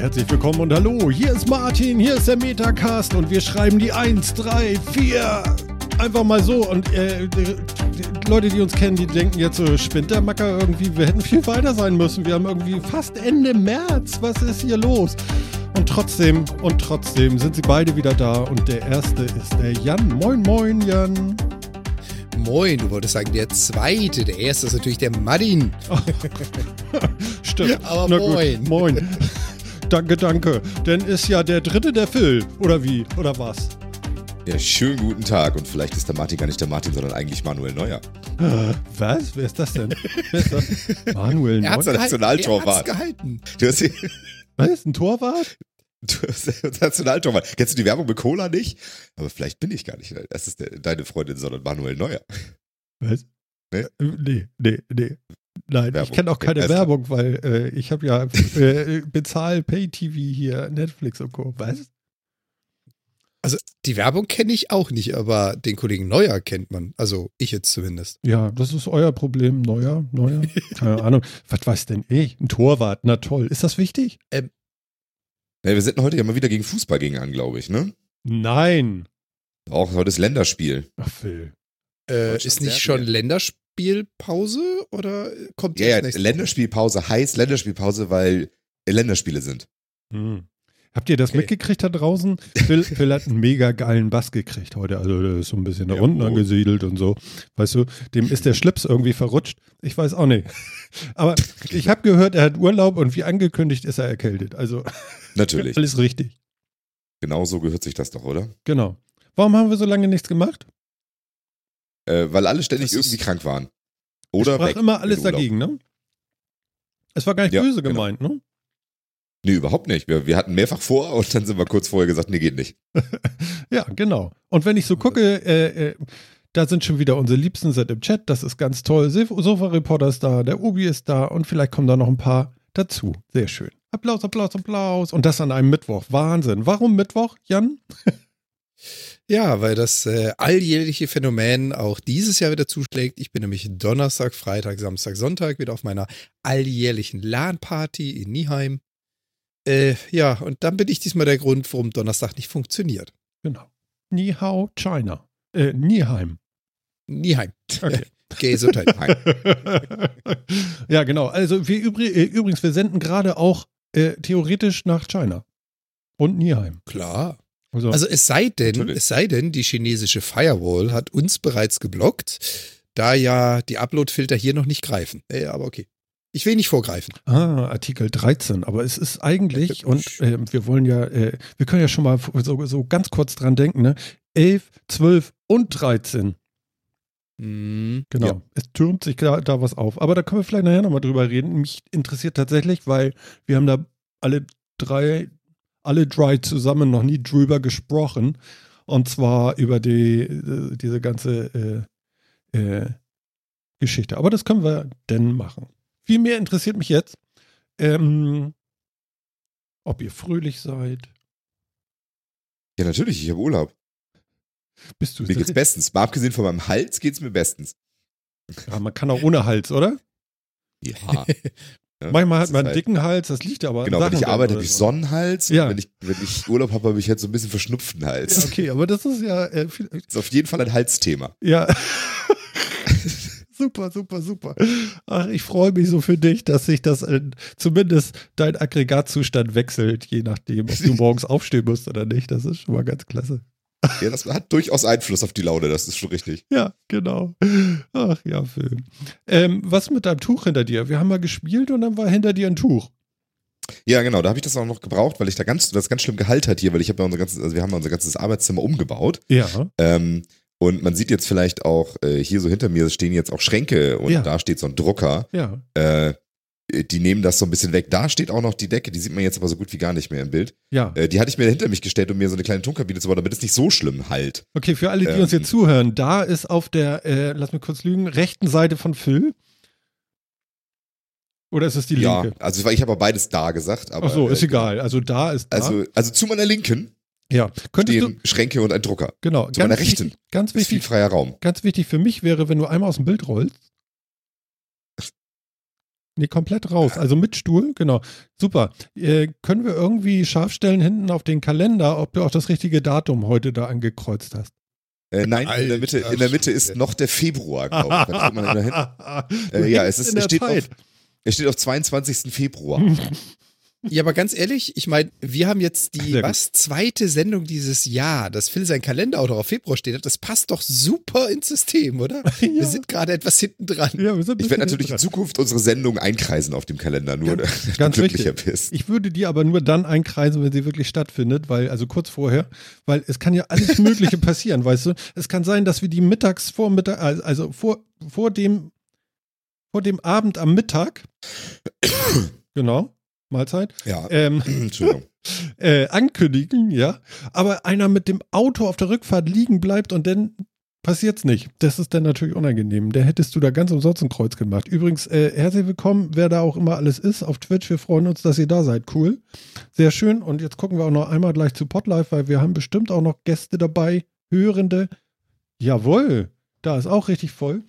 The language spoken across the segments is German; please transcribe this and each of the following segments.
Herzlich willkommen und hallo. Hier ist Martin, hier ist der Metacast und wir schreiben die 1, 3, 4. Einfach mal so. Und äh, die, Leute, die uns kennen, die denken jetzt so, spinnt der Macker irgendwie, wir hätten viel weiter sein müssen. Wir haben irgendwie fast Ende März. Was ist hier los? Und trotzdem, und trotzdem sind sie beide wieder da. Und der erste ist der Jan. Moin, moin, Jan. Moin, du wolltest sagen, der zweite. Der erste ist natürlich der Martin. Stimmt. Aber Na moin. Gut, moin. Danke, danke. Denn ist ja der dritte der Phil. Oder wie? Oder was? Ja, schönen guten Tag. Und vielleicht ist der Martin gar nicht der Martin, sondern eigentlich Manuel Neuer. Äh, was? Wer ist das denn? Wer ist das? Manuel Er Neuer. der Nationaltorwart. Er gehalten. Du hast, du Was? Ein Torwart? hast der Nationaltorwart. Kennst du die Werbung mit Cola nicht? Aber vielleicht bin ich gar nicht. Das ist deine Freundin, sondern Manuel Neuer. Was? Nee? Äh, Nee, nee, nee. Nein, ich Werbung. kenne auch keine. Werbung, weil äh, ich habe ja äh, bezahl Pay-TV hier, Netflix und Co. Was? Also, die Werbung kenne ich auch nicht, aber den Kollegen Neuer kennt man. Also, ich jetzt zumindest. Ja, das ist euer Problem. Neuer, neuer. Keine Ahnung. Was weiß denn ich? Ein Torwart, na toll. Ist das wichtig? Ja, wir setzen heute ja mal wieder gegen Fußball gegen an, glaube ich, ne? Nein. Auch heute ist Länderspiel. Ach, Phil. Äh, ist nicht schon Länderspielpause oder kommt die Ja, ja? Länderspielpause heißt Länderspielpause, weil Länderspiele sind. Hm. Habt ihr das Okay. mitgekriegt da draußen? Phil, Phil hat einen mega geilen Bass gekriegt heute. Also der ist so ein bisschen da Ja, unten oh. angesiedelt und so. Weißt du, dem ist der Schlips irgendwie verrutscht. Ich weiß auch nicht. Aber ich habe gehört, er hat Urlaub und wie angekündigt ist er erkältet. Also Natürlich. alles richtig. Genau so gehört sich das doch, oder? Genau. Warum haben wir so lange nichts gemacht? Äh, weil alle ständig irgendwie krank waren. Oder Sprach weg. immer alles dagegen, ne? Es war gar nicht Ja, böse genau. gemeint, ne? Nee, überhaupt nicht. Wir, wir hatten mehrfach vor und dann sind wir kurz vorher gesagt, nee, geht nicht. Ja, genau. Und wenn ich so gucke, äh, äh, da sind schon wieder unsere Liebsten sind im Chat. Das ist ganz toll. Sofa-Reporter ist da, der Ubi ist da und vielleicht kommen da noch ein paar dazu. Sehr schön. Applaus, Applaus, Applaus. Und das an einem Mittwoch. Wahnsinn. Warum Mittwoch, Jan? Ja, weil das äh, alljährliche Phänomen auch dieses Jahr wieder zuschlägt. Ich bin nämlich Donnerstag, Freitag, Samstag, Sonntag wieder auf meiner alljährlichen LAN-Party in Nieheim. Äh, ja, und dann bin ich diesmal der Grund, warum Donnerstag nicht funktioniert. Genau. Ni Hao, China. Äh, Nieheim. Nieheim. Okay. Gesundheit. ja, genau. Also wir übri äh, übrigens, wir senden gerade auch äh, theoretisch nach China. Und Nieheim. Klar. Also, Also es sei denn, Natürlich. es sei denn, die chinesische Firewall hat uns bereits geblockt, da ja die Upload-Filter hier noch nicht greifen. Äh, aber okay. Ich will nicht vorgreifen. Ah, Artikel 13. Aber es ist eigentlich, und äh, wir wollen ja, äh, wir können ja schon mal so, so ganz kurz dran denken, ne? 11, 12 und 13. Hm. Genau. Ja. Es türmt sich da, da was auf. Aber da können wir vielleicht nachher nochmal drüber reden. Mich interessiert tatsächlich, weil wir haben da alle drei, alle drei zusammen noch nie drüber gesprochen. Und zwar über die, äh, diese ganze äh, äh, Geschichte. Aber das können wir denn machen. Viel mehr interessiert mich jetzt, ähm, ob ihr fröhlich seid. Ja, natürlich, ich habe Urlaub. Bist du Mir geht's bestens. Mal abgesehen von meinem Hals geht's mir bestens. ja, Man kann auch ohne Hals, oder? Ja. Ja, Manchmal hat man einen dicken Hals, das liegt aber Genau, wenn ich arbeite, habe ich so. Sonnenhals. Ja. Und wenn ich, wenn ich Urlaub habe, habe ich halt so ein bisschen verschnupften Hals. Ja, okay, aber das ist ja äh, viel, Das ist auf jeden Fall ein Halsthema. ja. super, super, super. Ach, ich freue mich so für dich, dass sich das äh, zumindest dein Aggregatzustand wechselt, je nachdem, ob du morgens aufstehen musst oder nicht. Das ist schon mal ganz klasse. Ja, das hat durchaus Einfluss auf die Laune, das ist schon richtig. Ja, genau. Ach ja, Film. Ähm, was mit deinem Tuch hinter dir? Wir haben mal gespielt und dann war hinter dir ein Tuch. Ja, genau, da habe ich das auch noch gebraucht, weil ich da ganz, das ganz schlimm Gehalt hat hier, weil ich habe ja unser ganzes, also wir haben unser ganzes Arbeitszimmer umgebaut. Ja. Ähm, und man sieht jetzt vielleicht auch, äh, hier so hinter mir stehen jetzt auch Schränke und Ja. da steht so ein Drucker. Ja. Äh, die nehmen das so ein bisschen weg. Da steht auch noch die Decke, die sieht man jetzt aber so gut wie gar nicht mehr im Bild. Ja. Äh, die hatte ich mir hinter mich gestellt, um mir so eine kleine Tonkabine zu bauen, damit es nicht so schlimm halt. Okay, für alle, die Ähm. uns jetzt zuhören, da ist auf der, äh, lass mich kurz lügen, rechten Seite von Phil. Oder ist es die Ja, linke? also ich habe beides da gesagt, aber. Ach so, ist äh, egal. Also da ist da. Also, also zu meiner Linken ja. Könntest du, stehen Schränke und ein Drucker. genau, zu meiner ganz Rechten wichtig, ganz Ist viel wichtig, freier Raum. ganz wichtig für mich wäre, wenn du einmal aus dem Bild rollst. Nee, komplett raus. Also mit Stuhl, genau. Super. Äh, können wir irgendwie scharf stellen hinten auf den Kalender, ob du auch das richtige Datum heute da angekreuzt hast? Äh, nein, in der Mitte, in der Mitte ist noch der Februar, glaube ich. Äh, ja, es, ist, es, steht auf, es steht auf 22. Februar. Ja, aber ganz ehrlich, ich meine, wir haben jetzt die, was, zweite Sendung dieses Jahr, dass Phil sein Kalender auch noch auf Februar steht hat, das passt doch super ins System, oder? Wir Ja. sind gerade etwas hinten dran. Ja, wir sind Ich werde natürlich in. Zukunft unsere Sendung einkreisen auf dem Kalender, nur Ganz- du ganz glücklicher bist. Ich würde die aber nur dann einkreisen, wenn sie wirklich stattfindet, weil, also kurz vorher, weil es kann ja alles Mögliche passieren, weißt du? Es kann sein, dass wir die mittags vor Mittag, also vor, vor dem, vor dem Abend am Mittag, genau, Mahlzeit, Ja, ähm, Entschuldigung. äh, ankündigen, ja, aber einer mit dem Auto auf der Rückfahrt liegen bleibt und dann passiert's nicht. Das ist dann natürlich unangenehm. Da hättest du da ganz umsonst ein Kreuz gemacht. Übrigens, äh, herzlich willkommen, wer da auch immer alles ist, auf Twitch. Wir freuen uns, dass ihr da seid. Cool. Sehr schön. Und jetzt gucken wir auch noch einmal gleich zu Podlife, weil wir haben bestimmt auch noch Gäste dabei, Hörende. Jawohl, da ist auch richtig voll.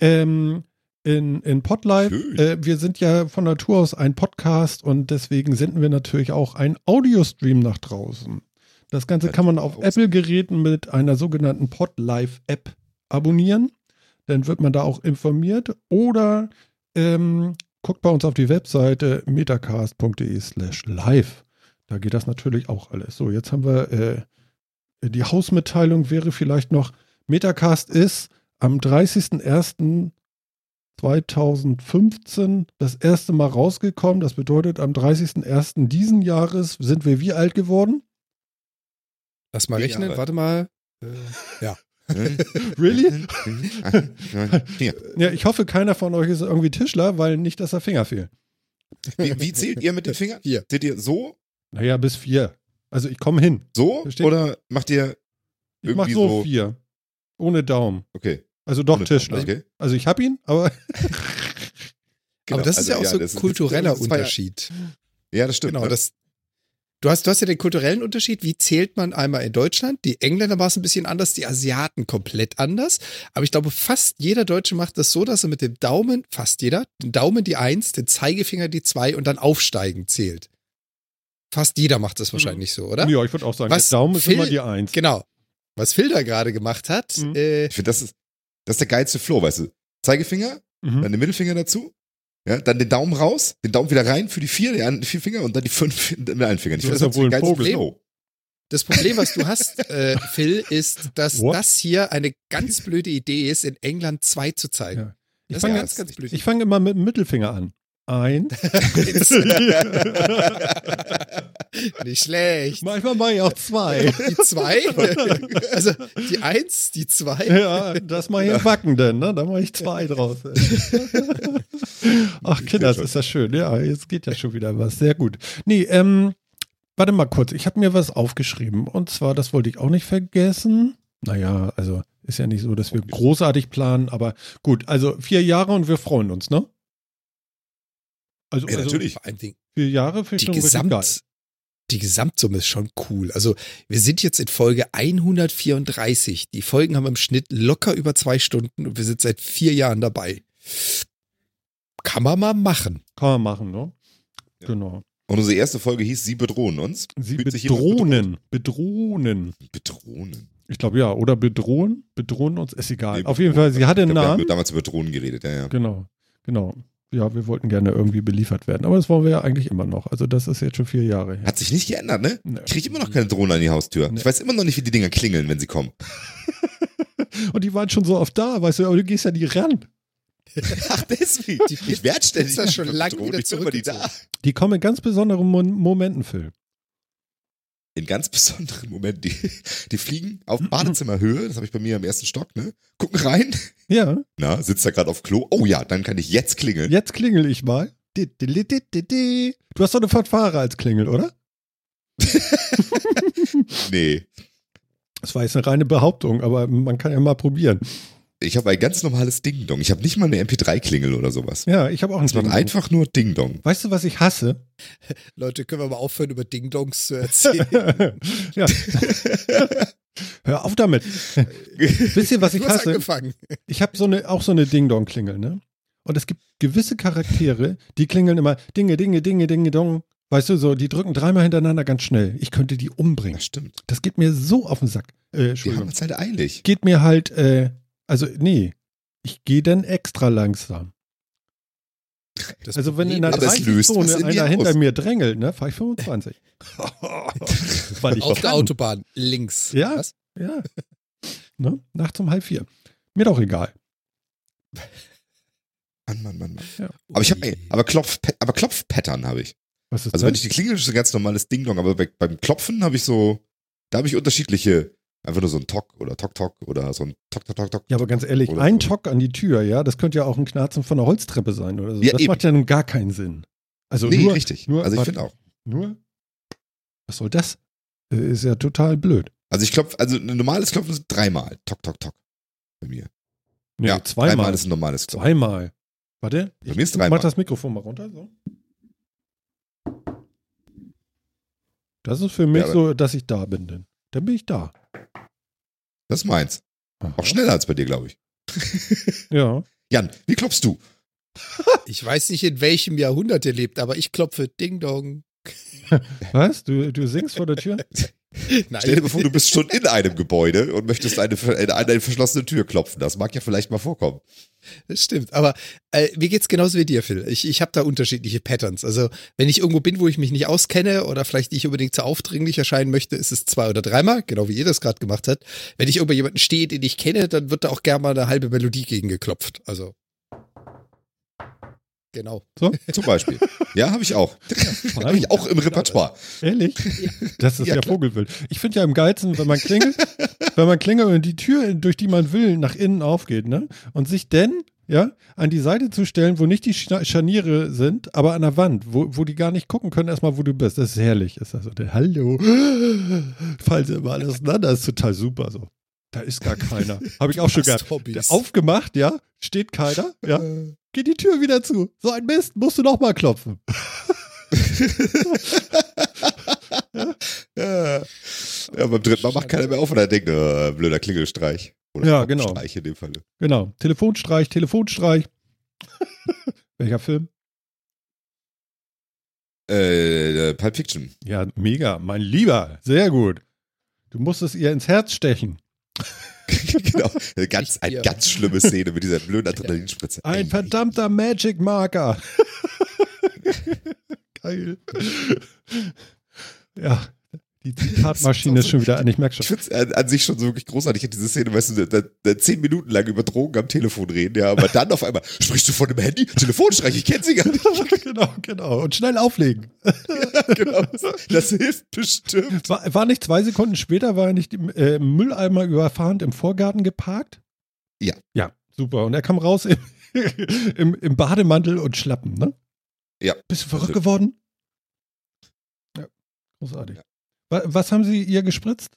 Ähm, in, in Podlife. Äh, wir sind ja von Natur aus ein Podcast und deswegen senden wir natürlich auch einen Audiostream nach draußen. Das Ganze kann man auf. Apple-Geräten mit einer sogenannten Podlife-App abonnieren. Dann wird man da auch informiert. Oder ähm, guckt bei uns auf die Webseite metacast.de slash live. Da geht das natürlich auch alles. So, jetzt haben wir äh, die Hausmitteilung wäre vielleicht noch, Metacast ist am 30.01.2015 das erste Mal rausgekommen. Das bedeutet, am 30.01. diesen Jahres sind wir wie alt geworden? Lass mal rechnen, warte mal. Äh, ja. Really? Ja. Ja, ich hoffe, keiner von euch ist irgendwie Tischler, weil nicht, dass der Finger fehlt. Wie, wie zählt ihr mit den Fingern? Vier. Zählt ihr so, Naja, bis vier. Also ich komme hin. so Versteht? oder macht ihr Ich mach Irgendwie so, so- vier. Ohne Daumen. okay? Also doch ohne- Tischler. Okay. Also ich hab ihn, aber Genau, aber das ist also ja auch ja, so ein kultureller ist Unterschied. Ja, das stimmt. Genau, ne? das. Du hast, du hast ja den kulturellen Unterschied. Wie zählt man einmal in Deutschland? Die Engländer war es ein bisschen anders, die Asiaten komplett anders. Aber ich glaube, fast jeder Deutsche macht das so, dass er mit dem Daumen, fast jeder, den Daumen die Eins, den Zeigefinger die Zwei und dann aufsteigend zählt. Fast jeder macht das wahrscheinlich so, oder? ja, ich würde auch sagen, Was der Daumen ist Phil- immer die Eins. Genau. Was Phil da gerade gemacht hat, Mhm. äh, Ich finde, das ist, das ist der geilste Flow, weißt du? Zeigefinger, Mhm. dann den Mittelfinger dazu, ja, dann den Daumen raus, den Daumen wieder rein für die vier, die anderen vier Finger und dann die fünf mit allen Fingern. Ich finde, das ist ja wohl der ein geilste Vogel. Flow. Das Problem, was du hast, äh, Phil, ist, dass What? das hier eine ganz blöde Idee ist, in England zwei zu zeigen. Ja. Ich Das ist fange ganz, ganz blöd. ich fang immer mit dem Mittelfinger an. Eins. Nicht schlecht. Manchmal mache ich auch zwei. Die zwei, also die eins, die zwei. ja, das mache ich im Backen denn, ne? Da mache ich zwei draus. Ach, Kinder, das ist ja schön. Ja, jetzt geht ja schon wieder was. Sehr gut. Nee, ähm, warte mal kurz. Ich habe mir was aufgeschrieben. Und zwar, das wollte ich auch nicht vergessen. Naja, also ist ja nicht so, dass wir großartig planen, aber gut, also vier Jahre und wir freuen uns, ne? Also, Ja, also natürlich. Vor allem Dingen, vier Jahre finde ich die, geil. Gesamt, die Gesamtsumme ist schon cool. Also wir sind jetzt in Folge 134. Die Folgen haben im Schnitt locker über zwei Stunden und wir sind seit vier Jahren dabei. Kann man mal machen. Kann man machen, ne? Ja. Genau. Und unsere erste Folge hieß Sie bedrohen uns. Sie Fühlt bedrohen. Bedrohen. Bedrohen. Ich glaube ja, oder bedrohen. Bedrohen uns, ist egal. Nee, Auf jeden Fall, sie hatte einen glaub, wir Namen. haben damals über Drohnen geredet, ja, ja. Genau, genau. Ja, wir wollten gerne irgendwie beliefert werden. Aber das wollen wir ja eigentlich immer noch. Also das ist jetzt schon vier Jahre her. Hat sich nicht geändert, ne? Nee. Ich kriege immer noch keine Drohne an die Haustür. Nee. Ich weiß immer noch nicht, wie die Dinger klingeln, wenn sie kommen. Und die waren schon so oft da, weißt du, aber du gehst ja nie ran. Ach, deswegen. Die ich werde ständig Pizza schon lang bedroht. wieder Ich bin immer die da. Die kommen in ganz besonderen Mo Momenten, Phil. In ganz besonderen Momenten. Die, die fliegen auf Badezimmerhöhe, das habe ich bei mir im ersten Stock, ne? Gucken rein. Ja, Na, sitzt da gerade auf Klo. Oh ja, dann kann ich jetzt klingeln. jetzt klingel ich mal. Du hast doch eine Fanfare als Klingel, oder? Nee. Das war jetzt eine reine Behauptung, aber man kann ja mal probieren. Ich habe ein ganz normales Ding-Dong. Ich habe nicht mal eine MP3-Klingel oder sowas. Ja, ich habe auch einen Es macht Ding-Dong. einfach nur Ding-Dong. Weißt du, was ich hasse? Leute, können wir mal aufhören, über Ding-Dongs zu erzählen? ja. Hör auf damit. Wisst ihr, was ich du hast hasse? angefangen. Ich habe so eine, auch so eine Ding-Dong-Klingel, ne? Und es gibt gewisse Charaktere, die klingeln immer Dinge, Dinge, Dinge, Dinge, Dong. Weißt du, so, die drücken dreimal hintereinander ganz schnell. Ich könnte die umbringen. Das stimmt. Das geht mir so auf den Sack. Äh, Wir Entschuldigung. haben es halt eilig. Geht mir halt, äh, also, nee. Ich gehe dann extra langsam. Das Also, wenn in der Problem Aber es ist, löst was 30-Zone in dir einer hinter aus. mir drängelt, ne, fahre ich 25. Weil ich auf der. Autobahn links. Ja. Was? Ja. Ne? Nachts um halb vier. Mir doch egal. Mann, Mann, Mann, Mann. Ja. Aber ich habe, aber Klopf, aber Klopfpattern habe ich. Was ist Also wenn das? ich die Klingel ist ein ganz normales Ding Dong, aber bei, beim Klopfen habe ich so, da habe ich unterschiedliche, einfach nur so ein Tock oder Tok Tok oder so ein Tok Tok Tok Tok. Ja, aber ganz ehrlich, Oder ein so. Tock an die Tür, ja, das könnte ja auch ein Knarzen von der Holztreppe sein oder so. Ja, das eben. macht ja nun gar keinen Sinn. Also nee, nur, richtig. nur- also ich finde auch. nur, was soll das? Äh, Ist ja total blöd. Also ich klopfe, also ein normales Klopfen ist dreimal. Tok Tok Tok. Bei mir. Nee, ja, zweimal. dreimal ist ein normales Klopfen. Zweimal. Warte, Bei ich mir ist mach dreimal. das Mikrofon mal runter. So. Das ist für mich Ja, so, dass ich da bin. Denn. Dann bin ich da. Das ist meins. Aha. Auch schneller als bei dir, glaube ich. Ja. Jan, wie klopfst du? Ich weiß nicht, in welchem Jahrhundert ihr lebt, aber ich klopfe Ding Dong. Was? Du, du singst vor der Tür? Nein. Stell dir mal vor, du bist schon in einem Gebäude und möchtest eine, in eine verschlossene Tür klopfen. Das mag ja vielleicht mal vorkommen. Das stimmt. Aber äh, mir geht's genauso wie dir, Phil. Ich, ich habe da unterschiedliche Patterns. Also wenn ich irgendwo bin, wo ich mich nicht auskenne oder vielleicht nicht unbedingt zu aufdringlich erscheinen möchte, ist es zwei oder dreimal, genau wie ihr das gerade gemacht habt. Wenn ich irgendwo jemanden stehe, den ich kenne, dann wird da auch gerne mal eine halbe Melodie gegen geklopft. Also genau. Zum Beispiel. Ja, habe ich auch. habe ich auch im Repertoire. Ehrlich? Das ist Ja, ja. Vogelwild. Ich finde ja im geilsten, wenn man klingelt, wenn man klingelt und die Tür, durch die man will, nach innen aufgeht, ne? Und sich dann, ja, an die Seite zu stellen, wo nicht die Scharniere sind, aber an der Wand, wo, wo die gar nicht gucken können, erstmal, wo du bist. Das ist herrlich. Ist das so, der, hallo. Fallen sie immer alles auseinander. Das ist total super so. Da ist gar keiner. Habe ich auch schon gehabt. Aufgemacht, ja, steht keiner, ja, geht die Tür wieder zu. So ein Mist, musst du noch mal klopfen. Ja. ja, beim dritten Mal macht keiner mehr auf und er denkt, äh, blöder Klingelstreich. Oder Ja, genau. Streich in dem Falle. Genau. Telefonstreich, Telefonstreich. Welcher Film? Äh, Pulp Fiction. Ja, mega. Mein Lieber. Sehr gut. Du musst es ihr ins Herz stechen. genau. Eine ganz, eine ganz schlimme Szene mit dieser blöden Adrenalinspritze. Ein verdammter Magic Marker. Geil. Ja, die Zitatmaschine ist schon wieder an. Ich merke Ich schon. finde es an, an sich schon so wirklich großartig, diese Szene, weißt du, da, da zehn Minuten lang über Drogen am Telefon reden, ja, aber dann auf einmal, sprichst du von dem Handy? Telefonstreich, ich kenne sie gar nicht. genau, genau. Und schnell auflegen. genau. Das hilft bestimmt. War, war nicht zwei Sekunden später, war er nicht im äh, Mülleimer überfahrend im Vorgarten geparkt? Ja. Ja, super. Und er kam raus im, im, im Bademantel und Schlappen, ne? Ja. Bist du verrückt Also- geworden? Ja, großartig. Ja. Wa- Was haben Sie ihr gespritzt?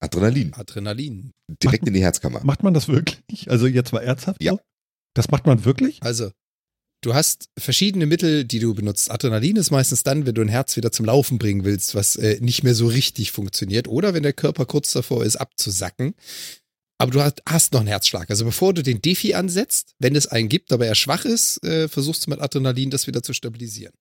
Adrenalin. Adrenalin. Direkt in die Herzkammer. Macht man das wirklich? Also jetzt mal ernsthaft? Ja. So? Das macht man wirklich? Also, du hast verschiedene Mittel, die du benutzt. Adrenalin ist meistens dann, wenn du ein Herz wieder zum Laufen bringen willst, was äh, nicht mehr so richtig funktioniert. Oder wenn der Körper kurz davor ist, abzusacken. Aber du hast, hast noch einen Herzschlag. Also bevor du den Defi ansetzt, wenn es einen gibt, aber er schwach ist, äh, versuchst du mit Adrenalin das wieder zu stabilisieren.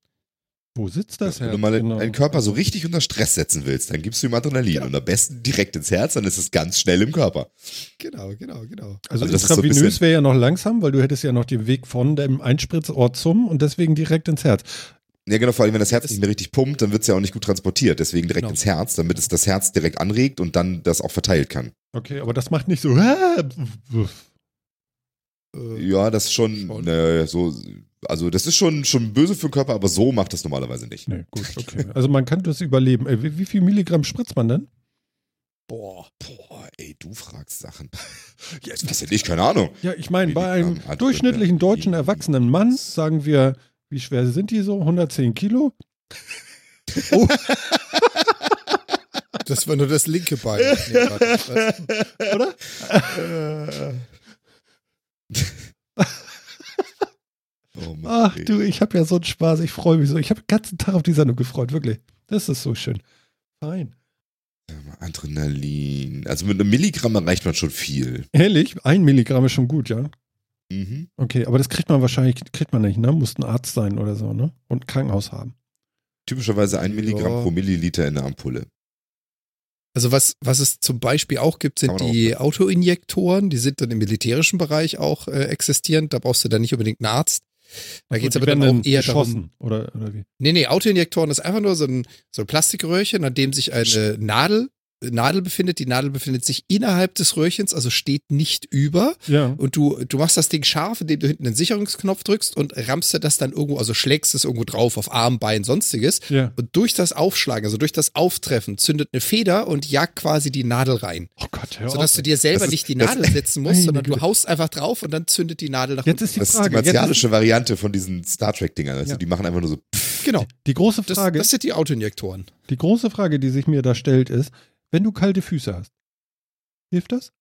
Wo sitzt das Wenn Herz? du mal Genau. einen Körper so richtig unter Stress setzen willst, dann gibst du ihm Adrenalin und am besten direkt ins Herz, dann ist es ganz schnell im Körper. Genau, genau, genau. Also, Also so intravenös bisschen- wäre ja noch langsam, weil du hättest ja noch den Weg von dem Einspritzort zum und deswegen direkt ins Herz. Ja, genau, vor allem wenn das Herz nicht mehr richtig pumpt, dann wird es ja auch nicht gut transportiert. Deswegen direkt Genau. ins Herz, damit es das Herz direkt anregt und dann das auch verteilt kann. Okay, aber das macht nicht so. Äh, Ja, das ist schon, Schon. äh, so, also das ist schon, schon böse für den Körper, aber so macht das normalerweise nicht. Nee, gut, okay. Also man kann das überleben. Ey, wie, wie viel Milligramm spritzt man denn? boah. Boah, ey, du fragst Sachen. Jetzt weiß ich nicht, keine Ahnung. Ja, ich meine, bei einem durchschnittlichen deutschen erwachsenen Mann sagen wir, wie schwer sind die so? 110 Kilo? Oh, Das war nur das linke Bein. Nee, warte, oder? Oh Mann, Ach ey. du, ich habe ja so einen Spaß. Ich freue mich so. Ich habe den ganzen Tag auf die Sendung gefreut, wirklich. Das ist so schön. Fein. Adrenalin. Also mit einem Milligramm erreicht man schon viel. Ehrlich, ein Milligramm ist schon gut, ja. Mhm. Okay, aber das kriegt man wahrscheinlich, kriegt man nicht, ne? Muss ein Arzt sein oder so, ne? Und ein Krankenhaus haben. Typischerweise ein Ja. Milligramm pro Milliliter in der Ampulle. Also was, was es zum Beispiel auch gibt, sind Kann man die Autoinjektoren, die sind dann im militärischen Bereich auch äh, existierend, da brauchst du dann nicht unbedingt einen Arzt. Da Achso, geht's die aber dann auch eher darum, geschossen, oder, oder wie? Nee, nee, Autoinjektoren ist einfach nur so ein, so ein Plastikröhrchen, an dem sich eine Nadel, Nadel befindet. Die Nadel befindet sich innerhalb des Röhrchens, also steht nicht über. Ja. Und du, du machst das Ding scharf, indem du hinten den Sicherungsknopf drückst und rammst dir das dann irgendwo, also schlägst es irgendwo drauf, auf Arm, Bein, sonstiges. Ja. Und durch das Aufschlagen, also durch das Auftreffen, zündet eine Feder und jagt quasi die Nadel rein. Oh Gott, hör Sodass auf. du dir selber Das ist- nicht die das- Nadel setzen musst, sondern du haust einfach drauf und dann zündet die Nadel nach Jetzt unten. ist die Das ist die Frage. Jetzt ist, martialische Variante von diesen Star Trek-Dingern. Also Ja. die machen einfach nur so. Pff, Genau. die große Das, Frage, das sind die Autoinjektoren. die große Frage, die sich mir da stellt, ist, wenn du kalte Füße hast, hilft das?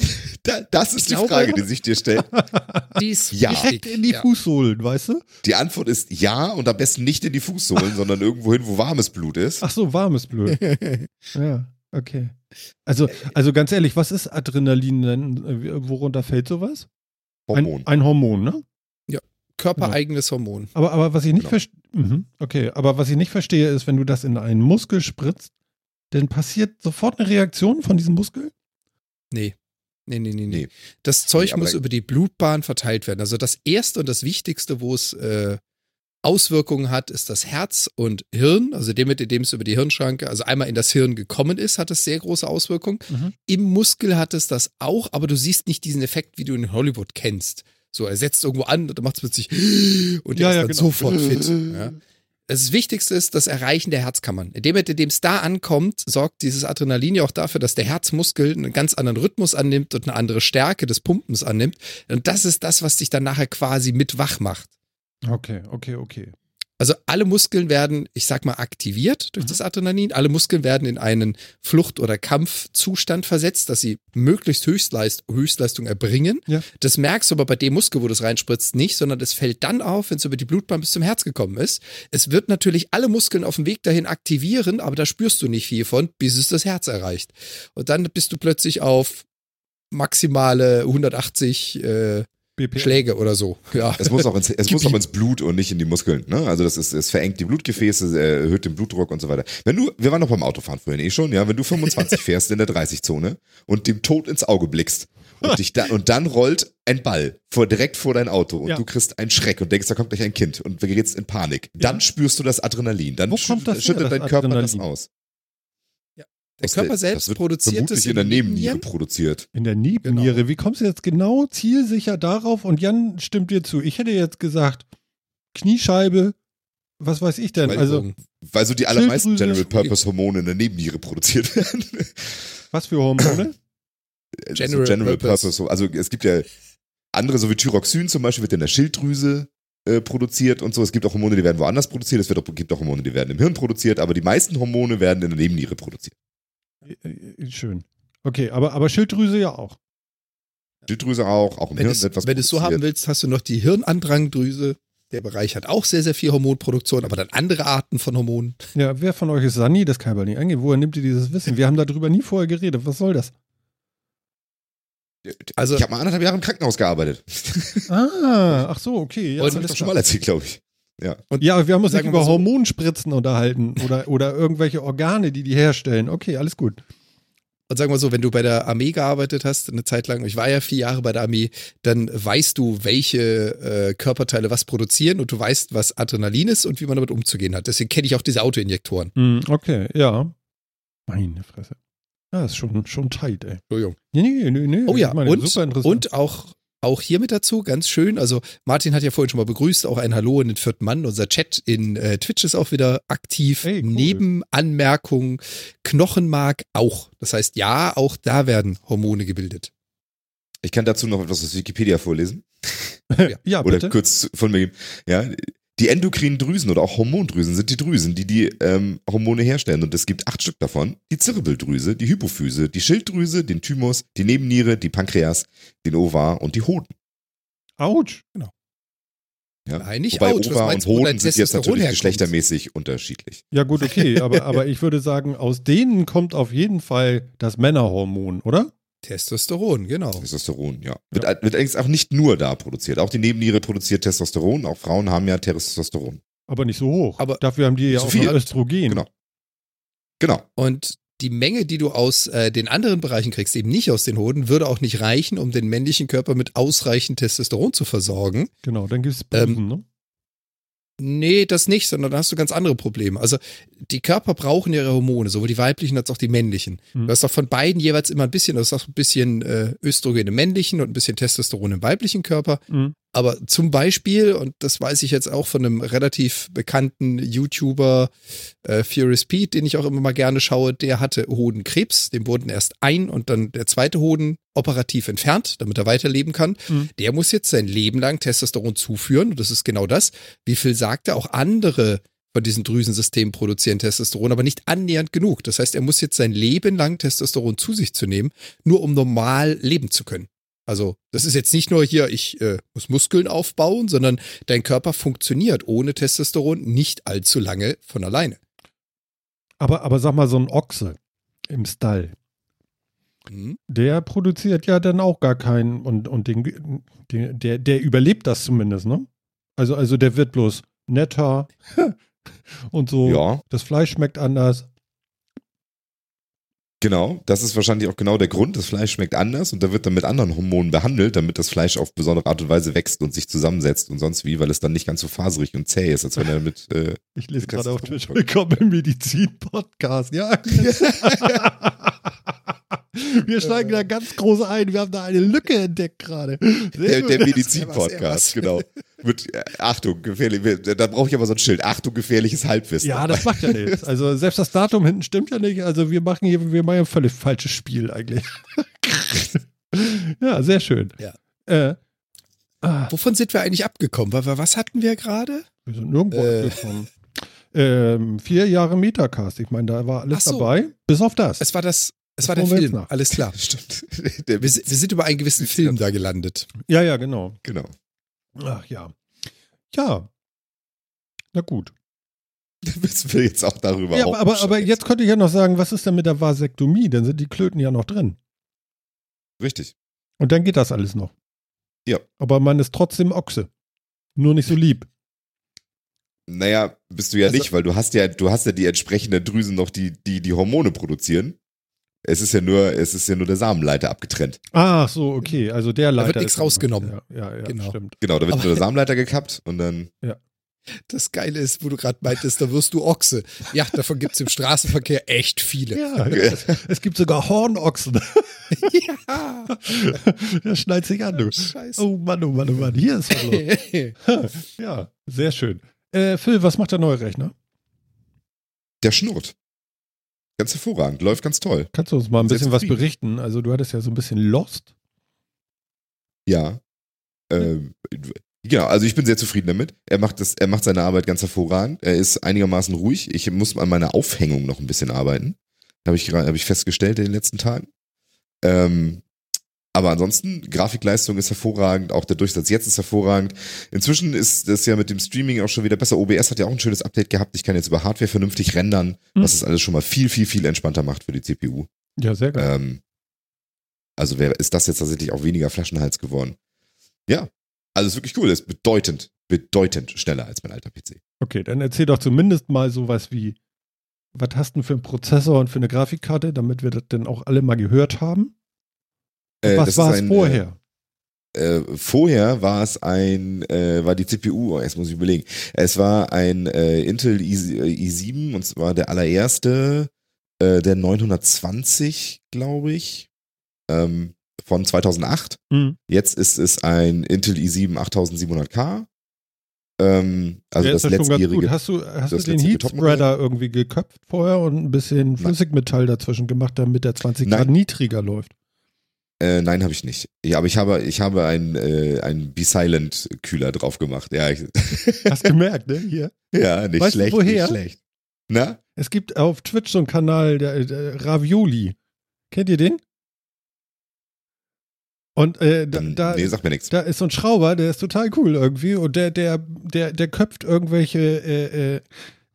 Da, das ist die glaube- Frage, die sich dir stellt. Die ist Ja. Direkt in die ja. Fußsohlen, weißt du? Die Antwort ist ja und am besten nicht in die Fußsohlen, sondern irgendwo hin, wo warmes Blut ist. Ach so, warmes Blut. Ja, okay. Also, also ganz ehrlich, was ist Adrenalin denn? Worunter fällt sowas? Hormon. Ein, ein Hormon, ne? Körpereigenes Hormon. Aber, aber was ich nicht Genau. verstehe, mhm, okay, aber was ich nicht verstehe, ist, wenn du das in einen Muskel spritzt, dann passiert sofort eine Reaktion von diesem Muskel? Nee. Nee, nee, nee, nee. Nee. Das Zeug Nee, muss über die Blutbahn verteilt werden. Also das erste und das wichtigste, wo es äh, Auswirkungen hat, ist das Herz und Hirn. Also dem, mit dem es über die Hirnschranke, also einmal in das Hirn gekommen ist, hat es sehr große Auswirkungen. Mhm. Im Muskel hat es das auch, aber du siehst nicht diesen Effekt, wie du in Hollywood kennst. So, er setzt irgendwo an und dann macht es plötzlich und der Ja, ist ja, dann genau. sofort fit. Ja. Das Wichtigste ist das Erreichen der Herzkammern. Indem indem es da ankommt, sorgt dieses Adrenalin ja auch dafür, dass der Herzmuskel einen ganz anderen Rhythmus annimmt und eine andere Stärke des Pumpens annimmt. Und das ist das, was dich dann nachher quasi mit wach macht. Okay, okay, okay. Also alle Muskeln werden, ich sag mal, aktiviert durch Mhm. das Adrenalin. Alle Muskeln werden in einen Flucht- oder Kampfzustand versetzt, dass sie möglichst Höchstleist Höchstleistung erbringen. Ja. Das merkst du aber bei dem Muskel, wo du es reinspritzt, nicht, sondern es fällt dann auf, wenn es über die Blutbahn bis zum Herz gekommen ist. Es wird natürlich alle Muskeln auf dem Weg dahin aktivieren, aber da spürst du nicht viel von, bis es das Herz erreicht. Und dann bist du plötzlich auf maximale 180 äh, BPM. Schläge oder so. Ja. Es muss auch ins, es muss auch ins Blut und nicht in die Muskeln. Ne? Also das ist, es verengt die Blutgefäße, erhöht den Blutdruck und so weiter. Wenn du, wir waren noch beim Autofahren vorhin eh schon, ja, wenn du 25 fährst in der 30-Zone und dem Tod ins Auge blickst und dich dann und dann rollt ein Ball vor, direkt vor dein Auto und Ja. du kriegst einen Schreck und denkst, da kommt gleich ein Kind und gerätst in Panik. Dann spürst du das Adrenalin. Dann Wo kommt das her, schüttet das dein Körper das aus. Der Körper das selbst wird produziert es in der Nebenniere produziert. In der Nebenniere. Wie kommst du jetzt genau zielsicher darauf? Und Jan stimmt dir zu. Ich hätte jetzt gesagt, Kniescheibe, was weiß ich denn? Also, Schwellbogen. Weil so die allermeisten. General Purpose Hormone in der Nebenniere produziert werden. was für Hormone? General so General Purpose. Purpose. Also es gibt ja andere, so wie Thyroxin zum Beispiel, wird in der Schilddrüse äh, produziert und so. Es gibt auch Hormone, die werden woanders produziert. Es wird auch, gibt auch Hormone, die werden im Hirn produziert, aber die meisten Hormone werden in der Nebenniere produziert. Äh, äh, Schön. Okay, aber, aber Schilddrüse ja auch. Schilddrüse auch, auch im Wenn, Hirn es, wird was wenn du es so haben willst, hast du noch die Hirnandrangdrüse. Der Bereich hat auch sehr, sehr viel Hormonproduktion, aber dann andere Arten von Hormonen. Ja, wer von euch ist Sani? Das kann ich aber nicht eingehen. Woher nimmt ihr dieses Wissen? Wir haben darüber nie vorher geredet. Was soll das? Also- ich habe mal anderthalb Jahre im Krankenhaus gearbeitet. Ah, ach so, okay. Ja, Das habe ich doch schon mal erzählt, glaube ich. Ja, aber wir haben uns nicht Sagen wir über so- Hormonspritzen unterhalten oder, oder irgendwelche Organe, die die herstellen. Okay, alles gut. Und sagen wir so, wenn du bei der Armee gearbeitet hast, eine Zeit lang, ich war ja vier Jahre bei der Armee, dann weißt du, welche äh, Körperteile was produzieren und du weißt, was Adrenalin ist und wie man damit umzugehen hat. Deswegen kenne ich auch diese Autoinjektoren. Hm, okay, ja. Meine Fresse. Ja, ist schon, schon tight, ey. Entschuldigung. Nee, nee, nee, nee. Oh ja, und, super interessant. und auch, auch hier mit dazu, ganz schön. Also Martin hat ja vorhin schon mal begrüßt, auch ein Hallo in den vierten Mann. Unser Chat in äh, Twitch ist auch wieder aktiv. Hey, cool. Nebenanmerkung, Knochenmark auch. Das heißt, ja, auch da werden Hormone gebildet. Ich kann dazu noch etwas aus Wikipedia vorlesen. ja, Oder bitte. kurz von mir geben. Ja, die endokrinen Drüsen oder auch Hormondrüsen sind die Drüsen, die die ähm, Hormone herstellen. Und es gibt acht Stück davon. Die Zirbeldrüse, die Hypophyse, die Schilddrüse, den Thymus, die Nebenniere, die Pankreas, den Ovar und die Hoden. Autsch. Ja? Nein, nicht Wobei Autsch. Was Ovar und Hoden sind jetzt natürlich herkommt? geschlechtermäßig unterschiedlich. Ja, gut, okay. aber, aber ich würde sagen, aus denen kommt auf jeden Fall das Männerhormon, oder? Testosteron, genau. Testosteron, ja. Wird, wird allerdings auch nicht nur da produziert. Auch die Nebenniere produziert Testosteron. Auch Frauen haben ja Testosteron. Aber nicht so hoch. Aber- Dafür haben die ja So auch viel. noch Östrogen. Genau. Genau. Und die Menge, die du aus äh, den anderen Bereichen kriegst, eben nicht aus den Hoden, würde auch nicht reichen, um den männlichen Körper mit ausreichend Testosteron zu versorgen. Genau, dann gibt es Ähm, Busen, ne? Nee, das nicht, sondern da hast du ganz andere Probleme. Also die Körper brauchen ihre Hormone, sowohl die weiblichen als auch die männlichen. Hm. Du hast doch von beiden jeweils immer ein bisschen, du hast auch ein bisschen äh, Östrogen im männlichen und ein bisschen Testosteron im weiblichen Körper. Mhm. Aber zum Beispiel, und das weiß ich jetzt auch von einem relativ bekannten YouTuber, äh, Furious Pete, den ich auch immer mal gerne schaue, der hatte Hodenkrebs, dem wurden erst ein und dann der zweite Hoden operativ entfernt, damit er weiterleben kann. Mhm. Der muss jetzt sein Leben lang Testosteron zuführen und das ist genau das. Wie viel sagt er? Auch andere von diesen Drüsensystemen produzieren Testosteron, aber nicht annähernd genug. Das heißt, er muss jetzt sein Leben lang Testosteron zu sich zu nehmen, nur um normal leben zu können. Also, das ist jetzt nicht nur hier, ich äh, muss Muskeln aufbauen, sondern dein Körper funktioniert ohne Testosteron nicht allzu lange von alleine. Aber, aber sag mal, so ein Ochse im Stall, Mhm. der produziert ja dann auch gar keinen und, und den, den, der, der überlebt das zumindest, ne? Also, also der wird bloß netter und so. Ja, Das Fleisch schmeckt anders. Genau. Das ist wahrscheinlich auch genau der Grund. Das Fleisch schmeckt anders und da wird dann mit anderen Hormonen behandelt, damit das Fleisch auf besondere Art und Weise wächst und sich zusammensetzt und sonst wie, weil es dann nicht ganz so faserig und zäh ist, als wenn er mit. Äh, Ich lese gerade auf Twitch, willkommen im Medizin-Podcast. Ja. Wir steigen da ganz groß ein. Wir haben da eine Lücke entdeckt gerade. Der der Medizin-Podcast, genau. Mit, äh, Achtung, gefährlich. Da brauche ich aber so ein Schild. Achtung, gefährliches Halbwissen. Ja, das macht ja nichts. Also selbst das Datum hinten stimmt ja nicht. Also wir machen hier, wir machen ein völlig falsches Spiel eigentlich. ja, sehr schön. Ja. Äh, ah, Wovon sind wir eigentlich abgekommen? Was hatten wir gerade? wir sind nirgendwo Äh. angekommen. Ähm, vier Jahre Metacast. Ich meine, da war alles so. dabei. Bis auf das. Es war das, es Das war der Film. Alles klar. Stimmt. Wir, wir sind über einen gewissen Film da gelandet. ja, ja, genau. genau. Ach ja. Ja. Na gut. Wissen wir jetzt auch darüber Ja, aber, aber, aber jetzt könnte ich ja noch sagen, was ist denn mit der Vasektomie? Dann sind die Klöten ja noch drin. Richtig. Und dann geht das alles noch. Ja. Aber man ist trotzdem Ochse. Nur nicht so lieb. Naja, bist du ja Also- nicht, weil du hast ja, du hast ja die entsprechenden Drüsen noch, die, die die Hormone produzieren. Es ist ja nur, es ist ja nur der Samenleiter abgetrennt. Ach so, okay. Also der Leiter. wird nichts rausgenommen. Ja, ja, ja Genau. stimmt. Genau, da wird Aber- nur der Samenleiter gekappt und dann. Das Geile ist, wo du gerade meintest, da wirst du Ochse. Ja, davon gibt es im Straßenverkehr echt viele. Ja, es, es gibt sogar Hornochsen. Ja. Der schneidet sich an, du. Scheiße. Oh Mann, oh Mann, oh Mann. Hier ist was los. Ja, sehr schön. Äh, Phil, was macht der neue Rechner? Der schnurrt. Ganz hervorragend, läuft ganz toll. Kannst du uns mal ein Sehr bisschen was berichten? Also du hattest ja so ein bisschen Lost. Ja. Ähm, genau, also ich bin sehr zufrieden damit. Er macht das, er macht seine Arbeit ganz hervorragend. Er ist einigermaßen ruhig. Ich muss an meiner Aufhängung noch ein bisschen arbeiten. Habe ich gerade, habe ich festgestellt in den letzten Tagen. Ähm, aber ansonsten, Grafikleistung ist hervorragend, auch der Durchsatz jetzt ist hervorragend. Inzwischen ist das ja mit dem Streaming auch schon wieder besser. OBS hat ja auch ein schönes Update gehabt. Ich kann jetzt über Hardware vernünftig rendern, Hm. was das alles schon mal viel, viel, viel entspannter macht für die CPU. Ja, sehr geil. Ähm, also wäre, ist das jetzt tatsächlich auch weniger Flaschenhals geworden. Ja, also ist wirklich cool. Ist bedeutend, bedeutend schneller als mein alter PC. Okay, dann erzähl doch zumindest mal sowas wie, was hast du denn für einen Prozessor und für eine Grafikkarte, damit wir das denn auch alle mal gehört haben? Äh, das was war es ein, vorher? Äh, vorher war es ein, äh, war die CPU, oh, jetzt muss ich überlegen. Es war ein äh, Intel i, i7 und zwar der allererste, äh, der 920, glaube ich, ähm, von 2008. Hm. Jetzt ist es ein Intel i7 8700K. Ähm, also das ja schon ganz letztjährige. gut. Hast du, hast du das den Heatspreader irgendwie geköpft vorher und ein bisschen Flüssigmetall dazwischen gemacht, damit der 20 Nein. Grad niedriger läuft? Äh, nein, habe ich nicht. Ja, aber ich habe, ich habe einen, äh, einen Be-Silent-Kühler drauf gemacht. Ja, ich, Hast gemerkt, ne? Hier. ja nicht Weißt du, schlecht, woher? nicht schlecht. Na? Es gibt auf Twitch so einen Kanal, der, der Ravioli. Kennt ihr den? Und äh, da, da, nee, sag mir nichts. da ist so ein Schrauber, der ist total cool irgendwie und der, der, der, der köpft irgendwelche äh, äh,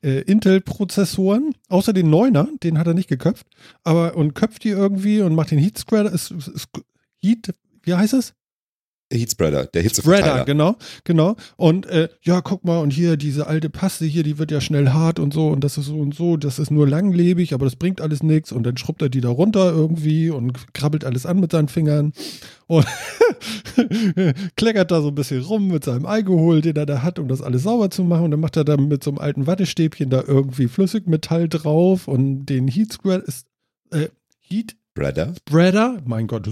äh, Intel-Prozessoren, außer den 9er, den hat er nicht geköpft, aber und köpft die irgendwie und macht den Heat ist Heat, wie heißt es? Heatspreader, der Spreader, Hitzeverteiler. genau, genau. Und äh, ja, guck mal, und hier diese alte Paste hier, die wird ja schnell hart und so und das ist so und so, das ist nur langlebig, aber das bringt alles nichts und dann schrubbt er die da runter irgendwie und krabbelt alles an mit seinen Fingern und kleckert da so ein bisschen rum mit seinem Alkohol, den er da hat, um das alles sauber zu machen und dann macht er da mit so einem alten Wattestäbchen da irgendwie Flüssigmetall drauf und den Heat Spreader ist äh, Heat Spreader. Spreader, mein Gott,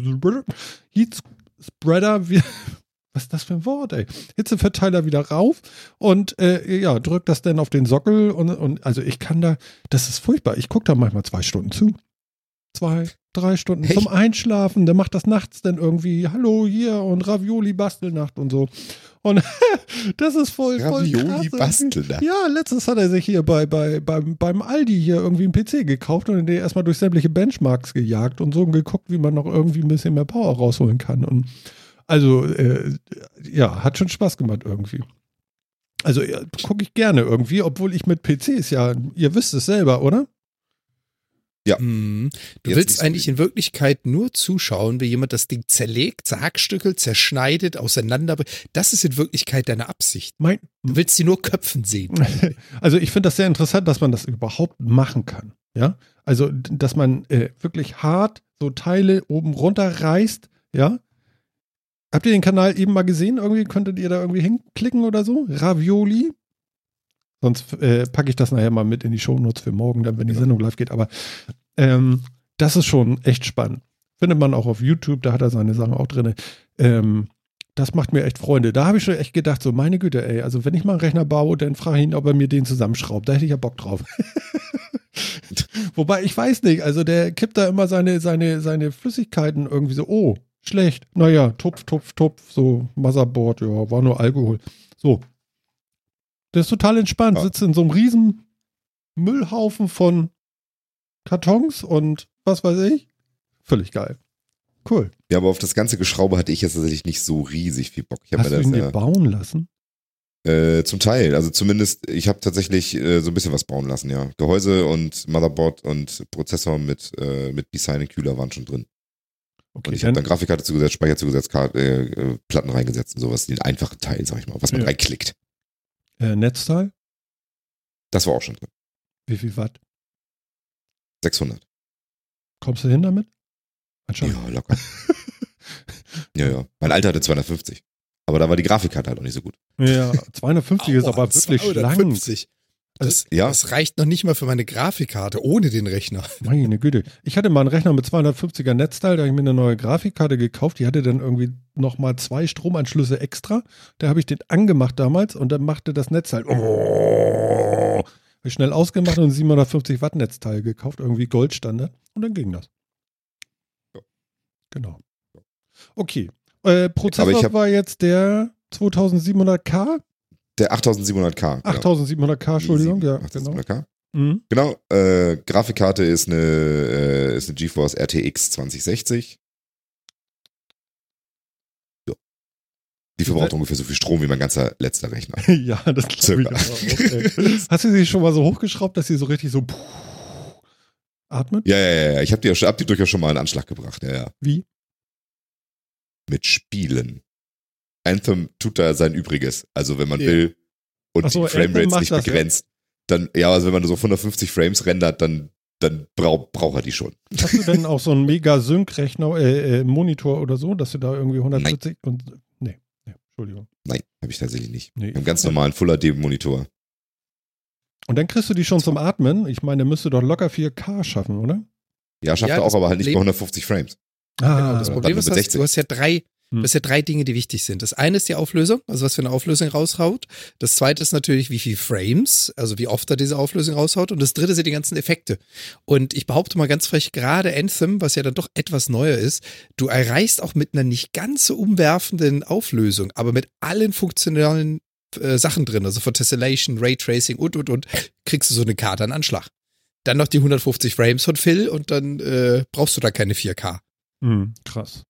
Heat Spreader, wie, was ist das für ein Wort, ey? Hitzeverteiler wieder rauf und äh, ja, drückt das dann auf den Sockel und, und also ich kann da, das ist furchtbar. Ich gucke da manchmal zwei Stunden zu. Zwei, drei Stunden Echt? zum Einschlafen. Der macht das nachts dann irgendwie, hallo hier und Ravioli Bastelnacht und so. Und das ist voll, voll Ravioli. Bastelnacht. Ja, letztens hat er sich hier bei, bei, beim, beim Aldi hier irgendwie einen PC gekauft und den erstmal durch sämtliche Benchmarks gejagt und so geguckt, wie man noch irgendwie ein bisschen mehr Power rausholen kann. Und also, äh, ja, hat schon Spaß gemacht irgendwie. Also ja, gucke ich gerne irgendwie, obwohl ich mit PCs ja, ihr wisst es selber, oder? Mhm. Du Jetzt willst eigentlich in Wirklichkeit nur zuschauen, wie jemand das Ding zerlegt, zerhackstückelt, zerschneidet, auseinander. Das ist in Wirklichkeit deine Absicht. Mein, Du willst sie nur köpfen sehen. Also ich finde das sehr interessant, dass man das überhaupt machen kann. Ja, also dass man äh, wirklich hart so Teile oben runter reißt. Ja. Habt ihr den Kanal eben mal gesehen? Irgendwie könntet ihr da irgendwie hinklicken oder so? Ravioli. Sonst äh, packe ich das nachher mal mit in die Shownotes für morgen, dann wenn die Sendung live geht. Aber ähm, das ist schon echt spannend. Findet man auch auf YouTube, da hat er seine Sachen auch drin. Ähm, das macht mir echt Freunde. Da habe ich schon echt gedacht, so meine Güte, ey, also wenn ich mal einen Rechner baue, dann frage ich ihn, ob er mir den zusammenschraubt. Da hätte ich ja Bock drauf. Wobei, ich weiß nicht, also der kippt da immer seine, seine, seine Flüssigkeiten irgendwie so, oh, schlecht. Naja, tupf, tupf, tupf, so Motherboard, ja, war nur Alkohol. So. Der ist total entspannt, Ja. sitzt in so einem riesen Müllhaufen von Kartons und was weiß ich. Völlig geil. Cool. Ja, aber auf das ganze Geschraube hatte ich jetzt tatsächlich nicht so riesig viel Bock. Ich Hast du ihn das dir ja, bauen lassen? äh, zum Teil, also zumindest, ich habe tatsächlich äh, so ein bisschen was bauen lassen, ja. Gehäuse und Motherboard und Prozessor mit, äh, mit B-Silent Kühler waren schon drin. Okay, Und ich habe dann, dann Grafikkarte zugesetzt, Speicher zugesetzt, Karte, äh, äh, Platten reingesetzt und sowas, den einfachen Teil, sag ich mal, was man Ja. reinklickt. Äh, Netzteil, Das war auch schon drin. wie viel Watt? 600. Kommst du hin damit? Ja, locker. ja, ja. Mein Alter hatte 250. Aber da war die Grafikkarte halt auch nicht so gut. Ja, 250 ist aber wirklich schlank. 250. Das, Ja. das reicht noch nicht mal für meine Grafikkarte ohne den Rechner. Meine Güte. Ich hatte mal einen Rechner mit 250er Netzteil, da habe ich mir eine neue Grafikkarte gekauft. Die hatte dann irgendwie nochmal zwei Stromanschlüsse extra. Da habe ich den angemacht damals und dann machte das Netzteil. Oh, Hab ich schnell ausgemacht und ein 750 Watt Netzteil gekauft, irgendwie Goldstandard. Und dann ging das. Ja. Genau. Okay. Äh, Prozessor hab- war jetzt der 2700K? Der 8700K. genau. 8700K, Entschuldigung. Die Ja, 7- genau. 8700K. Mhm. Genau, äh, Grafikkarte ist eine, äh, ist eine GeForce RTX 2060. Ja. Die verbraucht ungefähr so viel Strom wie mein ganzer letzter Rechner. Ja, das glaube ich auch. Hast du sie schon mal so hochgeschraubt, dass sie so richtig so puh, atmet? Ja, ja, ja. Ich habe die, hab die durchaus schon mal in Anschlag gebracht. Ja, ja. Wie? Mit Spielen. Anthem tut da sein Übriges. Also wenn man Ja. will und so, die Framerates nicht das, ja. begrenzt, dann, ja, also wenn man so auf 150 Frames rendert, dann, dann braucht braucht er die schon. Hast du denn auch so einen mega Sync-Rechner, äh, äh, Monitor oder so, dass du da irgendwie 140 und. Nee, nee, Entschuldigung. Nein, habe ich tatsächlich nicht. Nee. Ich einen ganz normalen Full HD Monitor. Und dann kriegst du die schon zum Atmen. Ich meine, der müsste doch locker 4K schaffen, oder? Ja, schafft Ja, er auch, das aber halt nicht bei Problem- 150 Frames. Genau, das Ah, Problem ist, mit dass 60. du hast ja drei, Hm. du hast ja drei Dinge, die wichtig sind. Das eine ist die Auflösung, also was für eine Auflösung raushaut. Das zweite ist natürlich, wie viel Frames, also wie oft er diese Auflösung raushaut. Und das dritte sind die ganzen Effekte. Und ich behaupte mal ganz frech, gerade Anthem, was ja dann doch etwas neuer ist, du erreichst auch mit einer nicht ganz so umwerfenden Auflösung, aber mit allen funktionalen äh, Sachen drin, also von Tessellation, Raytracing und, und, und, kriegst du so eine Karte an Anschlag. Dann noch die 150 Frames von Phil und dann äh, brauchst du da keine 4K. hm, krass.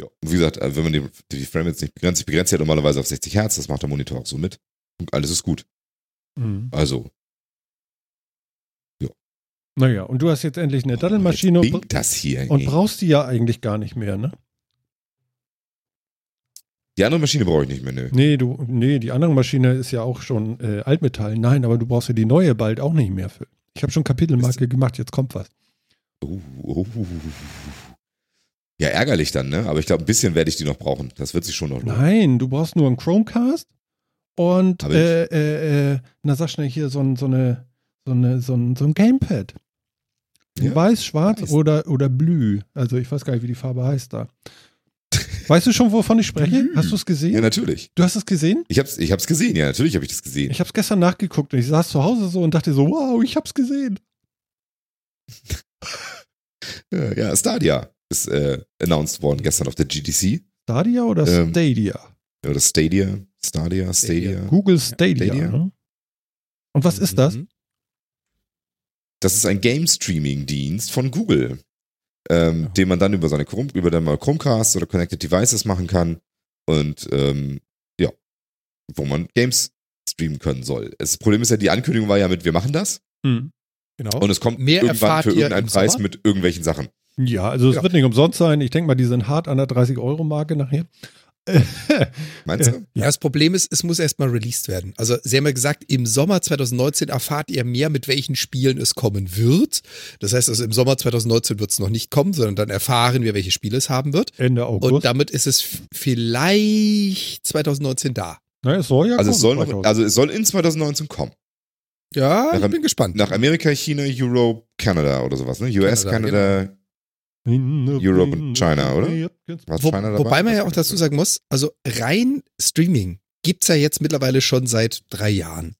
Ja. Und wie gesagt, äh, wenn man die, die Frame jetzt nicht begrenzt, ich begrenze ja normalerweise auf 60 Hertz, das macht der Monitor auch so mit. Und alles ist gut. Mhm. Also, Naja, und du hast jetzt endlich eine Daddelmaschine jetzt und, das hier. und ey. brauchst die ja eigentlich gar nicht mehr, ne? Die andere Maschine brauche ich nicht mehr, nö. Nee, du, nee, die andere Maschine ist ja auch schon äh, Altmetall. Nein, aber du brauchst ja die neue bald auch nicht mehr für. Ich habe schon Kapitelmarke gemacht, jetzt kommt was. Uh, uh, uh. Ja, ärgerlich dann, ne? Aber ich glaube, ein bisschen werde ich die noch brauchen. Das wird sich schon noch lohnen. Nein, du brauchst nur einen Chromecast und äh, äh, äh, na sag schnell hier so ein, so eine, so eine, so ein, so ein Gamepad. Ja, Weiß, schwarz weiß. oder, oder blü. Also ich weiß gar nicht, wie die Farbe heißt da. weißt du schon, wovon ich spreche? Hast du es gesehen? Ja, natürlich. du hast es gesehen? Ich hab's, ich hab's gesehen, ja, natürlich habe ich das gesehen. Ich habe es gestern nachgeguckt und ich saß zu Hause so und dachte so, wow, ich hab's gesehen. Ja, ja, Stadia ist äh, announced worden gestern auf der GDC. Stadia oder Ähm, Stadia? Oder Stadia. Stadia, Stadia. Google Stadia. Stadia. Ne? Und was ist das? Mhm. Das ist ein Game-Streaming-Dienst von Google, ähm, Ja. den man dann über seine Chrome, über dann mal Chromecast oder Connected Devices machen kann. Und ähm, ja, wo man Games streamen können soll. Das Problem ist ja, die Ankündigung war ja mit, wir machen das. Hm. Genau. Und es kommt Mehr irgendwann für irgendeinen Preis Sommer? mit irgendwelchen Sachen. Ja, also es Ja. wird nicht umsonst sein. Ich denke mal, die sind hart an der 30-Euro-Marke nachher. Meinst du? Ja, das Problem ist, es muss erstmal released werden. Also, Sie haben ja gesagt, im Sommer 2019 erfahrt ihr mehr, mit welchen Spielen es kommen wird. Das heißt also, im Sommer 2019 wird es noch nicht kommen, sondern dann erfahren wir, welche Spiele es haben wird. Ende August. Und damit ist es vielleicht 2019 da. Na, es soll ja Also es soll kommen, noch, also es soll in 2019 kommen. Ja, Nach- ich bin gespannt. Nach Amerika, China, Europe, Canada oder sowas, ne? US, Kanada, Canada, Europe und China, oder? Wo, China dabei? wobei man ja auch dazu sagen muss, also rein Streaming gibt's ja jetzt mittlerweile schon seit drei Jahren.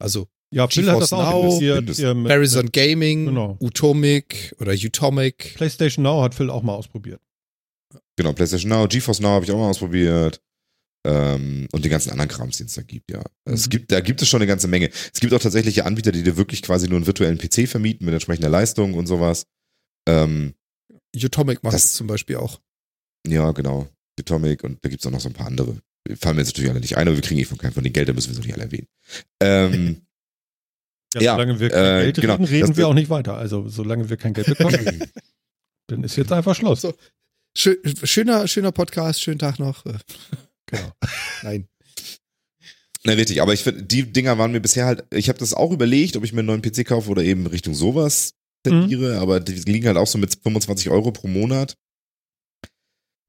Also Ja, Phil hat das GeForce auch Now, mit, Horizon mit Gaming, Genau. Utomic oder Utomic. PlayStation Now hat Phil auch mal ausprobiert. Genau, PlayStation Now, GeForce Now habe ich auch mal ausprobiert. Ähm, und die ganzen anderen Krams, die es da gibt, ja. Es Mhm. gibt, da gibt es schon eine ganze Menge. Es gibt auch tatsächliche Anbieter, die dir wirklich quasi nur einen virtuellen PC vermieten mit entsprechender Leistung und sowas. Ähm, Utomic macht Das- es zum Beispiel auch. ja, genau. Atomic und da gibt es auch noch so ein paar andere. Wir fallen mir jetzt natürlich alle nicht ein, aber wir kriegen eh von keinem von den Geld, da müssen wir sie nicht alle erwähnen. Ähm, Ja, solange wir kein äh, Geld genau. reden, reden wir auch nicht weiter. Also solange wir kein Geld bekommen, dann ist jetzt einfach Schluss. So. Schö schöner, schöner Podcast, schönen Tag noch. Äh, Genau. Nein. Na, richtig, aber ich finde, die Dinger waren mir bisher halt, ich habe das auch überlegt, ob ich mir einen neuen PC kaufe oder eben Richtung sowas tendiere, aber die liegen halt auch so mit 25 Euro pro Monat.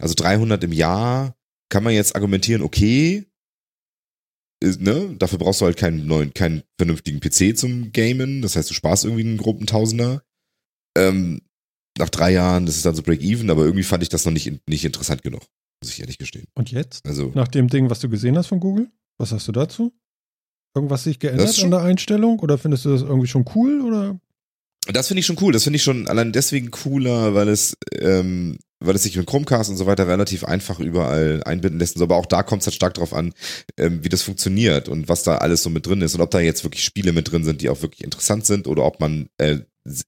Also 300 im Jahr kann man jetzt argumentieren, okay, ne, dafür brauchst du halt keinen neuen, keinen vernünftigen PC zum Gamen, das heißt, du sparst irgendwie einen groben Tausender. Ähm, nach drei Jahren, das ist dann so Break-Even, aber irgendwie fand ich das noch nicht, nicht interessant genug, muss ich ehrlich gestehen. Und jetzt? Also, Nach dem Ding, was du gesehen hast von Google? Was hast du dazu? Irgendwas sich geändert an der Einstellung? Oder findest du das irgendwie schon cool? Oder? Das finde ich schon cool. Das finde ich schon allein deswegen cooler, weil es, ähm, weil es sich mit Chromecast und so weiter relativ einfach überall einbinden lässt. Aber auch da kommt es halt stark drauf an, ähm, wie das funktioniert und was da alles so mit drin ist und ob da jetzt wirklich Spiele mit drin sind, die auch wirklich interessant sind oder ob man äh,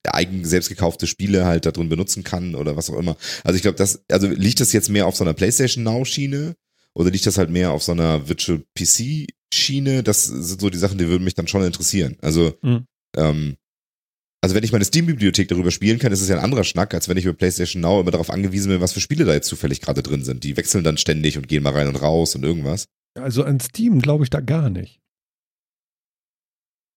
eigen selbst gekaufte Spiele halt da drin benutzen kann oder was auch immer. Also ich glaube, das, also liegt das jetzt mehr auf so einer PlayStation Now Schiene oder liegt das halt mehr auf so einer Virtual PC Schiene? Das sind so die Sachen, die würden mich dann schon interessieren. Also Mhm. ähm, also wenn ich meine Steam-Bibliothek darüber spielen kann, ist es ja ein anderer Schnack, als wenn ich über PlayStation Now immer darauf angewiesen bin, was für Spiele da jetzt zufällig gerade drin sind. Die wechseln dann ständig und gehen mal rein und raus und irgendwas. Also an Steam glaube ich da gar nicht.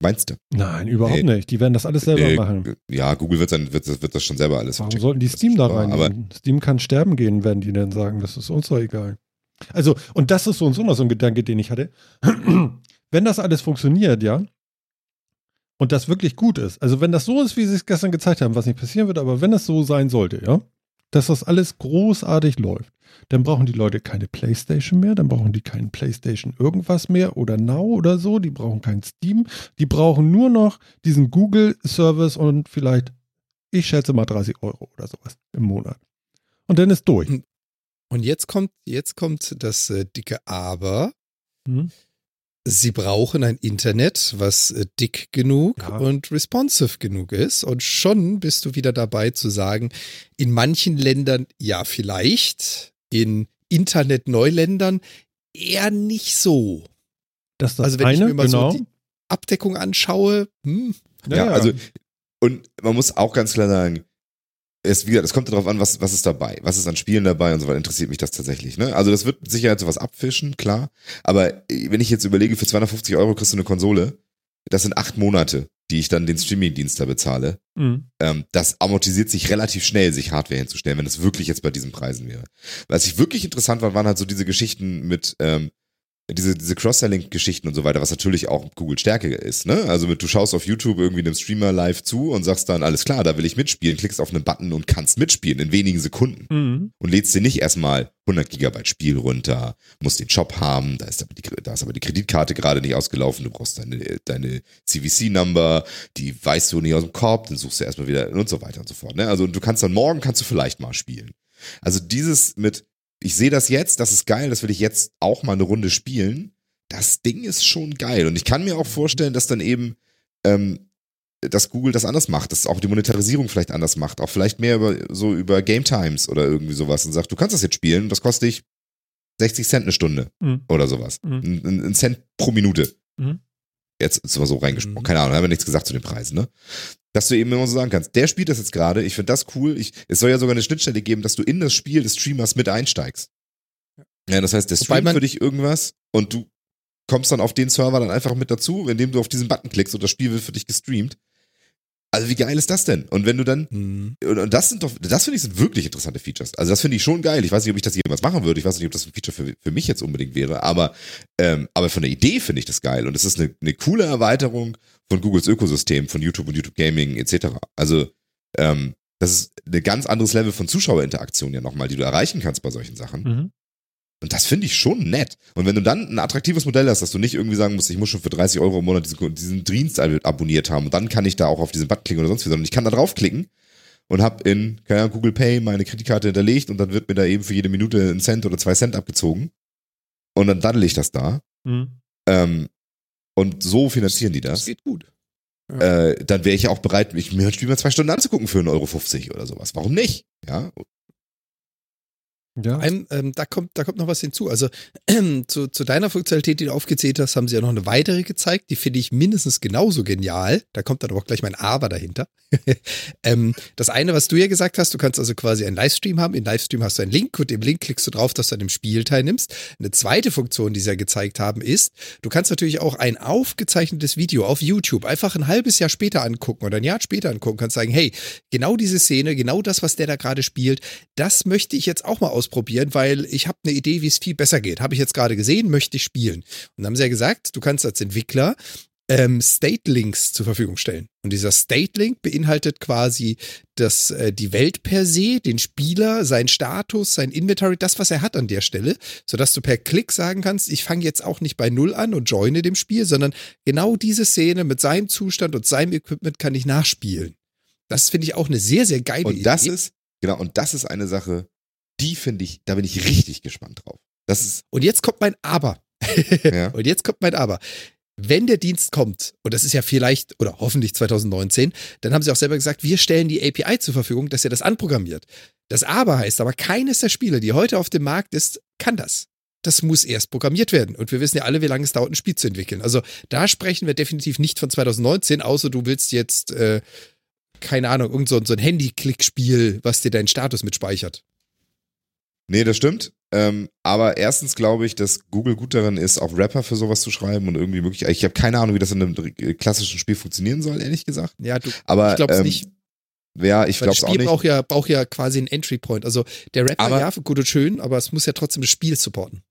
Meinst du? Nein, überhaupt Nee. nicht. Die werden das alles selber Äh, machen. Ja, Google wird, dann, wird, das- wird das schon selber alles Warum verchecken. sollten die Steam da rein? Aber Steam kann sterben gehen, werden die denn sagen. Das ist uns doch egal. Also, und das ist so und so noch so ein Gedanke, den ich hatte. Wenn das alles funktioniert, ja, und das wirklich gut ist, also wenn das so ist, wie sie es gestern gezeigt haben, was nicht passieren wird, aber wenn es so sein sollte, ja, dass das alles großartig läuft, dann brauchen die Leute keine Playstation mehr, dann brauchen die keinen Playstation irgendwas mehr oder Now oder so, die brauchen kein Steam, die brauchen nur noch diesen Google-Service und vielleicht, ich schätze mal 30 Euro oder sowas im Monat. Und dann ist durch. Und jetzt kommt, jetzt kommt das äh, dicke Aber. Hm? Sie brauchen ein Internet, was äh, dick genug Ja. und responsive genug ist. Und schon bist du wieder dabei zu sagen, in manchen Ländern ja vielleicht, in Internet-Neuländern eher nicht so. Das ist das Also wenn ich eine, mir mal so genau. die- Abdeckung anschaue, hm, Ja, also, und man muss auch ganz klar sagen, es, wie gesagt, es kommt darauf an, was, was ist dabei, was ist an Spielen dabei und so weiter, interessiert mich das tatsächlich. Ne? Also das wird mit Sicherheit sowas abfischen, klar. Aber äh, wenn ich jetzt überlege, für 250 Euro kriegst du eine Konsole, das sind acht Monate, die ich dann den Streaming-Dienst da bezahle. Mhm. Ähm, das amortisiert sich relativ schnell, sich Hardware hinzustellen, wenn es wirklich jetzt bei diesen Preisen wäre. Was ich wirklich interessant war, waren halt so diese Geschichten mit, ähm, diese, diese Cross-Selling-Geschichten und so weiter, was natürlich auch Google Stärke ist, ne? Also mit, du schaust auf YouTube irgendwie einem Streamer live zu und sagst dann, alles klar, da will ich mitspielen, klickst auf einen Button und kannst mitspielen in wenigen Sekunden. Mhm. Und lädst dir nicht erstmal 100 Gigabyte Spiel runter, musst den Shop haben, da ist aber die, da ist aber die Kreditkarte gerade nicht ausgelaufen, du brauchst deine, deine CVC-Number, die weißt du nicht aus dem Korb, dann suchst du erstmal wieder und so weiter und so fort, ne? Also du kannst dann morgen, kannst du vielleicht mal spielen. Also dieses mit, ich sehe das jetzt, das ist geil, das will ich jetzt auch mal eine Runde spielen. Das Ding ist schon geil. Und ich kann mir auch vorstellen, dass dann eben, ähm, dass Google das anders macht, dass auch die Monetarisierung vielleicht anders macht, auch vielleicht mehr über so über Game Times oder irgendwie sowas und sagt, du kannst das jetzt spielen, das kostet dich 60 Cent eine Stunde Mhm. oder sowas. Mhm. Ein, ein Cent pro Minute. Mhm. Jetzt ist mal so reingesprochen. Mhm. Keine Ahnung, haben wir nichts gesagt zu den Preisen, ne? Dass du eben immer so sagen kannst, der spielt das jetzt gerade, ich finde das cool. Ich, es soll ja sogar eine Schnittstelle geben, dass du in das Spiel des Streamers mit einsteigst. Ja, das heißt, der Wobei streamt für dich irgendwas und du kommst dann auf den Server dann einfach mit dazu, indem du auf diesen Button klickst und das Spiel wird für dich gestreamt. Also wie geil ist das denn? Und wenn du dann hm. und, und das sind doch, das finde ich sind wirklich interessante Features. Also das finde ich schon geil. Ich weiß nicht, ob ich das jemals machen würde. Ich weiß nicht, ob das ein Feature für, für mich jetzt unbedingt wäre. Aber, ähm, aber von der Idee finde ich das geil. Und es ist eine, eine coole Erweiterung von Googles Ökosystem, von YouTube und YouTube Gaming etc. Also ähm, das ist ein ganz anderes Level von Zuschauerinteraktion ja nochmal, die du erreichen kannst bei solchen Sachen. Mhm. Und das finde ich schon nett. Und wenn du dann ein attraktives Modell hast, dass du nicht irgendwie sagen musst, ich muss schon für 30 Euro im Monat diesen, diesen Dienst abonniert haben und dann kann ich da auch auf diesen Button klicken oder sonst wie, sondern ich kann da draufklicken und habe in keine Ahnung, Google Pay meine Kreditkarte hinterlegt und dann wird mir da eben für jede Minute ein Cent oder zwei Cent abgezogen. Und dann daddel ich das da. Mhm. Ähm, und so finanzieren die Das das. geht gut. Äh, dann wäre ich ja auch bereit, mich mir ein Spiel mal zwei Stunden anzugucken für 1,50 Euro oder sowas. Warum nicht? Ja, Ja. Einem, ähm, da, kommt, da kommt noch was hinzu. Also zu, zu deiner Funktionalität, die du aufgezählt hast, haben sie ja noch eine weitere gezeigt. Die finde ich mindestens genauso genial. Da kommt dann aber auch gleich mein Aber dahinter. ähm, das eine, was du ja gesagt hast, du kannst also quasi einen Livestream haben. In Livestream hast du einen Link und im Link klickst du drauf, dass du an dem Spiel teilnimmst. Eine zweite Funktion, die sie ja gezeigt haben, ist, du kannst natürlich auch ein aufgezeichnetes Video auf YouTube einfach ein halbes Jahr später angucken oder ein Jahr später angucken. Kannst sagen, hey, genau diese Szene, genau das, was der da gerade spielt, das möchte ich jetzt auch mal ausprobieren, weil ich habe eine Idee, wie es viel besser geht. Habe ich jetzt gerade gesehen, möchte ich spielen. Und dann haben sie ja gesagt, du kannst als Entwickler ähm, State Links zur Verfügung stellen. Und dieser State Link beinhaltet quasi das, äh, die Welt per se, den Spieler, sein Status, sein Inventory, das, was er hat an der Stelle, sodass du per Klick sagen kannst, ich fange jetzt auch nicht bei Null an und joine dem Spiel, sondern genau diese Szene mit seinem Zustand und seinem Equipment kann ich nachspielen. Das finde ich auch eine sehr, sehr geile Und das Idee. ist, genau, und das ist eine Sache, die finde ich, da bin ich richtig gespannt drauf. Das ist, Und jetzt kommt mein Aber. ja. Und jetzt kommt mein Aber. Wenn der Dienst kommt, und das ist ja vielleicht oder hoffentlich 2019, dann haben sie auch selber gesagt, wir stellen die API zur Verfügung, dass er das anprogrammiert. Das Aber heißt aber, keines der Spiele, die heute auf dem Markt ist, kann das. Das muss erst programmiert werden. Und wir wissen ja alle, wie lange es dauert, ein Spiel zu entwickeln. Also da sprechen wir definitiv nicht von 2019, außer du willst jetzt, äh, keine Ahnung, irgend so, so ein Handy-Klick-Spiel, was dir deinen Status mitspeichert. Nee, das stimmt. Ähm, aber erstens glaube ich, dass Google gut darin ist, auch Rapper für sowas zu schreiben und irgendwie möglich. Ich habe keine Ahnung, wie das in einem äh, klassischen Spiel funktionieren soll, ehrlich gesagt. Ja, du, Aber ich glaube es ähm, nicht. Ja, ich glaube das es auch Spiel nicht. braucht ja, braucht ja quasi einen Entry Point. Also der Rapper, Aber- ja, gut und schön, aber es muss ja trotzdem das Spiel supporten.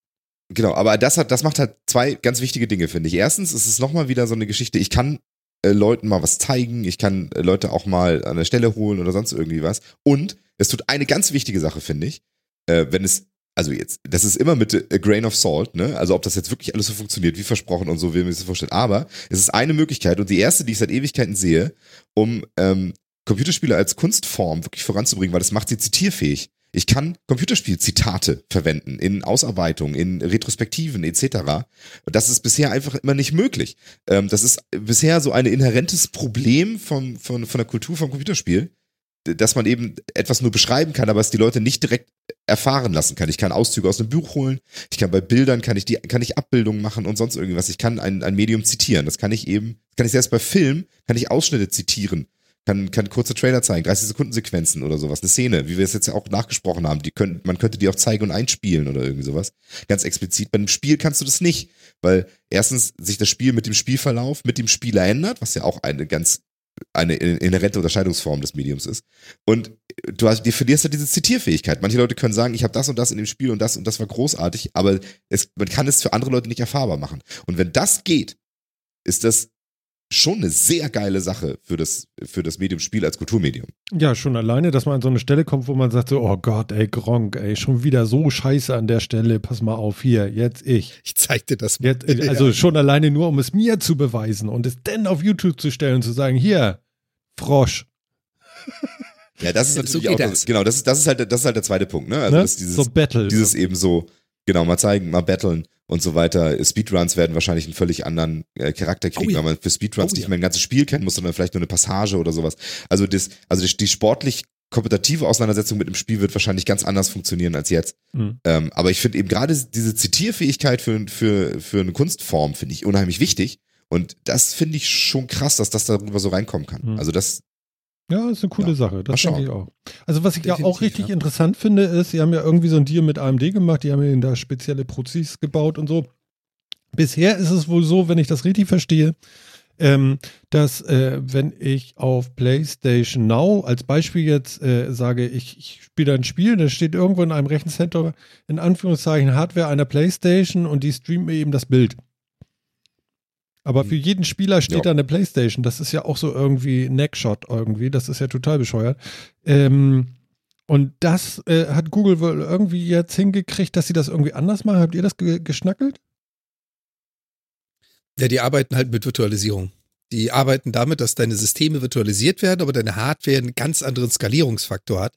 Genau, aber das hat, das macht halt zwei ganz wichtige Dinge, finde ich. Erstens ist es nochmal wieder so eine Geschichte, ich kann äh, Leuten mal was zeigen, ich kann äh, Leute auch mal an der Stelle holen oder sonst irgendwie was. Und es tut eine ganz wichtige Sache, finde ich, äh, wenn es, also jetzt, das ist immer mit a grain of salt, ne? Also ob das jetzt wirklich alles so funktioniert, wie versprochen und so, wie man sich das vorstellt. Aber es ist eine Möglichkeit und die erste, die ich seit Ewigkeiten sehe, um ähm, Computerspiele als Kunstform wirklich voranzubringen, weil das macht sie zitierfähig. Ich kann Computerspiel-Zitate verwenden in Ausarbeitungen, in Retrospektiven etc. Das ist bisher einfach immer nicht möglich. Ähm, das ist bisher so ein inhärentes Problem vom, von, von der Kultur vom Computerspiel, dass man eben etwas nur beschreiben kann, aber es die Leute nicht direkt erfahren lassen kann. Ich kann Auszüge aus einem Buch holen, ich kann bei Bildern, kann ich die, kann ich Abbildungen machen und sonst irgendwas. Ich kann ein, ein Medium zitieren. Das kann ich eben, kann ich selbst bei Film, kann ich Ausschnitte zitieren kann, kann kurze Trailer zeigen, 30 Sekunden Sequenzen oder sowas, eine Szene, wie wir es jetzt ja auch nachgesprochen haben, die können, man könnte die auch zeigen und einspielen oder irgendwie sowas. Ganz explizit. Bei einem Spiel kannst du das nicht, weil erstens sich das Spiel mit dem Spielverlauf, mit dem Spieler ändert, was ja auch eine ganz eine inhärente Unterscheidungsform des Mediums ist. Und du hast, dir verlierst ja diese Zitierfähigkeit. Manche Leute können sagen, ich habe das und das in dem Spiel und das und das war großartig, aber es, man kann es für andere Leute nicht erfahrbar machen. Und wenn das geht, ist das schon eine sehr geile Sache für das, für das Medium Spiel als Kulturmedium. Ja, schon alleine, dass man an so eine Stelle kommt, wo man sagt so, oh Gott, ey, Gronk, ey, schon wieder so scheiße an der Stelle, pass mal auf, hier, jetzt ich. Ich zeig dir das mal. Jetzt, also ja. schon alleine nur, um es mir zu beweisen und es dann auf YouTube zu stellen und zu sagen, hier, Frosch. Ja, das ist natürlich so auch, das. genau, das ist, das ist halt, das ist halt der zweite Punkt, ne? Also, ne? dieses, so Battle. Dieses eben so, genau, mal zeigen, mal battlen und so weiter. Speedruns werden wahrscheinlich einen völlig anderen äh, Charakter kriegen, oh ja. weil man für Speedruns oh nicht mehr ein ganzes Spiel kennen muss, sondern vielleicht nur eine Passage oder sowas. Also das, also die, die sportlich kompetitive Auseinandersetzung mit dem Spiel wird wahrscheinlich ganz anders funktionieren als jetzt. Mhm. Ähm, aber ich finde eben gerade diese Zitierfähigkeit für, für, für eine Kunstform finde ich unheimlich wichtig. Und das finde ich schon krass, dass das darüber so reinkommen kann. Mhm. Also das, ja, ist eine coole ja, Sache. Das denke ich auch. Also, was ich Definitiv, ja auch richtig ja. interessant finde, ist, sie haben ja irgendwie so ein Deal mit AMD gemacht, die haben ja da spezielle Prozis gebaut und so. Bisher ist es wohl so, wenn ich das richtig verstehe, ähm, dass äh, wenn ich auf PlayStation Now als Beispiel jetzt äh, sage, ich, ich spiele ein Spiel, dann steht irgendwo in einem Rechencenter in Anführungszeichen Hardware einer PlayStation und die streamt mir eben das Bild. Aber für jeden Spieler steht ja. da eine Playstation. Das ist ja auch so irgendwie Neckshot irgendwie. Das ist ja total bescheuert. Ähm, und das äh, hat Google wohl irgendwie jetzt hingekriegt, dass sie das irgendwie anders machen. Habt ihr das ge geschnackelt? Ja, die arbeiten halt mit Virtualisierung. Die arbeiten damit, dass deine Systeme virtualisiert werden, aber deine Hardware einen ganz anderen Skalierungsfaktor hat,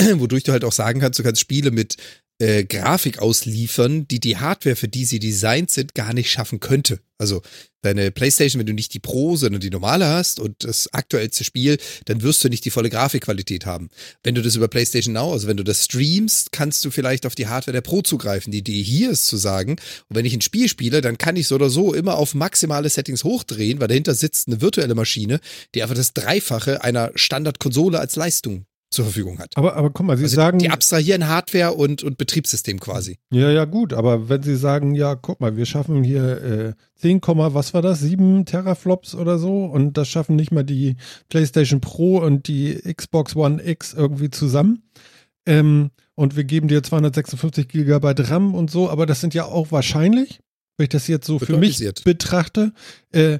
wodurch du halt auch sagen kannst, du kannst Spiele mit äh, Grafik ausliefern, die die Hardware, für die sie designt sind, gar nicht schaffen könnte. Also deine PlayStation, wenn du nicht die Pro, sondern die normale hast und das aktuellste Spiel, dann wirst du nicht die volle Grafikqualität haben. Wenn du das über PlayStation Now, also wenn du das streamst, kannst du vielleicht auf die Hardware der Pro zugreifen. Die Idee hier ist zu sagen, und wenn ich ein Spiel spiele, dann kann ich so oder so immer auf maximale Settings hochdrehen, weil dahinter sitzt eine virtuelle Maschine, die einfach das Dreifache einer Standardkonsole als Leistung zur Verfügung hat. Aber, aber guck mal, Sie also sagen. Die abstrahieren Hardware und, und Betriebssystem quasi. Ja, ja, gut, aber wenn Sie sagen, ja, guck mal, wir schaffen hier äh, 10, was war das? 7 Teraflops oder so und das schaffen nicht mal die PlayStation Pro und die Xbox One X irgendwie zusammen. Ähm, und wir geben dir 256 Gigabyte RAM und so, aber das sind ja auch wahrscheinlich, wenn ich das jetzt so für mich betrachte, äh,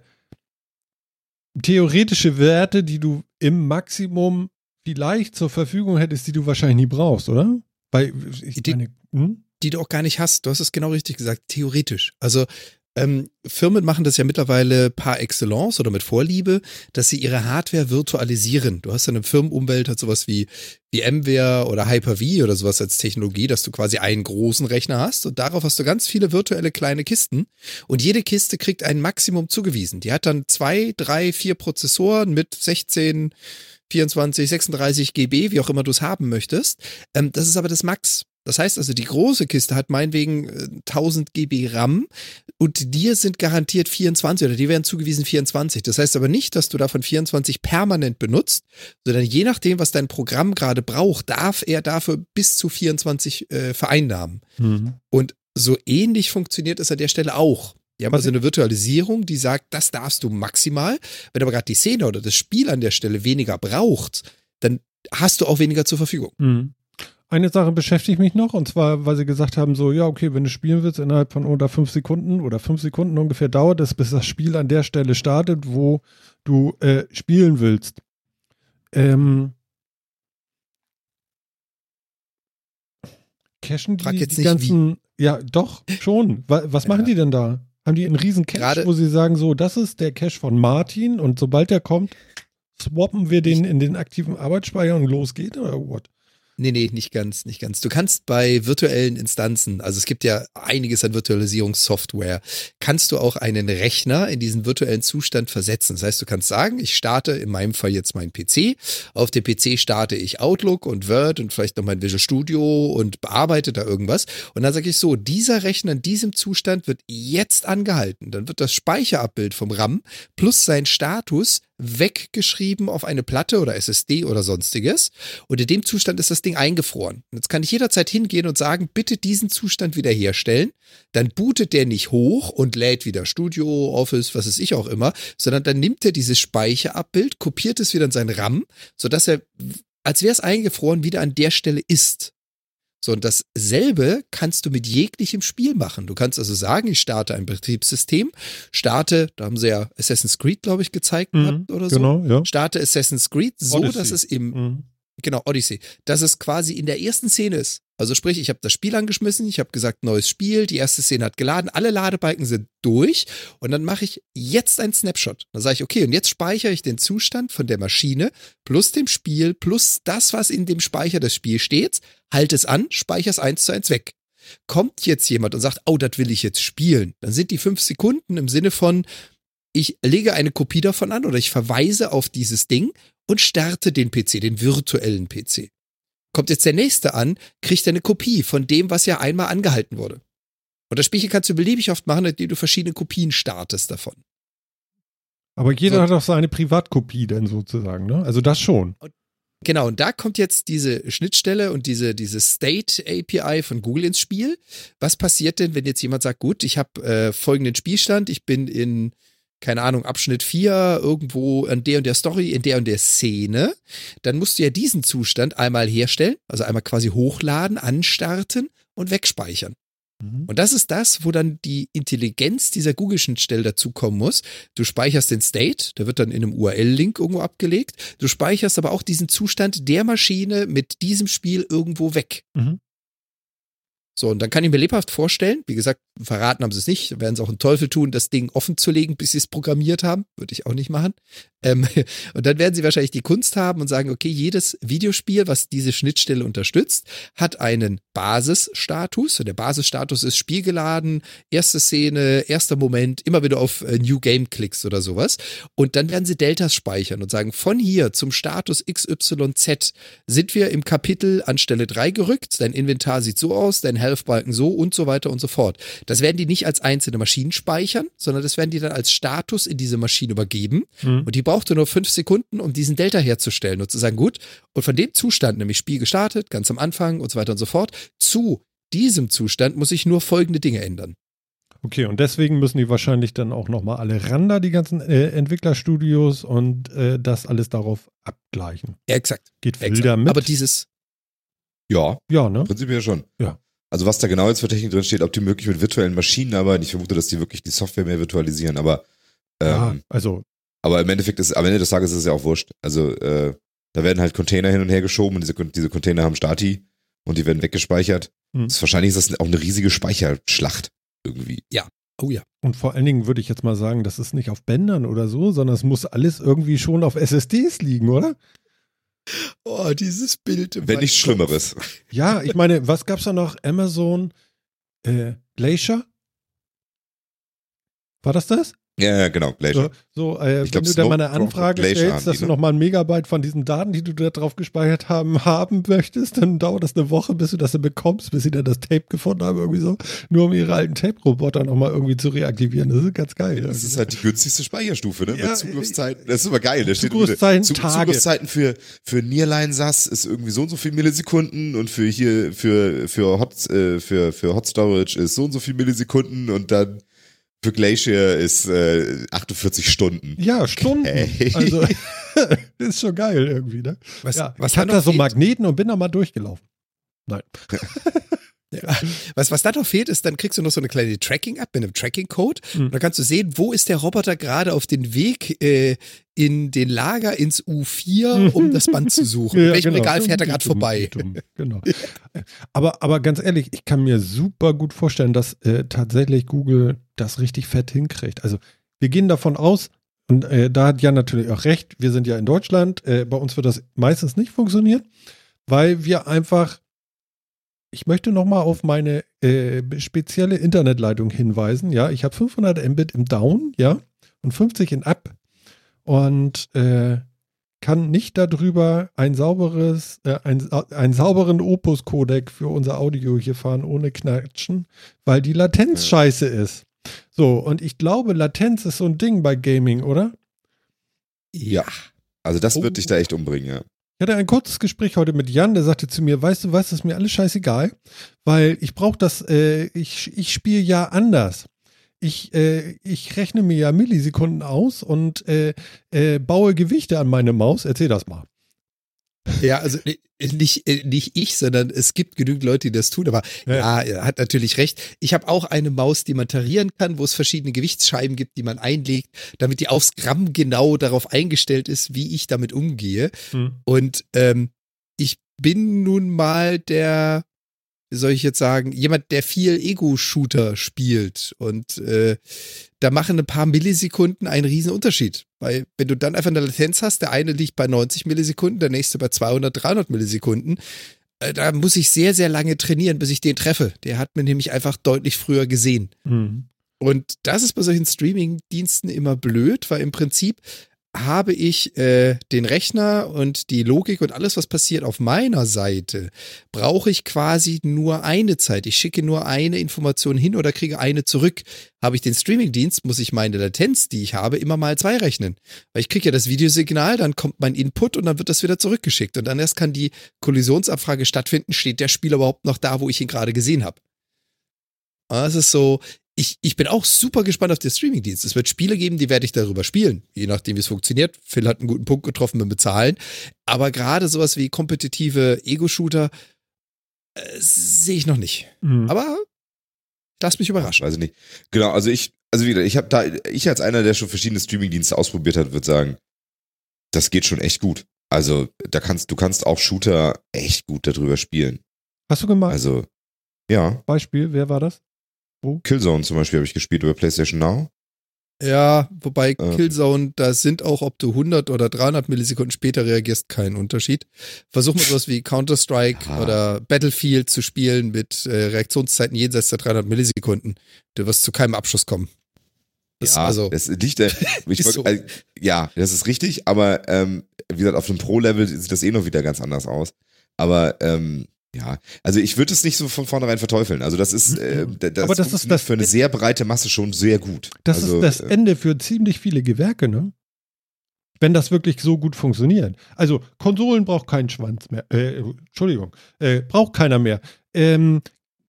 theoretische Werte, die du im Maximum vielleicht zur Verfügung hättest, die du wahrscheinlich nie brauchst, oder? Weil ich die, meine, hm? die du auch gar nicht hast. Du hast es genau richtig gesagt, theoretisch. Also ähm, Firmen machen das ja mittlerweile par excellence oder mit Vorliebe, dass sie ihre Hardware virtualisieren. Du hast ja eine Firmenumwelt, hat sowas wie VMware oder Hyper-V oder sowas als Technologie, dass du quasi einen großen Rechner hast und darauf hast du ganz viele virtuelle kleine Kisten und jede Kiste kriegt ein Maximum zugewiesen. Die hat dann zwei, drei, vier Prozessoren mit 16 24, 36 GB, wie auch immer du es haben möchtest. Ähm, das ist aber das Max. Das heißt also, die große Kiste hat meinetwegen 1000 äh, GB RAM und dir sind garantiert 24 oder die werden zugewiesen 24. Das heißt aber nicht, dass du davon 24 permanent benutzt, sondern je nachdem, was dein Programm gerade braucht, darf er dafür bis zu 24 äh, vereinnahmen. Mhm. Und so ähnlich funktioniert es an der Stelle auch. Die haben also eine Virtualisierung, die sagt, das darfst du maximal. Wenn aber gerade die Szene oder das Spiel an der Stelle weniger braucht, dann hast du auch weniger zur Verfügung. Mhm. Eine Sache beschäftigt mich noch, und zwar, weil sie gesagt haben, so, ja, okay, wenn du spielen willst, innerhalb von unter fünf Sekunden oder fünf Sekunden ungefähr dauert es, bis das Spiel an der Stelle startet, wo du äh, spielen willst. Ähm, cashen die, jetzt die nicht ganzen, wie. ja, doch, schon. Was machen ja. die denn da? Haben die einen riesen Cache, Gerade wo sie sagen, so, das ist der Cache von Martin und sobald der kommt, swappen wir den in den aktiven Arbeitsspeicher und los geht oder what? Nee, nee, nicht ganz, nicht ganz. Du kannst bei virtuellen Instanzen, also es gibt ja einiges an Virtualisierungssoftware, kannst du auch einen Rechner in diesen virtuellen Zustand versetzen. Das heißt, du kannst sagen, ich starte in meinem Fall jetzt meinen PC. Auf dem PC starte ich Outlook und Word und vielleicht noch mein Visual Studio und bearbeite da irgendwas. Und dann sage ich so, dieser Rechner in diesem Zustand wird jetzt angehalten. Dann wird das Speicherabbild vom RAM plus sein Status weggeschrieben auf eine Platte oder SSD oder sonstiges. Und in dem Zustand ist das Ding eingefroren. Jetzt kann ich jederzeit hingehen und sagen, bitte diesen Zustand wiederherstellen. Dann bootet der nicht hoch und lädt wieder Studio, Office, was ist ich auch immer, sondern dann nimmt er dieses Speicherabbild, kopiert es wieder in sein RAM, sodass er, als wäre es eingefroren, wieder an der Stelle ist. So, und dasselbe kannst du mit jeglichem Spiel machen. Du kannst also sagen, ich starte ein Betriebssystem, starte, da haben sie ja Assassin's Creed, glaube ich, gezeigt Mhm, oder so. Genau, ja. Starte Assassin's Creed so, Odyssey. dass es im, Mhm. Genau, Odyssey, dass es quasi in der ersten Szene ist. Also sprich, ich habe das Spiel angeschmissen, ich habe gesagt, neues Spiel, die erste Szene hat geladen, alle Ladebalken sind durch und dann mache ich jetzt einen Snapshot. Dann sage ich, okay, und jetzt speichere ich den Zustand von der Maschine plus dem Spiel plus das, was in dem Speicher des Spiels steht, halte es an, speichere es eins zu eins weg. Kommt jetzt jemand und sagt, oh, das will ich jetzt spielen, dann sind die fünf Sekunden im Sinne von, ich lege eine Kopie davon an oder ich verweise auf dieses Ding und starte den PC, den virtuellen PC. Kommt jetzt der nächste an, kriegt er eine Kopie von dem, was ja einmal angehalten wurde. Und das Spielchen kannst du beliebig oft machen, indem du verschiedene Kopien startest davon. Aber jeder So. hat auch seine Privatkopie dann sozusagen, ne? Also das schon. Genau, und da kommt jetzt diese Schnittstelle und diese, diese State API von Google ins Spiel. Was passiert denn, wenn jetzt jemand sagt, gut, ich habe äh, folgenden Spielstand, ich bin in, keine Ahnung, Abschnitt 4 irgendwo an der und der Story, in der und der Szene, dann musst du ja diesen Zustand einmal herstellen, also einmal quasi hochladen, anstarten und wegspeichern. Mhm. Und das ist das, wo dann die Intelligenz dieser Google-Schnittstelle dazukommen muss. Du speicherst den State, der wird dann in einem URL-Link irgendwo abgelegt. Du speicherst aber auch diesen Zustand der Maschine mit diesem Spiel irgendwo weg. Mhm. So, und dann kann ich mir lebhaft vorstellen, wie gesagt, verraten haben sie es nicht, werden sie auch einen Teufel tun, das Ding offen zu legen, bis sie es programmiert haben. Würde ich auch nicht machen. Ähm, und dann werden sie wahrscheinlich die Kunst haben und sagen, okay, jedes Videospiel, was diese Schnittstelle unterstützt, hat einen Basisstatus. Und der Basisstatus ist spielgeladen, erste Szene, erster Moment, immer wieder auf äh, New Game klickst oder sowas. Und dann werden sie Deltas speichern und sagen, von hier zum Status XYZ sind wir im Kapitel an Stelle 3 gerückt, dein Inventar sieht so aus, dein Health-Balken so und so weiter und so fort. Das werden die nicht als einzelne Maschinen speichern, sondern das werden die dann als Status in diese Maschine übergeben. Mhm. Und die brauchte nur fünf Sekunden, um diesen Delta herzustellen und zu sagen, gut, und von dem Zustand, nämlich Spiel gestartet, ganz am Anfang und so weiter und so fort, zu diesem Zustand muss ich nur folgende Dinge ändern. Okay, und deswegen müssen die wahrscheinlich dann auch nochmal alle Rander, die ganzen äh, Entwicklerstudios und äh, das alles darauf abgleichen. Ja, exakt. Geht exakt. Wilder mit? Aber dieses, Ja, ja, ne? prinzipiell schon. Ja. Also was da genau jetzt für Technik drin steht, ob die möglich mit virtuellen Maschinen arbeiten, ich vermute, dass die wirklich die Software mehr virtualisieren, aber ähm, ja, also, aber im Endeffekt ist, am Ende des Tages ist es ja auch wurscht. Also äh, da werden halt Container hin und her geschoben und diese, diese Container haben Stati und die werden weggespeichert. Hm. Das ist, wahrscheinlich ist das auch eine riesige Speicherschlacht irgendwie. oh ja, und vor allen Dingen würde ich jetzt mal sagen, das ist nicht auf Bändern oder so, sondern es muss alles irgendwie schon auf SSDs liegen, oder? Oh, dieses Bild. im Wenn nichts. Schlimmeres. Ja, ich meine, was gab's da noch? Amazon äh, Glacier? War das das? Ja, ja, genau, gleich. So, so äh, Ich glaub, wenn du da mal eine Anfrage Glacier stellst, dass die, du ne? nochmal ein Megabyte von diesen Daten, die du da drauf gespeichert haben, haben möchtest, dann dauert das eine Woche, bis du das dann bekommst, bis sie dann das Tape gefunden haben, irgendwie so, nur um ihre alten Tape-Roboter nochmal irgendwie zu reaktivieren. Das ist ganz geil. Das ist halt die günstigste Speicherstufe, ne? Ja, Mit Zugriffszeiten. Das ist immer geil. Da steht Zugriffszeiten, Zu- Tage. Zugriffszeiten für, für Nearline-SAS ist irgendwie so und so viel Millisekunden und für hier, für, für Hot, äh, für, für Hot Storage ist so und so viel Millisekunden und dann für Glacier ist äh, 48 Stunden. ja, Stunden. Okay. Also, ist schon geil irgendwie, ne? Was, ja, was ich hatte dann da so Magneten und bin da mal durchgelaufen. Nein. Ja. Was, was da noch fehlt, ist, dann kriegst du noch so eine kleine Tracking-App mit einem Tracking-Code. Mhm. Und dann kannst du sehen, wo ist der Roboter gerade auf den Weg äh, in den Lager ins U4, um das Band zu suchen. in welchem genau. Regal fährt er gerade vorbei? Genau. Aber, aber ganz ehrlich, ich kann mir super gut vorstellen, dass äh, tatsächlich Google das richtig fett hinkriegt. Also wir gehen davon aus, und äh, da hat Jan natürlich auch recht, wir sind ja in Deutschland, äh, bei uns wird das meistens nicht funktionieren. weil wir einfach, ich möchte nochmal auf meine äh, spezielle Internetleitung hinweisen. Ja, ich habe 500 Mbit im Down, ja, und 50 in Up und äh, kann nicht darüber ein sauberes, äh, ein, einen sauberen Opus-Codec für unser Audio hier fahren ohne Knatschen, weil die Latenz scheiße ist. So, und ich glaube, Latenz ist so ein Ding bei Gaming, oder? Ja. Also das Oh. wird dich da echt umbringen, ja. Hatte ein kurzes Gespräch heute mit Jan, der sagte zu mir, weißt du was, das ist mir alles scheißegal, weil ich brauche das, äh, ich, ich spiele ja anders. Ich, äh, ich rechne mir ja Millisekunden aus und äh, äh, baue Gewichte an meine Maus. Erzähl das mal. Ja, also äh, nicht, äh, nicht ich, sondern es gibt genügend Leute, die das tun. Aber Ja. ja, er hat natürlich recht. Ich habe auch eine Maus, die man tarieren kann, wo es verschiedene Gewichtsscheiben gibt, die man einlegt, damit die aufs Gramm genau darauf eingestellt ist, wie ich damit umgehe. Und ähm, ich bin nun mal der, soll ich jetzt sagen, jemand, der viel Ego-Shooter spielt. Und äh, da machen ein paar Millisekunden einen riesen Unterschied. Weil wenn du dann einfach eine Latenz hast, der eine liegt bei 90 Millisekunden, der nächste bei 200, 300 Millisekunden, äh, da muss ich sehr, sehr lange trainieren, bis ich den treffe. Der hat mir nämlich einfach deutlich früher gesehen. Mhm. Und das ist bei solchen Streaming-Diensten immer blöd, weil im Prinzip habe ich äh, den Rechner und die Logik und alles, was passiert auf meiner Seite, brauche ich quasi nur eine Zeit. Ich schicke nur eine Information hin oder kriege eine zurück. Habe ich den Streaming-Dienst, muss ich meine Latenz, die ich habe, immer mal zwei rechnen. Weil ich kriege ja das Videosignal, dann kommt mein Input und dann wird das wieder zurückgeschickt. Und dann erst kann die Kollisionsabfrage stattfinden, steht der Spieler überhaupt noch da, wo ich ihn gerade gesehen habe. Das ist so, ich, ich bin auch super gespannt auf den Streamingdienst. Es wird Spiele geben, die werde ich darüber spielen, je nachdem, wie es funktioniert. Phil hat einen guten Punkt getroffen beim Bezahlen. Aber gerade sowas wie kompetitive Ego-Shooter äh, sehe ich noch nicht. Mhm. Aber lass mich überraschen. Weiß ich nicht. Genau, also ich, also wieder, ich habe da, ich als einer, der schon verschiedene Streamingdienste ausprobiert hat, würde sagen, das geht schon echt gut. Also da kannst, du kannst auch Shooter echt gut darüber spielen. Hast du gemacht? Also, ja, Beispiel, wer war das? Killzone zum Beispiel habe ich gespielt über PlayStation Now. Ja, wobei Äh. Killzone, da sind auch, ob du 100 oder 300 Millisekunden später reagierst, kein Unterschied. Versuch mal sowas wie Counter-Strike Ja. oder Battlefield zu spielen mit äh, Reaktionszeiten jenseits der 300 Millisekunden. Du wirst zu keinem Abschluss kommen. Das, ja, also, das liegt, äh, so. äh, ja, das ist richtig, aber ähm, wie gesagt, auf dem Pro-Level sieht das eh noch wieder ganz anders aus. Aber ähm, ja, also ich würde es nicht so von vornherein verteufeln. Also das ist, äh, d- das, Aber das ist das- für eine sehr breite Masse schon sehr gut. Das also, ist das äh, Ende für ziemlich viele Gewerke, ne? Wenn das wirklich so gut funktioniert. Also Konsolen braucht keinen Schwanz mehr. Äh, Entschuldigung, äh, braucht keiner mehr. Ähm,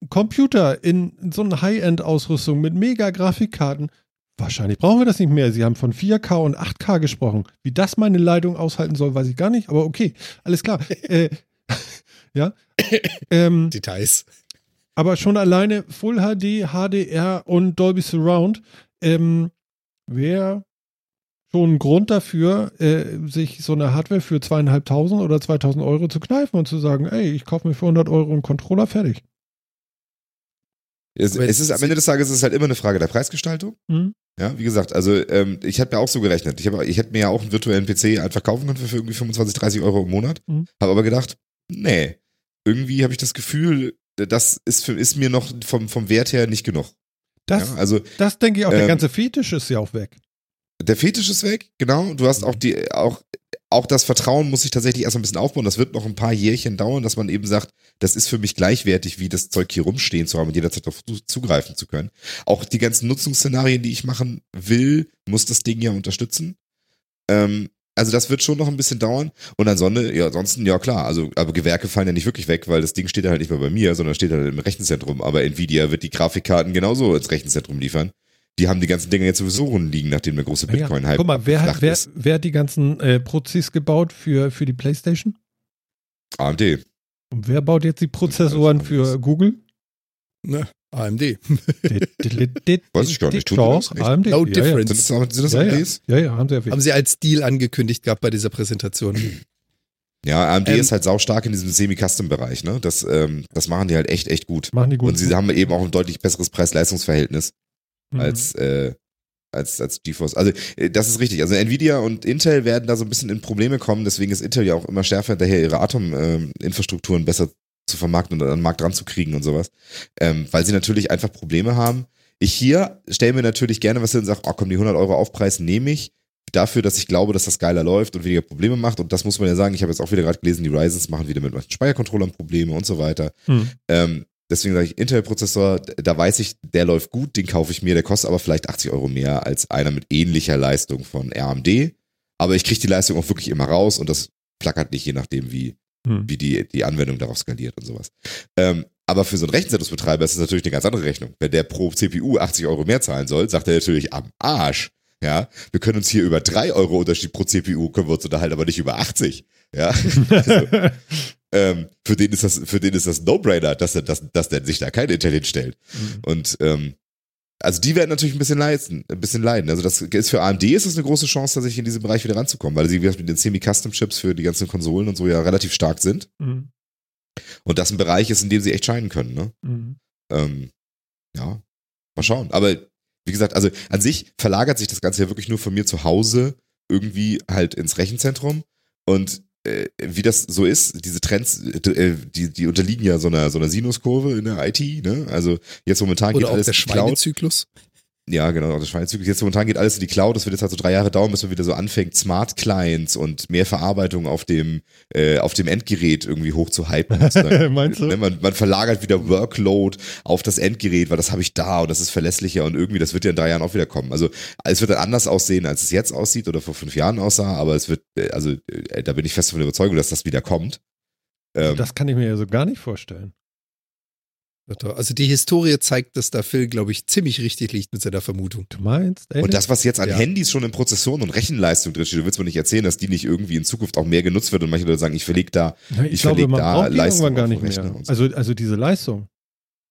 Computer in, in so einer High-End-Ausrüstung mit mega Grafikkarten. Wahrscheinlich brauchen wir das nicht mehr. Sie haben von 4K und 8K gesprochen. Wie das meine Leitung aushalten soll, weiß ich gar nicht. Aber okay, alles klar. äh, ja. Ähm, Details. aber schon alleine Full HD, HDR und Dolby Surround ähm, wäre schon ein Grund dafür, äh, sich so eine Hardware für zweieinhalbtausend oder 2000 Euro zu kneifen und zu sagen, ey, ich kaufe mir für 100 Euro einen Controller, fertig. Es, es ist am Ende des Tages ist es halt immer eine Frage der Preisgestaltung. Mhm. Ja, wie gesagt, also ähm, ich habe mir auch so gerechnet. Ich, hab, ich hätte mir ja auch einen virtuellen PC einfach kaufen können für irgendwie 25, 30 Euro im Monat. Mhm. Habe aber gedacht, nee, irgendwie habe ich das Gefühl, das ist, für, ist mir noch vom, vom Wert her nicht genug. Das, ja, also das denke ich auch, der ähm, ganze Fetisch ist ja auch weg. der Fetisch ist weg, genau. Du hast auch die, auch, auch das Vertrauen muss sich tatsächlich erst ein bisschen aufbauen. Das wird noch ein paar Jährchen dauern, dass man eben sagt, das ist für mich gleichwertig, wie das Zeug hier rumstehen zu haben und jederzeit darauf zu- zugreifen zu können. Auch die ganzen Nutzungsszenarien, die ich machen will, muss das Ding ja unterstützen. Ähm, also das wird schon noch ein bisschen dauern. Und ansonsten, ja, ansonsten, ja klar, also, aber Gewerke fallen ja nicht wirklich weg, weil das Ding steht ja halt nicht mehr bei mir, sondern steht halt im Rechenzentrum. Aber Nvidia wird die Grafikkarten genauso ins Rechenzentrum liefern. Die haben die ganzen Dinger jetzt sowieso rumliegen, nachdem der große Ja, Bitcoin-Hype Guck mal, wer, hat, wer, wer hat die ganzen äh, Prozis gebaut für, für die Playstation? AMD. Und wer baut jetzt die Prozessoren für Google? Ne, AMD. Weiß ich gar nicht. Tun Doch, das? AMD. No ja, ja. difference. Sind das, sind das Ja, ja. AMDs? ja, ja, haben sie erwähnt. Haben sie als Deal angekündigt gehabt bei dieser Präsentation. Ja, AMD Ähm, ist halt saustark in diesem Semi-Custom-Bereich, ne? Das, ähm, das machen die halt echt, echt gut. Machen die gut. Und sie haben eben auch ein deutlich besseres Preis-Leistungs-Verhältnis Mhm. als, äh, als, als GeForce. Also äh, das ist richtig. Also Nvidia und Intel werden da so ein bisschen in Probleme kommen, deswegen ist Intel ja auch immer schärfer hinterher, ihre Atom-Infrastrukturen besser zu vermarkten und an den Markt ranzukriegen und sowas. Ähm, weil sie natürlich einfach Probleme haben. Ich hier stelle mir natürlich gerne was hin und sage, oh komm, die 100 Euro Aufpreis nehme ich dafür, dass ich glaube, dass das geiler läuft und weniger Probleme macht. Und das muss man ja sagen. Ich habe jetzt auch wieder gerade gelesen, die Ryzens machen wieder mit Speichercontrollern Probleme und so weiter. Hm. Ähm, deswegen sage ich, Intel-Prozessor, da weiß ich, der läuft gut, den kaufe ich mir, der kostet aber vielleicht 80 Euro mehr als einer mit ähnlicher Leistung von AMD. Aber ich kriege die Leistung auch wirklich immer raus und das plackert nicht, je nachdem, wie, Hm. wie die, die Anwendung darauf skaliert und sowas. Ähm, aber für so einen Rechenzentrumsbetreiber ist es natürlich eine ganz andere Rechnung. Wenn der pro CPU 80 Euro mehr zahlen soll, sagt er natürlich am Arsch. Ja, wir können uns hier über 3 Euro Unterschied pro CPU, können wir uns unterhalten, aber nicht über 80. Ja, also, ähm, für den ist das, für den ist das No-Brainer, dass er, dass, dass der sich da kein Intel hinstellt. Mhm. Und ähm, also die werden natürlich ein bisschen leiden, ein bisschen leiden. Also das ist für AMD ist es eine große Chance, tatsächlich in diesen Bereich wieder ranzukommen, weil sie mit den Semi-Custom-Chips für die ganzen Konsolen und so ja relativ stark sind. Mhm. Und das ein Bereich ist, in dem sie echt scheinen können. Ne? Mhm. Ähm, ja, mal schauen. Aber wie gesagt, also an sich verlagert sich das Ganze ja wirklich nur von mir zu Hause irgendwie halt ins Rechenzentrum. Und wie das so ist, diese Trends, äh, die, die unterliegen ja so einer, so einer Sinuskurve in der IT. Ne? Also jetzt momentan Oder geht auch alles der in die Cloud. Ja, genau, das Schweinezyklus. Jetzt momentan geht alles in die Cloud. Das wird jetzt halt so drei Jahre dauern, bis man wieder so anfängt, Smart Clients und mehr Verarbeitung auf dem, äh, auf dem Endgerät irgendwie hochzuhypen. sozusagen. Meinst du? Ne, Man, man verlagert wieder Workload auf das Endgerät, weil das habe ich da und das ist verlässlicher und irgendwie, das wird ja in drei Jahren auch wieder kommen. Also es wird dann anders aussehen, als es jetzt aussieht oder vor fünf Jahren aussah, aber es wird, äh, also äh, da bin ich fest von der Überzeugung, dass das wieder kommt. Ähm, Das kann ich mir ja so gar nicht vorstellen. Also die Historie zeigt, dass da Phil, glaube ich, ziemlich richtig liegt mit seiner Vermutung. Du meinst? Echt? Und das, was jetzt an Ja. Handys schon in Prozessoren und Rechenleistung drinsteht, du willst mir nicht erzählen, dass die nicht irgendwie in Zukunft auch mehr genutzt wird und manche Leute sagen, ich verlege da. Ja, ich, ich glaube, verleg da Leistung gar nicht Rechner mehr. so. Also, also diese Leistung.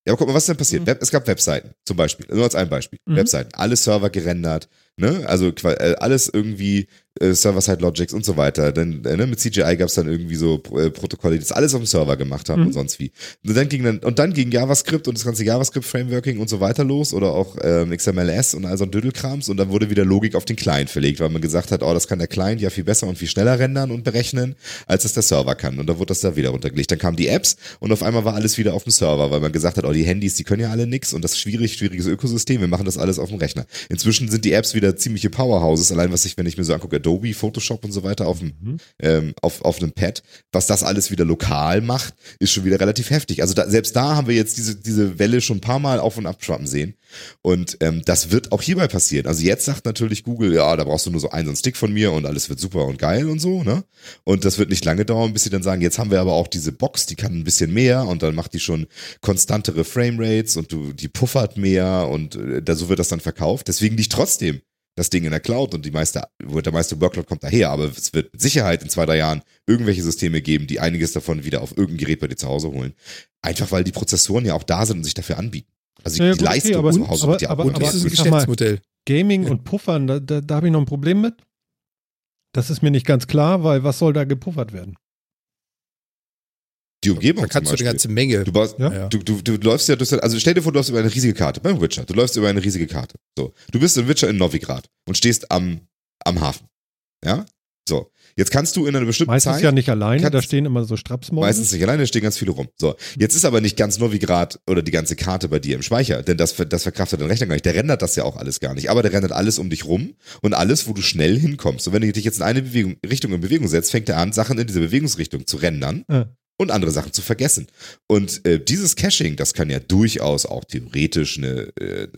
Ja, aber guck mal, was ist denn passiert? Mhm. Es gab Webseiten, zum Beispiel. Nur als ein Beispiel. Mhm. Webseiten. Alle Server gerendert, ne? Also äh, alles irgendwie äh, Server-Side-Logics und so weiter. Dann, äh, ne? Mit CGI gab es dann irgendwie so äh, Protokolle, die das alles auf dem Server gemacht haben Mhm. und sonst wie. Und dann ging dann, und dann ging JavaScript und das ganze JavaScript-Frameworking und so weiter los oder auch ähm, XMLS und all so ein Dödelkrams und dann wurde wieder Logik auf den Client verlegt, weil man gesagt hat, oh, das kann der Client ja viel besser und viel schneller rendern und berechnen, als es der Server kann. Und dann wurde das da wieder runtergelegt. Dann kamen die Apps und auf einmal war alles wieder auf dem Server, weil man gesagt hat, oh, die Handys, die können ja alle nix und das ist schwierig, schwieriges Ökosystem, wir machen das alles auf dem Rechner. Inzwischen sind die Apps wieder ziemliche Powerhouses, allein was ich, wenn ich mir so angucke, Adobe, Photoshop und so weiter auf dem, Mhm. ähm, auf, auf einem Pad, was das alles wieder lokal macht, ist schon wieder relativ heftig. Also da, selbst da haben wir jetzt diese, diese Welle schon ein paar Mal auf und abschwappen sehen. Und ähm, das wird auch hierbei passieren. Also jetzt sagt natürlich Google, ja, da brauchst du nur so einen, Stick von mir und alles wird super und geil und so, ne? Und das wird nicht lange dauern, bis sie dann sagen, jetzt haben wir aber auch diese Box, die kann ein bisschen mehr und dann macht die schon konstantere Framerates und du, die puffert mehr und äh, da, so wird das dann verkauft. Deswegen liegt trotzdem das Ding in der Cloud und die meiste, der meiste Workload kommt daher, aber es wird mit Sicherheit in zwei, drei Jahren irgendwelche Systeme geben, die einiges davon wieder auf irgendein Gerät bei dir zu Hause holen. Einfach weil die Prozessoren ja auch da sind und sich dafür anbieten. Also Ja, die gut, okay, Leistung aber- zu Hause aber- wird ja aber- Und aber- das ist ein sag mal- Geschäftsmodell. Gaming Ja. und Puffern, da, da, da habe ich noch ein Problem mit. Das ist mir nicht ganz klar, weil was soll da gepuffert werden? die Umgebung Da kannst zum du eine ganze Menge. Du, baust, Ja. Du, du, du läufst ja durch, also stell dir vor, du läufst über eine riesige Karte, beim Witcher. Du läufst über eine riesige Karte. So. Du bist in Witcher in Novigrad und stehst am, am Hafen. Ja? So. Jetzt kannst du in einer bestimmten Meistens Zeit. ja nicht alleine, da kannst- stehen immer so Strapsmäuse. Meistens nicht alleine, da stehen ganz viele rum. So, jetzt ist aber nicht ganz Novigrad oder die ganze Karte bei dir im Speicher, denn das, das verkraftet dein Rechner gar nicht. Der rendert das ja auch alles gar nicht. Aber der rendert alles um dich rum und alles, wo du schnell hinkommst. Und wenn du dich jetzt in eine Bewegung, Richtung in Bewegung setzt, fängt er an, Sachen in diese Bewegungsrichtung zu rendern Ja. und andere Sachen zu vergessen. Und äh, dieses Caching, das kann ja durchaus auch theoretisch eine, äh,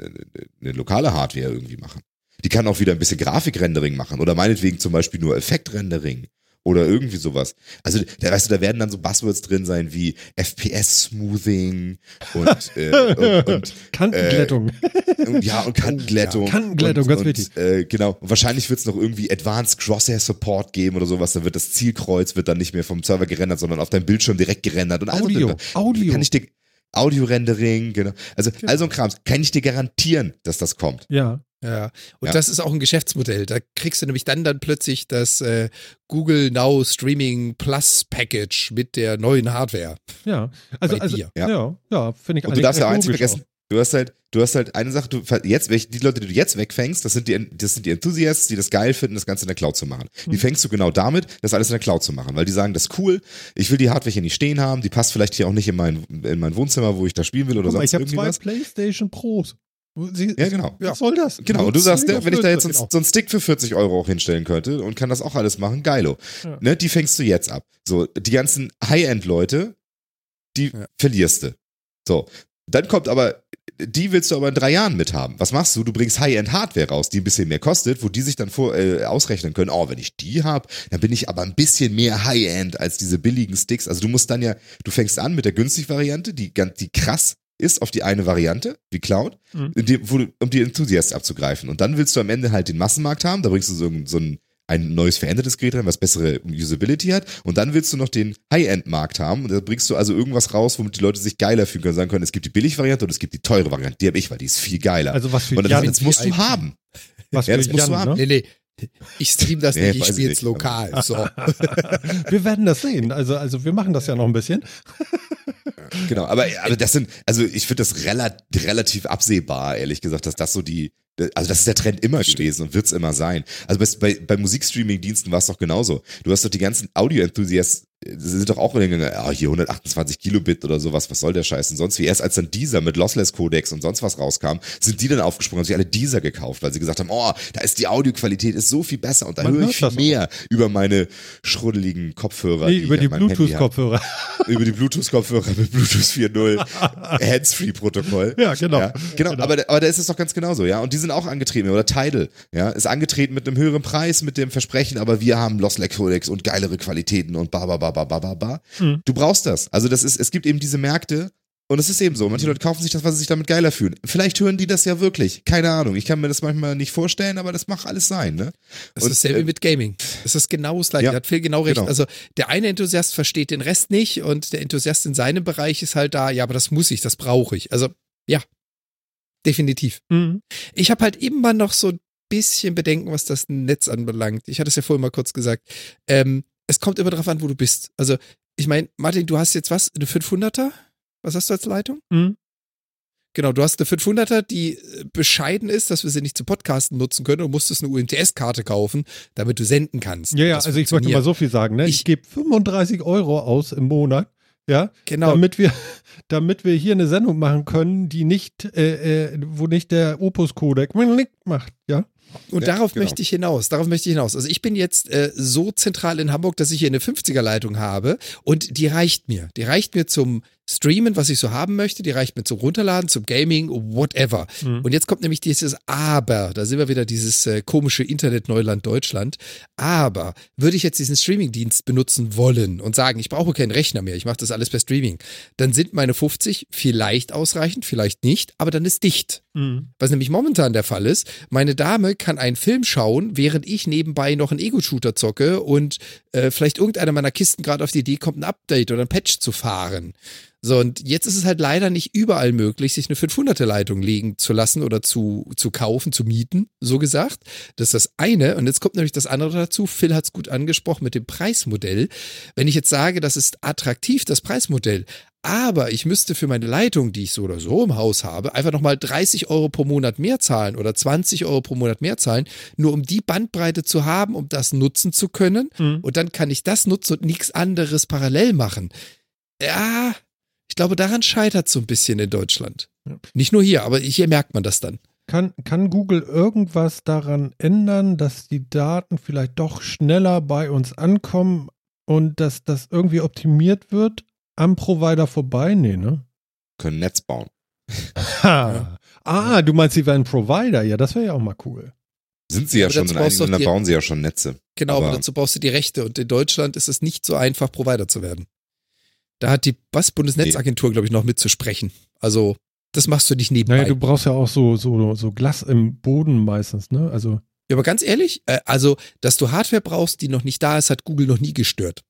eine lokale Hardware irgendwie machen. Die kann auch wieder ein bisschen Grafikrendering machen oder meinetwegen zum Beispiel nur Effektrendering oder irgendwie sowas. Also da weißt du, da werden dann so Buzzwords drin sein wie FPS-Smoothing und, äh, und, und Kantenglättung. und ja, und Kantenglättung. Ja, Kantenglättung, und, ganz und, wichtig. Äh, genau. Und wahrscheinlich wird es noch irgendwie Advanced Crosshair Support geben oder sowas. Dann wird das Zielkreuz wird dann nicht mehr vom Server gerendert, sondern auf deinem Bildschirm direkt gerendert. Und also Audio, Audio. Kann ich dir Audio-Rendering, genau. Also, all so ein Krams. Kann ich dir garantieren, dass das kommt. ja. Ja, und Ja. das ist auch ein Geschäftsmodell. Da kriegst du nämlich dann dann plötzlich das äh, Google Now Streaming Plus Package mit der neuen Hardware. Ja, also, also ja, Ja. ja, finde ich Und du darfst ja eins vergessen. Du hast halt, du hast halt eine Sache, du jetzt, welche, die Leute, die du jetzt wegfängst, das sind die, das sind die Enthusiasts, die das geil finden, das Ganze in der Cloud zu machen. Die Mhm. fängst du genau damit, das alles in der Cloud zu machen, weil die sagen, das ist cool, ich will die Hardware hier nicht stehen haben, die passt vielleicht hier auch nicht in mein, in mein Wohnzimmer, wo ich da spielen will oder Guck mal, sonst ich habe zwei was. PlayStation Pros. Sie, Ja, genau. Was soll das? Genau, und du sagst, wenn ich da jetzt Blödsinn, so, einen Stick für 40 Euro auch hinstellen könnte und kann das auch alles machen, geilo. Ja. Ne, die fängst du jetzt ab. So, die ganzen High-End-Leute, die Ja. verlierst du. So, dann kommt aber, die willst du aber in drei Jahren mithaben. Was machst du? Du bringst High-End-Hardware raus, die ein bisschen mehr kostet, wo die sich dann vor, äh, ausrechnen können, oh, wenn ich die habe, dann bin ich aber ein bisschen mehr High-End als diese billigen Sticks. Also du musst dann ja, du fängst an mit der günstig Variante, die, ganz- die krass ist auf die eine Variante, wie Cloud, Mhm. in die, wo, du- um die Enthusiasts abzugreifen. Und dann willst du am Ende halt den Massenmarkt haben, da bringst du so, ein- so ein, ein neues verändertes Gerät rein, was bessere Usability hat. Und dann willst du noch den High-End-Markt haben. Und da bringst du also irgendwas raus, womit die Leute sich geiler fühlen können. Sagen können, es gibt die Billig-Variante und es gibt die teure Variante. Die habe ich, weil die ist viel geiler. Also was für und Jan, das, das musst du haben. was ja, für das musst du haben. ne? Nee, nee. Ich stream das Nee, nicht, ich spiele es lokal. So. Wir werden das sehen. Also, also wir machen das ja noch ein bisschen. Genau, aber, aber das sind, also ich finde das rela relativ absehbar, ehrlich gesagt, dass das so die, also das ist der Trend immer gewesen und wird's immer sein. Also bei, bei, bei Musikstreaming-Diensten war es doch genauso. Du hast doch die ganzen Audio-Enthusiasts, äh, sind doch auch gegangen, ah, hier 128 Kilobit oder sowas, was soll der Scheiß und sonst wie. Erst als dann dieser mit Lossless-Codex und sonst was rauskam, sind die dann aufgesprungen, haben sich alle dieser gekauft, weil sie gesagt haben, oh, da ist die Audioqualität ist so viel besser und da höre ich viel das auch. mehr über meine schruddeligen Kopfhörer. Nee, über die habe Bluetooth-Kopfhörer. über die Bluetooth-Kopfhörer mit Bluetooth 4.0 Hands-Free-Protokoll. Ja, genau. Ja, genau, Aber, da- aber da ist es doch ganz genauso, ja. Und die sind auch angetreten, oder Tidal, ja, ist angetreten mit einem höheren Preis, mit dem Versprechen, aber wir haben Lossless Codex und geilere Qualitäten und ba, ba, ba, ba, ba, ba, ba. Mhm. Du brauchst das. Also das ist, es gibt eben diese Märkte, und es ist eben so. Manche Leute kaufen sich das, weil sie sich damit geiler fühlen. Vielleicht hören die das ja wirklich. Keine Ahnung. Ich kann mir das manchmal nicht vorstellen, aber das mag alles sein, ne? Das Und, ist dasselbe äh, mit Gaming. Das ist genau das gleiche. Ja, hat Phil genau recht. genau. Also der eine Enthusiast versteht den Rest nicht und der Enthusiast in seinem Bereich ist halt da, ja, aber das muss ich, das brauche ich. Also ja, definitiv. Mhm. Ich habe halt immer noch so ein bisschen Bedenken, was das Netz anbelangt. Ich hatte es ja vorhin mal kurz gesagt. Ähm, es kommt immer darauf an, wo du bist. Also ich meine, Martin, du hast jetzt was? Eine 500er? Was hast du als Leitung? Mhm. Genau, du hast eine 500er, die äh, bescheiden ist, dass wir sie nicht zum Podcasten nutzen können und musstest eine UMTS-Karte kaufen, damit du senden kannst. Ja, ja, also ich wollte mal so viel sagen. Ne? Ich, Ich- gebe 35 Euro aus im Monat, ja, Genau, damit wir, damit wir hier eine Sendung machen können, die nicht, äh, äh, wo nicht der Opus-Codec macht, ja. Und Ja, darauf genau. möchte ich hinaus. Darauf möchte ich hinaus. Also ich bin jetzt äh, so zentral in Hamburg, dass ich hier eine 50er-Leitung habe und die reicht mir. Die reicht mir zum Streamen, was ich so haben möchte. Die reicht mir zum Runterladen, zum Gaming, whatever. Mhm. Und jetzt kommt nämlich dieses Aber. Da sind wir wieder dieses äh, komische Internet-Neuland Deutschland. Aber würde ich jetzt diesen Streaming-Dienst benutzen wollen und sagen, ich brauche keinen Rechner mehr, ich mache das alles per Streaming, dann sind meine 50 vielleicht ausreichend, vielleicht nicht, aber dann ist dicht. Mhm. Was nämlich momentan der Fall ist, meine Dame kann einen Film schauen, während ich nebenbei noch einen Ego-Shooter zocke und äh, vielleicht irgendeiner meiner Kisten gerade auf die Idee kommt, ein Update oder ein Patch zu fahren. So, und jetzt ist es halt leider nicht überall möglich, sich eine 500er Leitung legen zu lassen oder zu, zu kaufen, zu mieten, so gesagt. Das ist das eine. Und jetzt kommt nämlich das andere dazu. Phil hat es gut angesprochen mit dem Preismodell. Wenn ich jetzt sage, das ist attraktiv, das Preismodell, aber ich müsste für meine Leitung, die ich so oder so im Haus habe, einfach nochmal 30 Euro pro Monat mehr zahlen oder 20 Euro pro Monat mehr zahlen, nur um die Bandbreite zu haben, um das nutzen zu können. Mhm. Und dann kann ich das nutzen und nichts anderes parallel machen. Ja, ich glaube, daran scheitert so ein bisschen in Deutschland. Ja. Nicht nur hier, aber hier merkt man das dann. Kann, kann Google irgendwas daran ändern, dass die Daten vielleicht doch schneller bei uns ankommen und dass das irgendwie optimiert wird am Provider vorbei? Nee, ne? Können Netz bauen. Ha. Ah, du meinst, sie wären ein Provider? Ja, das wäre ja auch mal cool. Sind sie ja Aber schon, in einigen Ländern bauen sie ja schon Netze. Genau, aber Aber- dazu brauchst du die Rechte. Und in Deutschland ist es nicht so einfach, Provider zu werden. Da hat die BAS-Bundesnetzagentur, glaube ich, noch mitzusprechen. Also, das machst du nicht nebenbei. Naja, du brauchst ja auch so, so, so Glas im Boden meistens, ne? Also, Ja, aber ganz ehrlich, äh, also, dass du Hardware brauchst, die noch nicht da ist, hat Google noch nie gestört.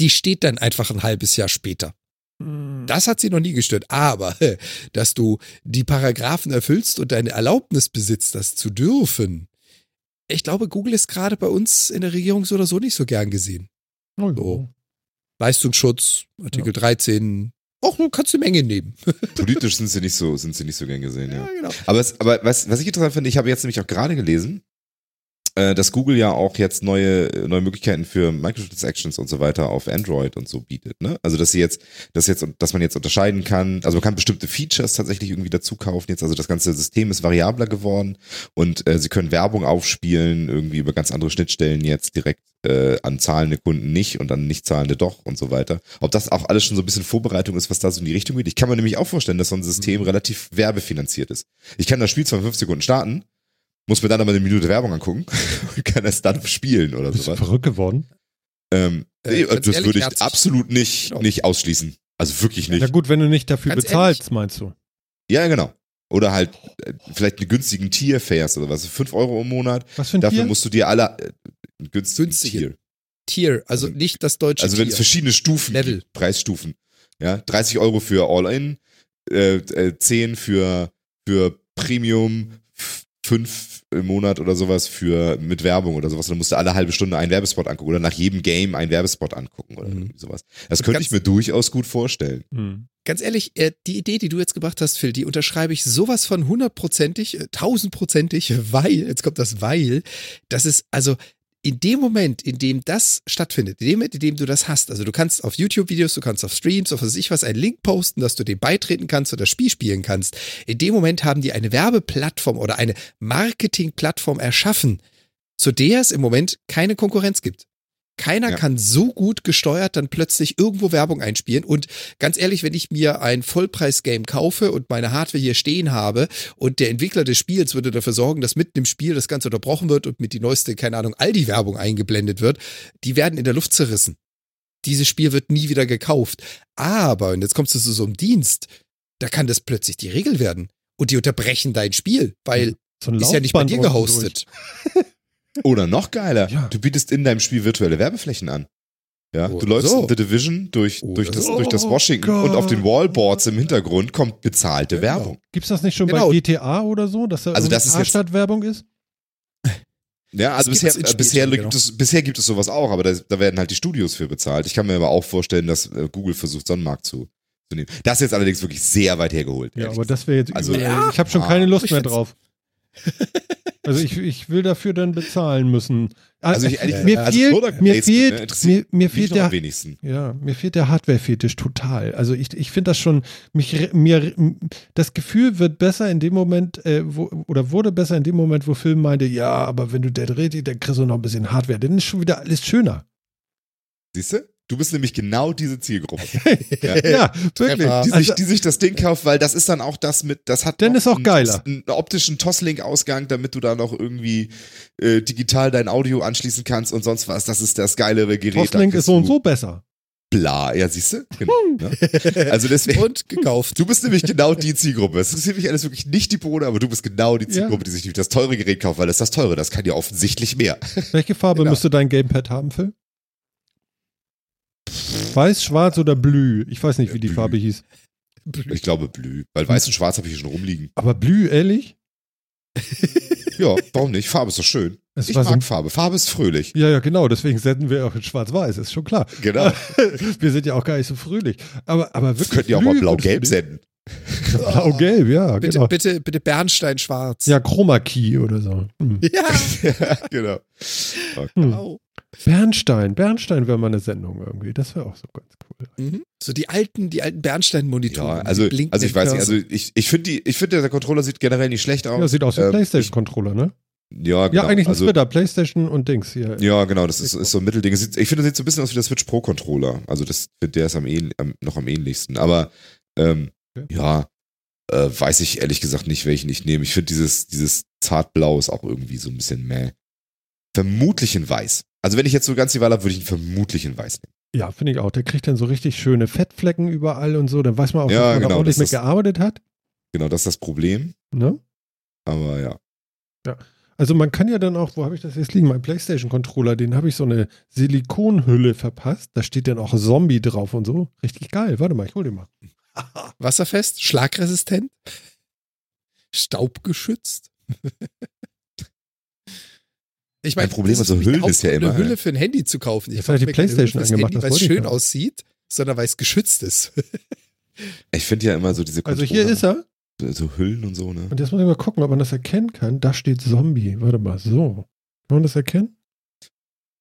Die steht dann einfach ein halbes Jahr später. mm, Das hat sie noch nie gestört. Aber, dass du die Paragraphen erfüllst und deine Erlaubnis besitzt, das zu dürfen. Ich glaube, Google ist gerade bei uns in der Regierung so oder so nicht so gern gesehen. oh, So. Leistungsschutz, Artikel 13, auch nur kannst du Menge nehmen. Politisch sind sie nicht so, sind sie nicht so gern gesehen, ja. genau. Aber, es, aber was, was ich interessant finde, ich habe jetzt nämlich auch gerade gelesen, äh, dass Google ja auch jetzt neue, neue Möglichkeiten für Microtransactions und so weiter auf Android und so bietet. Ne? Also dass sie jetzt, dass jetzt, dass man jetzt unterscheiden kann, also man kann bestimmte Features tatsächlich irgendwie dazu kaufen jetzt. Also das ganze System ist variabler geworden und äh, sie können Werbung aufspielen, irgendwie über ganz andere Schnittstellen jetzt direkt äh, an zahlende Kunden nicht und an nicht zahlende doch und so weiter. Ob das auch alles schon so ein bisschen Vorbereitung ist, was da so in die Richtung geht. Ich kann mir nämlich auch vorstellen, dass so ein System relativ werbefinanziert ist. Ich kann das Spiel zwar in fünf Sekunden starten, muss mir dann aber eine Minute Werbung angucken und kann es dann spielen oder Bist du sowas. verrückt geworden? Ähm, Äh, nee, das ehrlich, würde ich herzlich- absolut nicht, Genau. nicht ausschließen. Also wirklich nicht. Na gut, wenn du nicht dafür Ganz bezahlst, meinst du? Ja, genau. Oder halt äh, vielleicht einen günstigen Tier fährst oder was. 5 Euro im Monat. Was für ein Dafür Tier? musst du dir alle äh, einen günstigen Günstige Tier. Tier, also Also- nicht das deutsche Also wenn es Tier. verschiedene Stufen Level. gibt, Preisstufen. Ja, 30 Euro für All-In, äh, äh, 10 für, für Premium, 5 im Monat oder sowas für mit Werbung oder sowas. Dann musst du alle halbe Stunde einen Werbespot angucken oder nach jedem Game einen Werbespot angucken oder Mhm. irgendwie sowas. Das könnte Ganz- ich mir durchaus gut vorstellen. Hm. Ganz ehrlich, äh, die Idee, die du jetzt gebracht hast, Phil, die unterschreibe ich sowas von hundertprozentig, äh, tausendprozentig, weil, jetzt kommt das Weil, das ist also in dem Moment, in dem das stattfindet, in dem Moment, in dem du das hast, also du kannst auf YouTube-Videos, du kannst auf Streams, auf was weiß ich was, einen Link posten, dass du dem beitreten kannst oder das Spiel spielen kannst. In dem Moment haben die eine Werbeplattform oder eine Marketingplattform erschaffen, zu der es im Moment keine Konkurrenz gibt. Keiner Ja. kann so gut gesteuert dann plötzlich irgendwo Werbung einspielen. Und ganz ehrlich, wenn ich mir ein Vollpreis-Game kaufe und meine Hardware hier stehen habe und der Entwickler des Spiels würde dafür sorgen, dass mitten im Spiel das Ganze unterbrochen wird und mit die neueste, keine Ahnung, Aldi-Werbung eingeblendet wird, die werden in der Luft zerrissen. Dieses Spiel wird nie wieder gekauft. Aber, und jetzt kommst du zu so einem Dienst, da kann das plötzlich die Regel werden. Und die unterbrechen dein Spiel, weil So ist ja nicht bei dir gehostet. Oder noch geiler, Ja. du bietest in deinem Spiel virtuelle Werbeflächen an. Ja, Oder du läufst so. in The Division durch, Oder durch, das, so. durch das Oh Washington Gott. und auf den Wallboards im Hintergrund kommt bezahlte Genau. Werbung. Gibt's das nicht schon Genau. bei GTA oder so, dass da Also das ist jetzt- A-Stadt-Werbung ist? Ja, also Das bisher, äh, bisher, schon, gibt genau. es, bisher gibt es sowas auch, aber da, da werden halt die Studios für bezahlt. Ich kann mir aber auch vorstellen, dass äh, Google versucht, so einen Markt zu, zu nehmen. Das ist jetzt allerdings wirklich sehr weit hergeholt. Ja, aber das wäre jetzt Also- übel. Ja. Ich habe schon Ah, keine Lust mehr drauf. Also ich, ich will dafür dann bezahlen müssen. Also ich- ehrlich- mir also fehlt, mir fehlt, ne, mir, fehlt der, ja, mir fehlt der Hardware-Fetisch total. Also ich, ich finde das schon, mich, mir, das Gefühl wird besser in dem Moment, äh, wo, oder wurde besser in dem Moment, wo Film meinte, ja, aber wenn du der dreht, dann kriegst du noch ein bisschen Hardware. Dann ist schon wieder alles schöner. Siehst du? Du bist nämlich genau diese Zielgruppe, ja. Ja, wirklich. Die, sich, Also, die sich das Ding kauft, weil das ist dann auch das mit, das hat Dann ist auch einen, geiler. einen optischen Toslink-Ausgang, damit du da noch irgendwie äh, digital dein Audio anschließen kannst und sonst was. Das ist das geilere Gerät. Toslink ist so und so besser. Bla, ja, siehst du? Genau, ne? Also deswegen. Und gekauft. Du bist nämlich genau die Zielgruppe. Es interessiert mich alles wirklich nicht die Bohne, aber du bist genau die Zielgruppe, Ja. die sich das teure Gerät kauft, weil das ist das teure, das kann ja offensichtlich mehr. Welche Farbe Genau. müsste dein Gamepad haben, Phil? Weiß, schwarz oder blü? Ich weiß nicht, wie die Blü. Farbe hieß. Ich glaube Blü, weil weiß und schwarz habe ich hier schon rumliegen. Aber blü, ehrlich? Ja, warum nicht? Farbe ist doch schön. Es Ich war mag so, Farbe. Farbe ist fröhlich. ja, ja, genau. Deswegen senden wir auch in schwarz-weiß. Ist schon klar. Genau. wir sind ja auch gar nicht so frühlich. Aber, aber Wir wirklich. könnten ja auch mal blü blau-gelb senden. Blau-gelb, ja, Bitte, genau. bitte, bitte Bernstein schwarz. Ja, Chroma Key oder so. Hm. Ja, ja, genau. Hm. Bernstein. Bernstein wäre mal eine Sendung irgendwie. Das wäre auch so ganz cool. Mhm. So die alten, die alten Bernstein-Monitore. Ja, also, also ich weiß nicht, also ich, ich finde die, ich finde der Controller sieht generell nicht schlecht aus. Ja, sieht aus wie Ähm, PlayStation-Controller, ne? Ja, genau. Ja, eigentlich ein also, Twitter, PlayStation und Dings hier. Ja, genau, das ist, ist so ein Mittelding. Ich finde, das sieht so ein bisschen aus wie der Switch Pro Controller. Also das, der ist am, ähn- am noch am ähnlichsten. Aber ähm, Okay. ja, äh, weiß ich ehrlich gesagt nicht, welchen ich nehme. Ich finde dieses, dieses Zartblau ist auch irgendwie so ein bisschen meh. Vermutlich in Weiß. Also wenn ich jetzt so ganz die Wahl habe, würde ich ihn vermutlich in Weiß nehmen. Ja, finde ich auch. Der kriegt dann so richtig schöne Fettflecken überall und so. Dann weiß man auch, Ja, dass man da genau, ordentlich das mit ist- gearbeitet hat. Genau, das ist das Problem. Ne? Aber ja. Also man kann ja dann auch, wo habe ich das jetzt liegen? Mein PlayStation-Controller, den habe ich so eine Silikonhülle verpasst. Da steht dann auch Zombie drauf und so. Richtig geil. Warte mal, ich hol den mal. Wasserfest, schlagresistent, staubgeschützt. ich Mein Problem mit so nicht Hüllen ist ja immer, eine Hülle für ein Handy zu kaufen. Ich er die PlayStation angemacht, Handy, weil es schön aussieht, sondern weil es geschützt ist. Ich finde ja immer so diese Also hier ist er. So Hüllen und so, ne? Und jetzt muss ich mal gucken, ob man das erkennen kann. Da steht Zombie. Warte mal, so. Kann man das erkennen?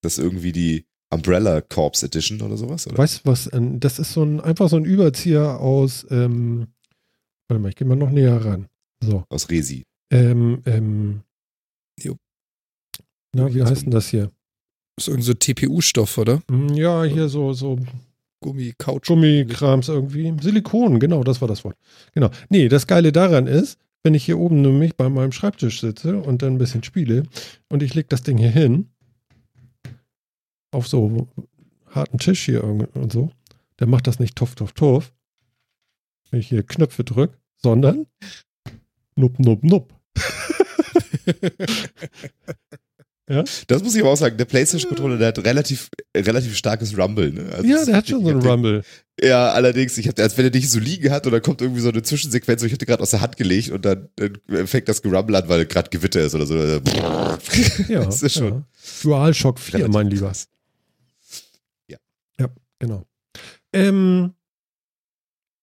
Das ist irgendwie die Umbrella Corps Edition oder sowas, oder? Weißt du was? ähm, Das ist so ein, einfach so ein Überzieher aus, ähm, warte mal, ich gehe mal noch näher ran. So. Aus Resi. Ähm, ähm. Na, wie heißt denn das hier? Das ist irgend so TPU-Stoff, oder? Hm, Ja, hier so, so Gummi, Couch. Gummikrams irgendwie. Silikon, genau, das war das Wort. Genau. Nee, das Geile daran ist, wenn ich hier oben nämlich bei meinem Schreibtisch sitze und dann ein bisschen spiele und ich lege das Ding hier hin, auf so harten Tisch hier und so, dann macht das nicht tuff, tuff, tuff, wenn ich hier Knöpfe drücke, sondern nupp, nupp, nupp. Das muss ich aber auch sagen, der PlayStation-Controller, der hat relativ, relativ starkes Rumble, ne? Also Ja, der hat schon so einen hab den- Rumble. Ja, allerdings, ich hab, als wenn er dich so liegen hat und dann kommt irgendwie so eine Zwischensequenz, ich hatte gerade aus der Hand gelegt und dann, dann fängt das Gerumble an, weil gerade Gewitter ist oder so. Ja, das ist schon ja. DualShock 4, relativ mein Lieber. krass. Genau. Ähm,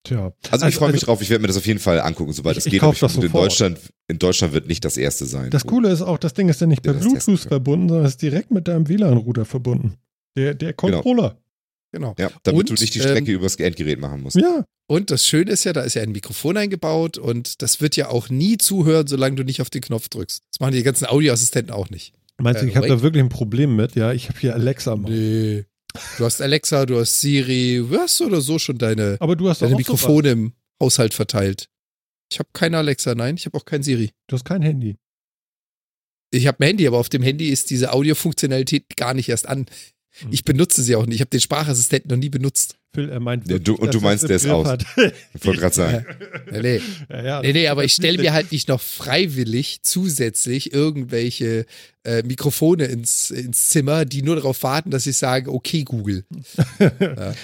tja. Also, ich freue mich drauf, ich werde mir das auf jeden Fall angucken, sobald Ich- es ich geht. ich das in sofort. Deutschland, in Deutschland wird nicht das erste sein. Das Coole ist auch, das Ding ist ja nicht per Bluetooth verbunden, sondern ist direkt mit deinem WLAN-Router verbunden. Der, der Controller. Genau. Ja, damit Und, du nicht die ähm, Strecke übers Endgerät machen musst. Ja. Und das Schöne ist ja, da ist ja ein Mikrofon eingebaut und das wird ja auch nie zuhören, solange du nicht auf den Knopf drückst. Das machen die ganzen Audioassistenten auch nicht. Meinst du, Äh, ich habe da wirklich ein Problem mit? Ja, ich habe hier Alexa. Mann. Nee. Du hast Alexa, du hast Siri, du hast oder so schon deine, Aber du hast deine sowas. Mikrofone im Haushalt verteilt. Ich habe keine Alexa, nein, ich habe auch kein Siri. Du hast kein Handy. Ich habe ein Handy, aber auf dem Handy ist diese Audiofunktionalität gar nicht erst an. Hm. Ich benutze sie auch nicht. Ich habe den Sprachassistenten noch nie benutzt. Phil, er meint Ja, du- wirklich, und du meinst, das der ist aus. hat. Ich wollte gerade sagen. Nee, nee. ja, ja, Nee, nee, aber ich stelle mir halt nicht noch freiwillig zusätzlich irgendwelche äh, Mikrofone ins, ins Zimmer, die nur darauf warten, dass ich sage, okay, Google.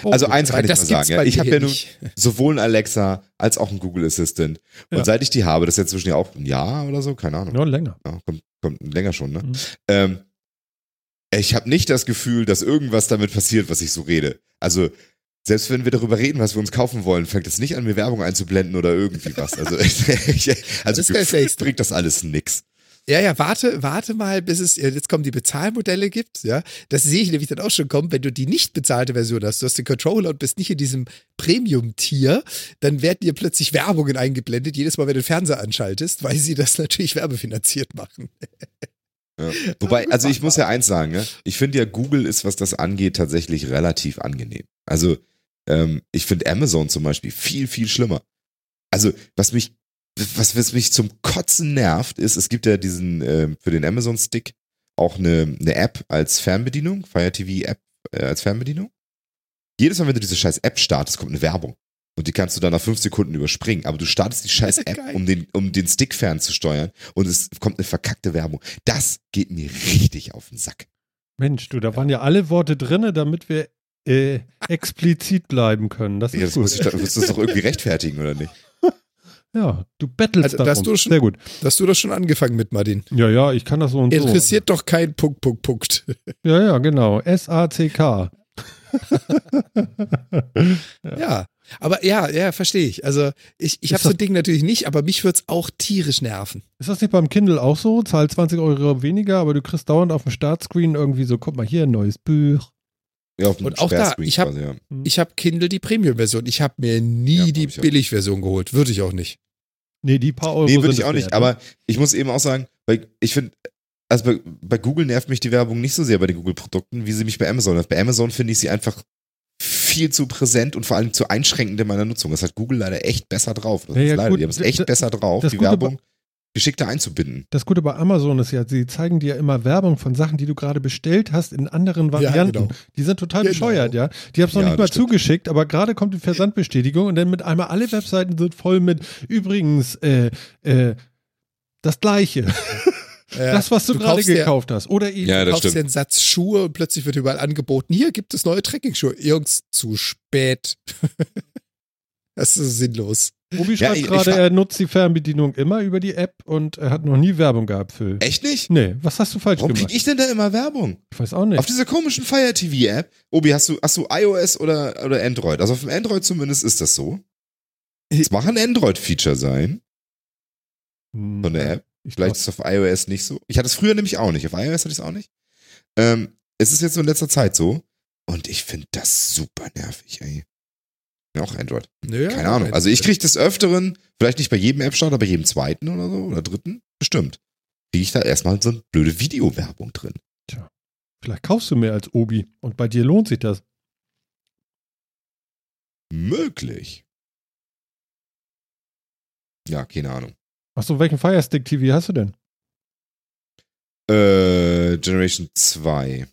Oh, Also eins kann ich mal sagen. Ja. Ich habe ja nun sowohl ein Alexa als auch ein Google Assistant. Und Ja. seit ich die habe, das ist jetzt zwischen ja auch ein Jahr oder so, keine Ahnung. Ja, länger. Ja, kommt, kommt länger schon, ne? Mhm. Ähm, ich habe nicht das Gefühl, dass irgendwas damit passiert, was ich so rede. Also, selbst wenn wir darüber reden, was wir uns kaufen wollen, fängt es nicht an, mir Werbung einzublenden oder irgendwie was. Also, ich, also Das ist bringt das alles nix. Ja, ja, warte, warte mal, bis es äh, jetzt kommen die Bezahlmodelle gibt. Ja, das sehe ich nämlich dann auch schon kommen, wenn du die nicht bezahlte Version hast. Du hast den Controller und bist nicht in diesem Premium-Tier, dann werden dir plötzlich Werbungen eingeblendet, jedes Mal, wenn du den Fernseher anschaltest, weil sie das natürlich werbefinanziert machen. Ja. Wobei, also ich muss ja eins sagen, ne? ich finde ja, Google ist, was das angeht, tatsächlich relativ angenehm. Also ähm, ich finde Amazon zum Beispiel viel, viel schlimmer. Also was mich, was, was mich zum Kotzen nervt, ist, es gibt ja diesen, ähm, für den Amazon-Stick auch eine, eine App als Fernbedienung, Fire TV App äh, als Fernbedienung. Jedes Mal, wenn du diese scheiß App startest, kommt eine Werbung. Und die kannst du dann nach fünf Sekunden überspringen. Aber du startest die scheiß App, Geil. um den, um den Stick fernzusteuern und es kommt eine verkackte Werbung. Das geht mir richtig auf den Sack. Mensch, du, da waren ja alle Worte drin, damit wir äh, explizit bleiben können. Das Ja, ist das gut. muss ich, da- musst du das doch irgendwie rechtfertigen, oder nicht? Ja, du bettelst Also, darum. du schon- Sehr gut. Hast du das schon angefangen mit, Martin? Ja, ja, ich kann das so und so. Interessiert doch kein Punkt, Punkt, Punkt. Ja, ja, genau. S-A-C-K. Ja. Aber ja, ja, verstehe ich. Also ich, ich habe so ein Ding natürlich nicht, aber mich wird's auch tierisch nerven. Ist das nicht beim Kindle auch so? Zahl 20 Euro weniger, aber du kriegst dauernd auf dem Startscreen irgendwie so, guck mal hier, ein neues Buch. Ja, auf dem Und auch da, ich hab- quasi, ja. Ich habe Kindle die Premium-Version. Ich habe mir nie Ja, hab die. Billig-Version geholt. Würde ich auch nicht. Nee, die paar Euro Nee, würde ich es auch nicht. wert, Aber ne? ich muss eben auch sagen, weil ich finde, also bei, bei Google nervt mich die Werbung nicht so sehr bei den Google-Produkten, wie sie mich bei Amazon nervt. Bei Amazon finde ich sie einfach viel zu präsent und vor allem zu einschränkend in meiner Nutzung. Das hat Google leider echt besser drauf. Das Ja, ist ja, leider, gut, die haben es echt besser drauf, die Werbung geschickter einzubinden. Das Gute bei Amazon ist ja, sie zeigen dir immer Werbung von Sachen, die du gerade bestellt hast, in anderen Varianten. genau. Die sind total Genau. bescheuert, ja. Die haben es noch Ja, nicht mal stimmt. zugeschickt, aber gerade kommt die Versandbestätigung und dann mit einmal alle Webseiten sind voll mit übrigens äh, äh, das Gleiche. Ja, das, was du, gerade kaufst dir- gekauft hast. Oder eben. Ja, Du kaufst dir stimmt. einen Satz Schuhe und plötzlich wird überall angeboten, hier gibt es neue Trekkingschuhe. Jungs, zu spät. das ist sinnlos. Obi Ja, schreibt gerade, er nutzt die Fernbedienung immer über die App und er hat noch nie Werbung gehabt, Phil. Echt nicht? Nee, was hast du falsch Warum gemacht? krieg ich denn da immer Werbung? Ich weiß auch nicht. Auf dieser komischen Fire TV App. Obi, hast du, hast du iOS oder, oder Android? Also auf dem Android zumindest ist das so. Es mag ein Android-Feature sein Hm, von der App. Ich Vielleicht ist es auf iOS nicht so. Ich hatte es früher nämlich auch nicht. Auf iOS hatte ich es auch nicht. Ähm, es ist jetzt so in letzter Zeit so. Und ich finde das super nervig, ey. Ja, auch Android. Naja, Keine Ahnung. Also ich kriege des Öfteren, vielleicht nicht bei jedem App-Start, aber bei jedem zweiten oder so oder dritten, bestimmt. Kriege ich da erstmal so eine blöde Videowerbung drin. Vielleicht kaufst du mehr als Obi und bei dir lohnt sich das. Möglich. Ja, keine Ahnung. Achso, welchen Fire Stick TV hast du denn? Äh, Generation 2.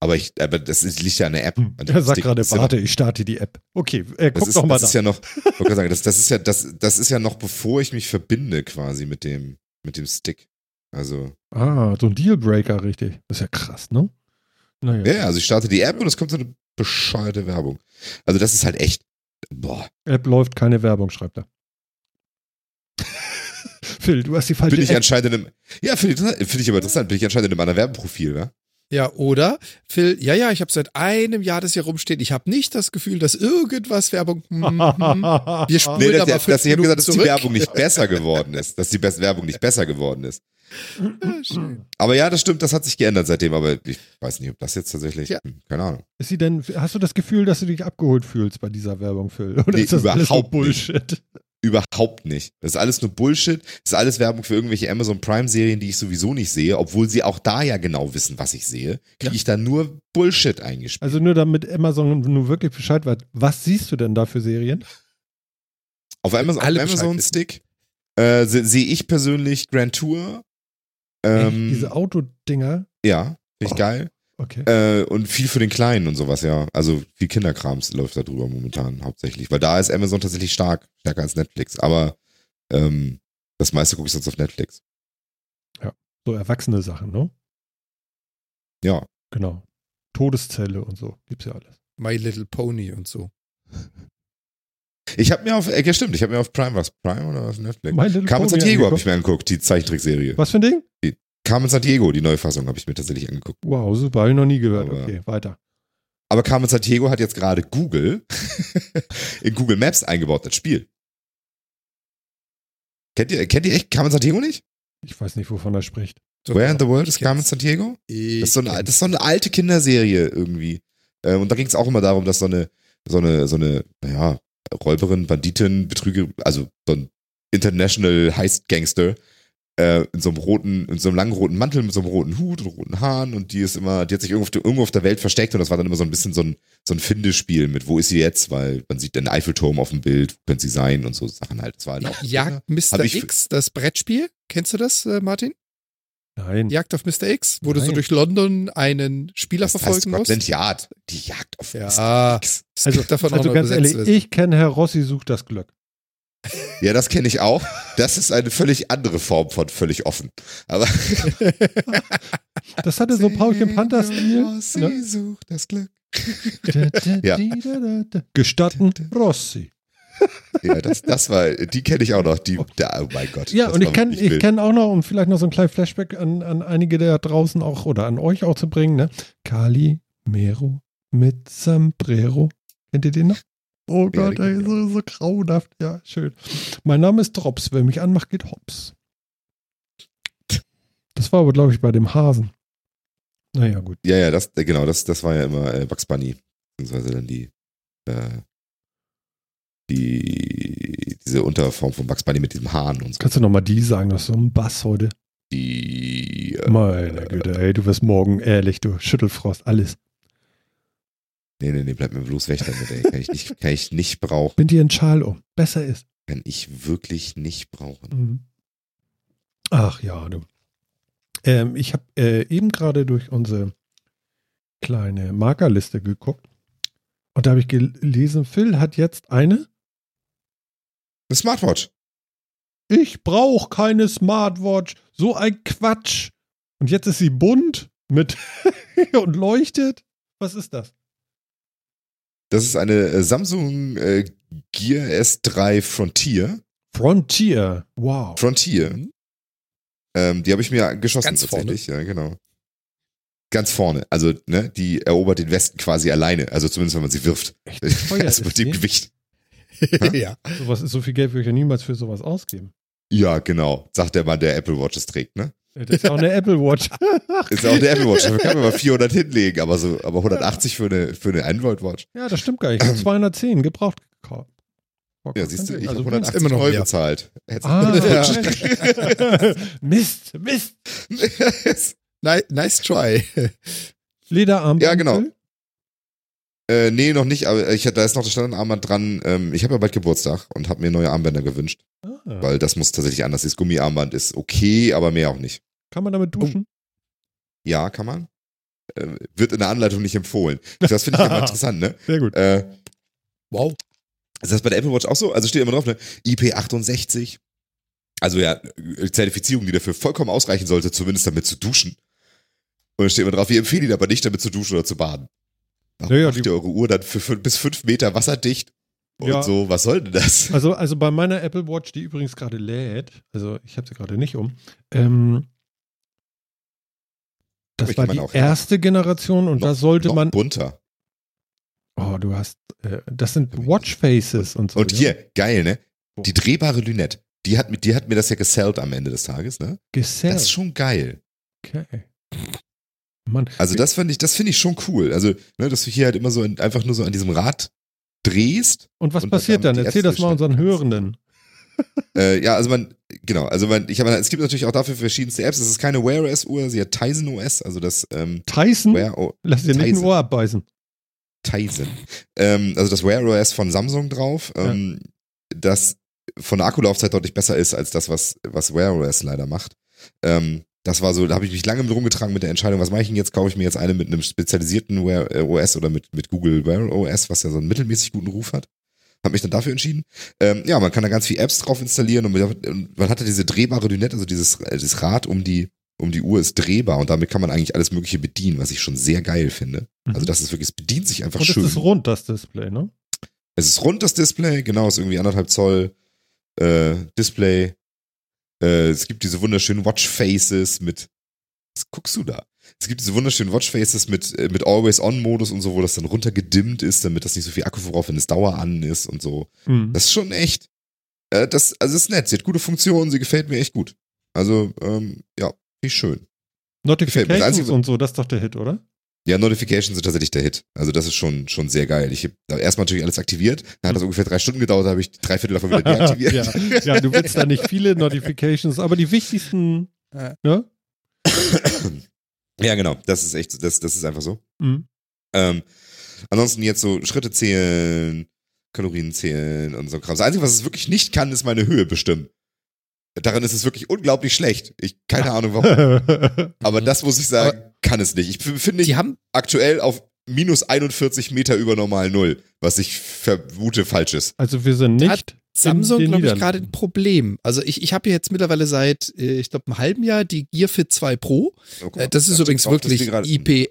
Aber ich, aber das ist, liegt ja an der App. Hm. An dem Er sagt gerade, ist ja warte, ich starte die App. Okay, äh, Das guck ist, doch mal das da. ist ja noch, sagen, das, das ist ja, das, das ist ja noch bevor ich mich verbinde quasi mit dem, mit dem Stick. Also, ah, so ein Dealbreaker, richtig. Das ist ja krass, ne? Naja. ja, ja, also ich starte die App und es kommt so eine bescheuerte Werbung. Also das ist halt echt, boah, App läuft, keine Werbung, schreibt er. Phil, du hast die falsche bin ich anscheinend in einem, ja, finde finde ich aber interessant, bin ich anscheinend in einem anderen Werbeprofil, ja? Ja, oder Phil, ja, ja, ich habe seit einem Jahr das hier rumstehen. Ich habe nicht das Gefühl, dass irgendwas Werbung. Hm, hm. Wir spulen Nee, das, aber das, fünf das, ich habe Minuten gesagt, dass die zurück. Werbung nicht besser geworden ist, dass die Best Werbung nicht besser geworden ist. Ah. Aber ja, das stimmt, das hat sich geändert seitdem, aber ich weiß nicht, ob das jetzt tatsächlich, Ja. keine Ahnung. Ist sie denn, hast du das Gefühl, dass du dich abgeholt fühlst bei dieser Werbung, Phil? Oder Nee, ist das alles überhaupt nur nicht. Überhaupt nicht. Das ist alles nur Bullshit. Das ist alles Werbung für irgendwelche Amazon Prime-Serien, die ich sowieso nicht sehe, obwohl sie auch da ja genau wissen, was ich sehe. Kriege Ja. ich da nur Bullshit eingespielt. Also nur damit Amazon nur wirklich Bescheid weiß. Was siehst du denn da für Serien? auf Amazon, auf Amazon. Stick äh, se- sehe ich persönlich Grand Tour. Ähm, Diese Autodinger? ja, finde ich Oh. geil. Okay. Äh, und viel für den Kleinen und sowas, ja. Also viel Kinderkrams läuft da drüber momentan hauptsächlich. Weil da ist Amazon tatsächlich stark, stärker als Netflix. Aber ähm, das meiste gucke ich sonst auf Netflix. So erwachsene Sachen, ne? Ja. Genau. Todeszelle und so. Gibt's ja alles. My Little Pony und so. Ich habe mir auf, äh, ja stimmt, ich habe mir auf Prime, was Prime oder was Netflix? My Little Carmen Pony Sandiego habe angeguckt. ich mir angeguckt, die Zeichentrickserie. Was für ein Ding? Carmen Sandiego, die Neufassung, habe ich mir tatsächlich angeguckt. Wow, super. Habe ich noch nie gehört. Aber- Okay, weiter. Aber Carmen Sandiego hat jetzt gerade Google in Google Maps eingebaut, das Spiel. Kennt ihr, kennt ihr echt Carmen Sandiego nicht? Ich weiß nicht, wovon er spricht. So, Where in the World is Carmen? Ich Das ist so eine, das ist so eine alte Kinderserie irgendwie. Äh, Und da ging es auch immer darum, dass so eine, so eine, so eine, naja, Räuberin, Banditin, Betrüger, also so ein International Heist Gangster, äh, in so einem roten, in so einem langen roten Mantel mit so einem roten Hut und roten Haaren und die ist immer, die hat sich irgendwo auf, der- irgendwo auf der Welt versteckt und das war dann immer so ein bisschen so ein, so ein Findespiel mit, wo ist sie jetzt, weil man sieht den Eiffelturm auf dem Bild, wo könnte sie sein und so Sachen halt. Das war halt auch Jagd Mr. X, das Brettspiel. Kennst du das, äh, Martin? Nein. Jagd auf Mr. X, wo du so Nein. durch London einen Spieler das heißt verfolgen musst. Scotland Yard, die Jagd auf Ja. X. Es Also, davon also auch ganz ehrlich, ich kenne Herr Rossi sucht das Glück. Ja, das kenne ich auch. Das ist eine völlig andere Form von völlig offen. Aber Das hatte so Paulchen Panther-Stil. Rossi Ne? sucht das Glück. Ja. Gestatten Rossi. Ja, das, das war, die kenne ich auch noch. Die, da, oh mein Gott. Ja, und ich kenne ich kenn auch noch, um vielleicht noch so ein kleines Flashback an, an einige da draußen auch oder an euch auch zu bringen, ne? Kali Mero mit Sombrero. Kennt ihr den noch? Oh Gott, ey, so, so grauenhaft. Ja, schön. Mein Name ist Drops. Wer mich anmacht, geht hops. Das war aber, glaube ich, bei dem Hasen. Naja, gut. Ja, ja, das, genau, das, das war ja immer äh, Bugs Bunny. Beziehungsweise dann die, äh, die, diese Unterform von Bugs Bunny mit diesem Hahn und so. Kannst du nochmal die sagen? Das ist so ein Bass heute. Die, äh, Meine Güte, ey, du wirst morgen ehrlich, du Schüttelfrost, alles. Nee, nee, nee, bleib mir bloß weg damit, ey. Kann ich nicht, kann ich nicht brauchen. Bind dir einen Schal um. Besser ist. Kann ich wirklich nicht brauchen. Mhm. Ach ja, du. Ähm, ich habe äh, eben gerade durch unsere kleine Markerliste geguckt und da habe ich gelesen, Phil hat jetzt eine. Eine Smartwatch. Ich brauche keine Smartwatch. So ein Quatsch. Und jetzt ist sie bunt mit und leuchtet. Was ist das? Das ist eine äh, Samsung äh, Gear S3 Frontier. Frontier. Wow. Frontier. Mhm. Ähm, die habe ich mir geschossen Ganz vorne. tatsächlich. Ja, genau. Ganz vorne. Also, ne, die erobert den Westen quasi alleine. Also zumindest, wenn man sie wirft. Echt also mit dem? Gewicht. ja. Sowas ist so viel Geld, würde ich ja niemals für sowas ausgeben. Ja, genau, sagt der Mann, der Apple Watches trägt, ne? Das ist ja auch eine Apple Watch. Ist ja auch eine Apple Watch, dafür kann man mal 400 hinlegen, aber so, aber 180 für eine, für eine Android Watch. ja, das stimmt gar nicht. Ich habe 210 gebraucht gekauft. Ja, siehst du, ich also habe günstig. 180 immer noch neu mehr. bezahlt. Ah, Ja. Mist, Mist. Ni nice try. Lederarm. Ja, genau. Äh, nee, noch nicht, aber ich, da ist noch das Standardarmband dran. Ähm, ich habe ja bald Geburtstag und habe mir neue Armbänder gewünscht, Ah, weil das muss tatsächlich anders. Das Gummiarmband ist okay, aber mehr auch nicht. Kann man damit duschen? Ja, kann man. Äh, wird in der Anleitung nicht empfohlen. Das finde ich immer interessant, ne? Sehr gut. Äh, Wow. ist das bei der Apple Watch auch so? Also steht immer drauf, ne? IP68. Also ja, Zertifizierung, die dafür vollkommen ausreichen sollte, zumindest damit zu duschen. Und da steht immer drauf, wir empfehlen Ihnen aber nicht, damit zu duschen oder zu baden. Warum Ja, ja, macht ihr eure Uhr dann für, fünf- bis fünf Meter wasserdicht? Und Ja. so, was soll denn das? Also, also bei meiner Apple Watch, die übrigens gerade lädt, also ich habe sie gerade nicht um, ähm, das war die ja. erste Generation und da Noch- sollte noch man, bunter. oh, du hast, äh, das sind Watchfaces und so. Und ja? hier, geil, ne? Wo? Die drehbare Lünette. Die hat, die hat mir das ja gesellt am Ende des Tages, ne? Gesellt. Das ist schon geil. okay. Mann, Also das finde ich, das finde ich schon cool. Also, ne, dass du hier halt immer so in, einfach nur so an diesem Rad drehst. und was und passiert dann Erzähl das mal unseren. Hörenden. Äh, ja, also man, genau, also man, ich habe, es gibt natürlich auch dafür verschiedenste Apps. Es ist keine Wear OS Uhr, sie hat Tizen OS, also das ähm, Tyson? Wear O Lass dir nicht ein. Ohr abbeißen. Tizen. Ähm, also das Wear OS von Samsung drauf, ähm, das von der Akkulaufzeit deutlich besser ist als das, was, was Wear OS leider macht. Ähm, das war so, da habe ich mich lange mit rumgetragen mit der Entscheidung, was mache ich denn jetzt? Kaufe ich mir jetzt eine mit einem spezialisierten Wear OS oder mit, mit Google Wear OS, was ja so einen mittelmäßig guten Ruf hat. Habe mich dann dafür entschieden. Ähm, ja, man kann da ganz viel Apps drauf installieren und man man hatte diese drehbare Lünette, also dieses, äh, dieses Rad um die, um die Uhr ist drehbar und damit kann man eigentlich alles Mögliche bedienen, was ich schon sehr geil finde. Also das ist wirklich, es bedient sich einfach Und schön. es ist rund, das Display, ne? Es ist rund, das Display, genau, ist irgendwie anderthalb Zoll äh, Display. Äh, es gibt diese wunderschönen Watchfaces mit. Was guckst du da? Es gibt diese wunderschönen Watchfaces mit, äh, mit Always-On-Modus und so, wo das dann runtergedimmt ist, damit das nicht so viel Akku vorauf, wenn es Dauer an ist und so. Mhm. Das ist schon echt. Äh, das, also es ist nett, sie hat gute Funktionen, sie gefällt mir echt gut. Also, ähm, ja, richtig schön. Notifications Einzige- und so, das ist doch der Hit, oder? Ja, Notifications sind tatsächlich der Hit. Also das ist schon, schon sehr geil. Ich habe erstmal natürlich alles aktiviert. Dann hat das ungefähr drei Stunden gedauert, da habe ich drei Viertel davon wieder deaktiviert. ja, ja, du willst da nicht viele Notifications, aber die wichtigsten, ne? Ja, genau. Das ist echt, das, das ist einfach so. Mhm. Ähm, ansonsten jetzt so Schritte zählen, Kalorien zählen und so ein Kram. Das Einzige, was es wirklich nicht kann, ist meine Höhe bestimmen. Darin ist es wirklich unglaublich schlecht. Ich, keine Ahnung warum. Aber das muss ich sagen, kann es nicht. Ich befinde mich Die haben, aktuell auf minus 41 Meter über normal Null, was ich vermute falsch ist. also wir sind nicht Samsung, glaube ich, gerade ein Problem. Also ich, ich habe jetzt mittlerweile seit, äh, ich glaube, einem halben Jahr die Gear Fit 2 Pro. Oh, Äh. Das ist Ja, übrigens wirklich IP, äh,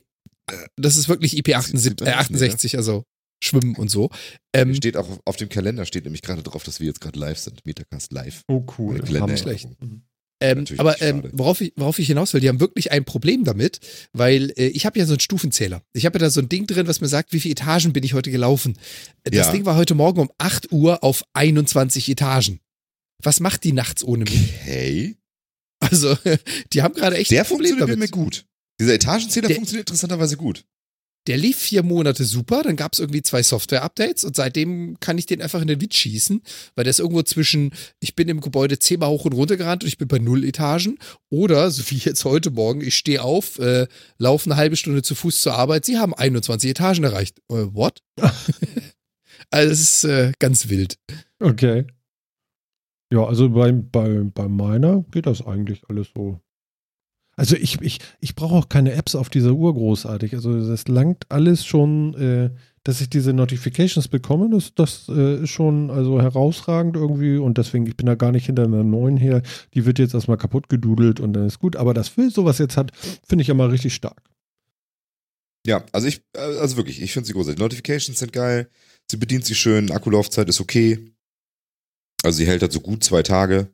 das ist wirklich IP 78, äh, 68, also Schwimmen und so. Ähm, Steht auch auf dem Kalender, steht nämlich gerade drauf, dass wir jetzt gerade live sind. Metacast live. Oh, cool. Nicht schlecht. Mhm. Ähm, aber ähm, worauf, ich, worauf ich hinaus will, die haben wirklich ein Problem damit, weil äh, ich habe ja so einen Stufenzähler. Ich habe ja da so ein Ding drin, was mir sagt, wie viele Etagen bin ich heute gelaufen. Äh, Das Ja. Ding war heute Morgen um 8 Uhr auf 21 Etagen. Was macht die nachts ohne mich? Okay. Also, die haben gerade echt Der ein Problem funktioniert damit. mir gut. Dieser Etagenzähler Der- funktioniert interessanterweise gut. Der lief vier Monate super, dann gab es irgendwie zwei Software-Updates und seitdem kann ich den einfach in den Witz schießen, weil der ist irgendwo zwischen, ich bin im Gebäude zehnmal hoch und runter gerannt und ich bin bei null Etagen oder, so wie jetzt heute Morgen, ich stehe auf, äh, laufe eine halbe Stunde zu Fuß zur Arbeit, sie haben 21 Etagen erreicht. Äh, what? also das ist äh, ganz wild. Okay. Ja, also bei, bei, bei meiner geht das eigentlich alles so. Also ich, ich, ich brauche auch keine Apps auf dieser Uhr großartig. Also das langt alles schon, äh, dass ich diese Notifications bekomme. Das, das äh, ist schon also herausragend irgendwie und deswegen, ich bin da gar nicht hinter einer neuen her. Die wird jetzt erstmal kaputt gedudelt und dann ist gut. Aber das Phil sowas jetzt hat, finde ich ja mal richtig stark. Ja, also ich, äh, also wirklich, ich finde sie großartig. Notifications sind geil, sie bedient sich schön, Akkulaufzeit ist okay. Also sie hält halt so gut zwei Tage.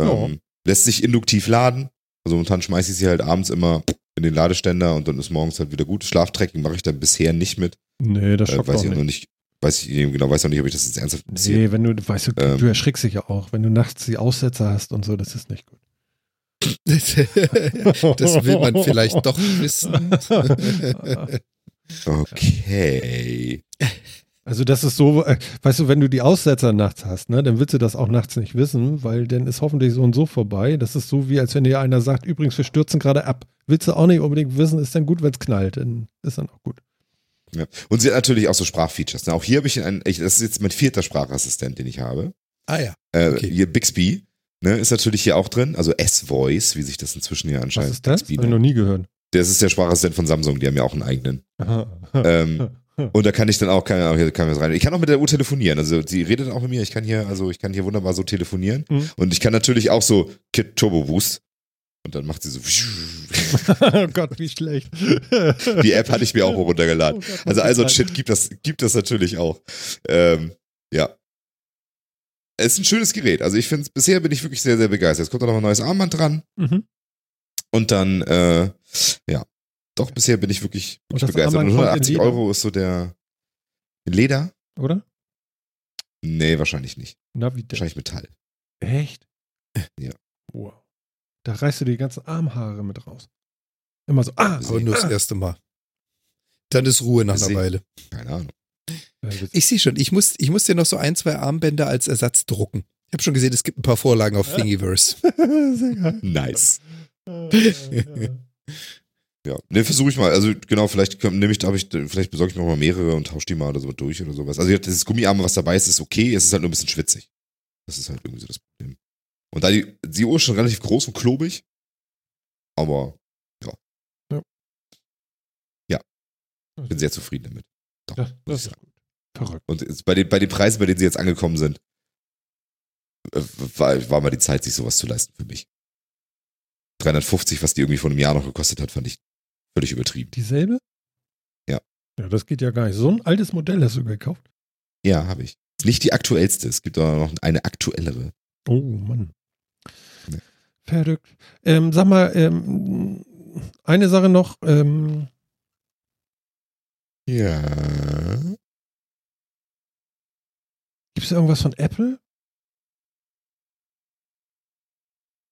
Ähm, Ja. Lässt sich induktiv laden. Also momentan schmeiße ich sie halt abends immer in den Ladeständer und dann ist morgens halt wieder gut. Schlaftracking mache ich dann bisher nicht mit. Nee, das Äh, schafft weiß auch ich auch noch nicht. nicht. weiß ich genau, weiß auch nicht, ob ich das jetzt ernsthaft interessiert. Nee, wenn du, weißt du, Ähm. du erschrickst dich ja auch, wenn du nachts die Aussetzer hast und so, das ist nicht gut. das will man vielleicht doch wissen. Okay. Also das ist so, äh, weißt du, wenn du die Aussetzer nachts hast, ne, dann willst du das auch nachts nicht wissen, weil dann ist hoffentlich so und so vorbei. Das ist so, wie als wenn dir einer sagt, übrigens, wir stürzen gerade ab. Willst du auch nicht unbedingt wissen, ist dann gut, wenn es knallt, dann ist dann auch gut. Ja. Und sie hat natürlich auch so Sprachfeatures. Ne? Auch hier habe ich einen, ich, das ist jetzt mein vierter Sprachassistent, den ich habe. ah ja. Äh, Okay. Hier Bixby ne, ist natürlich hier auch drin. Also S-Voice, wie sich das inzwischen hier Was anscheinend ist das? Bixby Habe ich noch nie gehört. Das ist der Sprachassistent von Samsung, die haben ja auch einen eigenen. Aha. Ähm, und da kann ich dann auch, kann, kann ich rein. Ich kann auch mit der Uhr telefonieren. Also sie redet auch mit mir. Ich kann hier, also ich kann hier wunderbar so telefonieren. Mhm. Und ich kann natürlich auch so Kit Turbo Boost. Und dann macht sie so. oh Gott, wie schlecht. Die App hatte ich mir auch runtergeladen. Oh Gott, Also all so ein was Shit gibt das, gibt das natürlich auch. Ähm, ja. Es ist ein schönes Gerät. Also ich finde, bisher bin ich wirklich sehr, sehr begeistert. Es kommt auch noch ein neues Armband dran. Mhm. Und dann, äh, ja. Doch, bisher bin ich wirklich, wirklich das begeistert. Und Armband kommt in 180 Leder? Euro ist so der Leder? Oder? Nee, wahrscheinlich nicht. Na, wie denn? Wahrscheinlich Metall. Echt? Ja. Wow. Da reißt du die ganzen Armhaare mit raus. Immer so, ah, Aber nur das ah. erste Mal. Dann ist Ruhe nach einer. Weile. Keine Ahnung. Ja. Ich sehe schon, ich muss, ich muss dir noch so ein, zwei Armbänder als Ersatz drucken. Ich habe schon gesehen, es gibt ein paar Vorlagen auf Thingiverse. Sehr geil. Nice. Ja. Ne, versuche ich mal. Also genau, vielleicht nehme ich, da habe ich, vielleicht besorge ich mir mal mehrere und tausche die mal oder so durch oder sowas. Also das Gummiarme, was dabei ist, ist okay. Es ist halt nur ein bisschen schwitzig. Das ist halt irgendwie so das Problem. Und da die, die Uhr ist schon relativ groß und klobig, aber ja. Ja. Ja. Bin sehr zufrieden damit. Doch, Das, das ist gut. Verrückt. Und bei den, bei den Preisen, bei denen sie jetzt angekommen sind, äh, war, war mal die Zeit, sich sowas zu leisten für mich. 350, was die irgendwie vor einem Jahr noch gekostet hat, fand ich völlig übertrieben. Dieselbe? Ja. Ja, das geht ja gar nicht. So ein altes Modell hast du gekauft. Ja, habe ich. Nicht die aktuellste, es gibt aber noch eine aktuellere. Oh Mann. Nee. Verrückt. Ähm, sag mal, ähm, eine Sache noch. Ähm, Ja. Gibt es irgendwas von Apple?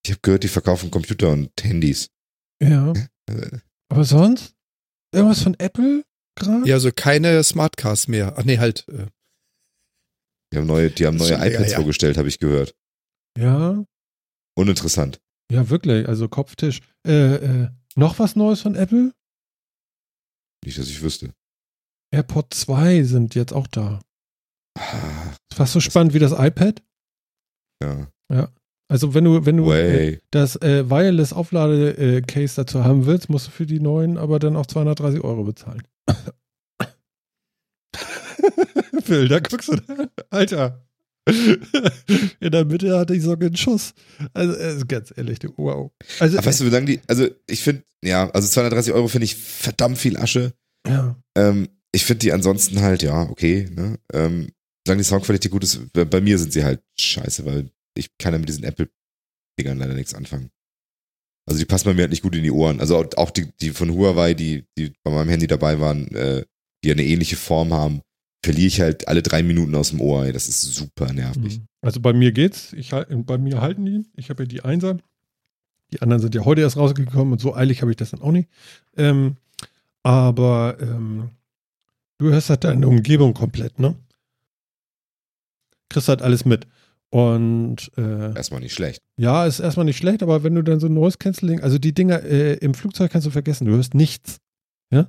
Ich habe gehört, die verkaufen Computer und Handys. Ja. Aber sonst? Irgendwas von Apple gerade? Ja, also keine Smartcars mehr. Ach nee, halt. Äh, Die haben neue, die haben Das neue schon iPads her. vorgestellt, habe ich gehört. Ja. Uninteressant. Ja, wirklich. Also Kopftisch. Äh, äh, noch was Neues von Apple? Nicht, dass ich wüsste. AirPod 2 sind jetzt auch da. Ah, Ist fast so spannend wie das iPad. ja. Also wenn du, wenn du äh, Way. das äh, Wireless Auflade-Case dazu haben willst, musst du für die neuen aber dann auch 230 Euro bezahlen. Phil, da guckst du da. Alter. In der Mitte hatte ich sogar einen Schuss. Also, äh, ganz ehrlich, du, wow. Also, Aber weißt du, wie lange die, also ich finde, ja, also 230 Euro finde ich verdammt viel Asche. ja. Ähm, ich finde die ansonsten halt, ja, okay, ne? Ähm, solange die Soundqualität gut ist, bei, bei mir sind sie halt scheiße, weil ich kann ja mit diesen Apple-Dingern leider nichts anfangen. Also die passen bei mir halt nicht gut in die Ohren. Also auch- die, die von Huawei, die, die bei meinem Handy dabei waren, äh, die eine ähnliche Form haben, verliere ich halt alle drei Minuten aus dem Ohr. Ey. Das ist super nervig. Mhm. Also bei mir geht's. Ich, bei mir halten die. Ich habe ja die Einser. Die anderen sind ja heute erst rausgekommen und so eilig habe ich das dann auch nicht. Ähm, aber ähm, du hörst halt deine Umgebung komplett, ne? Kriegst halt alles mit. Und äh, Erstmal nicht schlecht. ja, ist erstmal nicht schlecht, aber wenn du dann so ein Noise Cancelling, also die Dinger äh, im Flugzeug kannst du vergessen, du hörst nichts. Ja?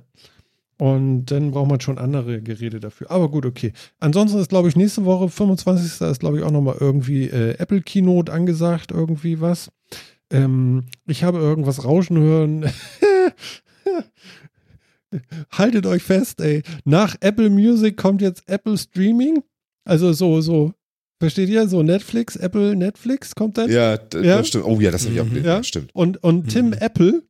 Und dann braucht man schon andere Geräte dafür. Aber gut, okay. Ansonsten ist, glaube ich, nächste Woche, 25. ist, glaube ich, auch nochmal irgendwie äh, Apple Keynote angesagt, irgendwie was. Ähm, ich habe irgendwas rauschen hören. Haltet euch fest, ey. Nach Apple Music kommt jetzt Apple Streaming. Also so, so, versteht ihr? So Netflix, Apple Netflix kommt dann. Ja, Ja? das stimmt. Oh ja, das habe ich auch Mhm. gelesen. Ja. Ja, stimmt. Und, und Tim Mhm. Apple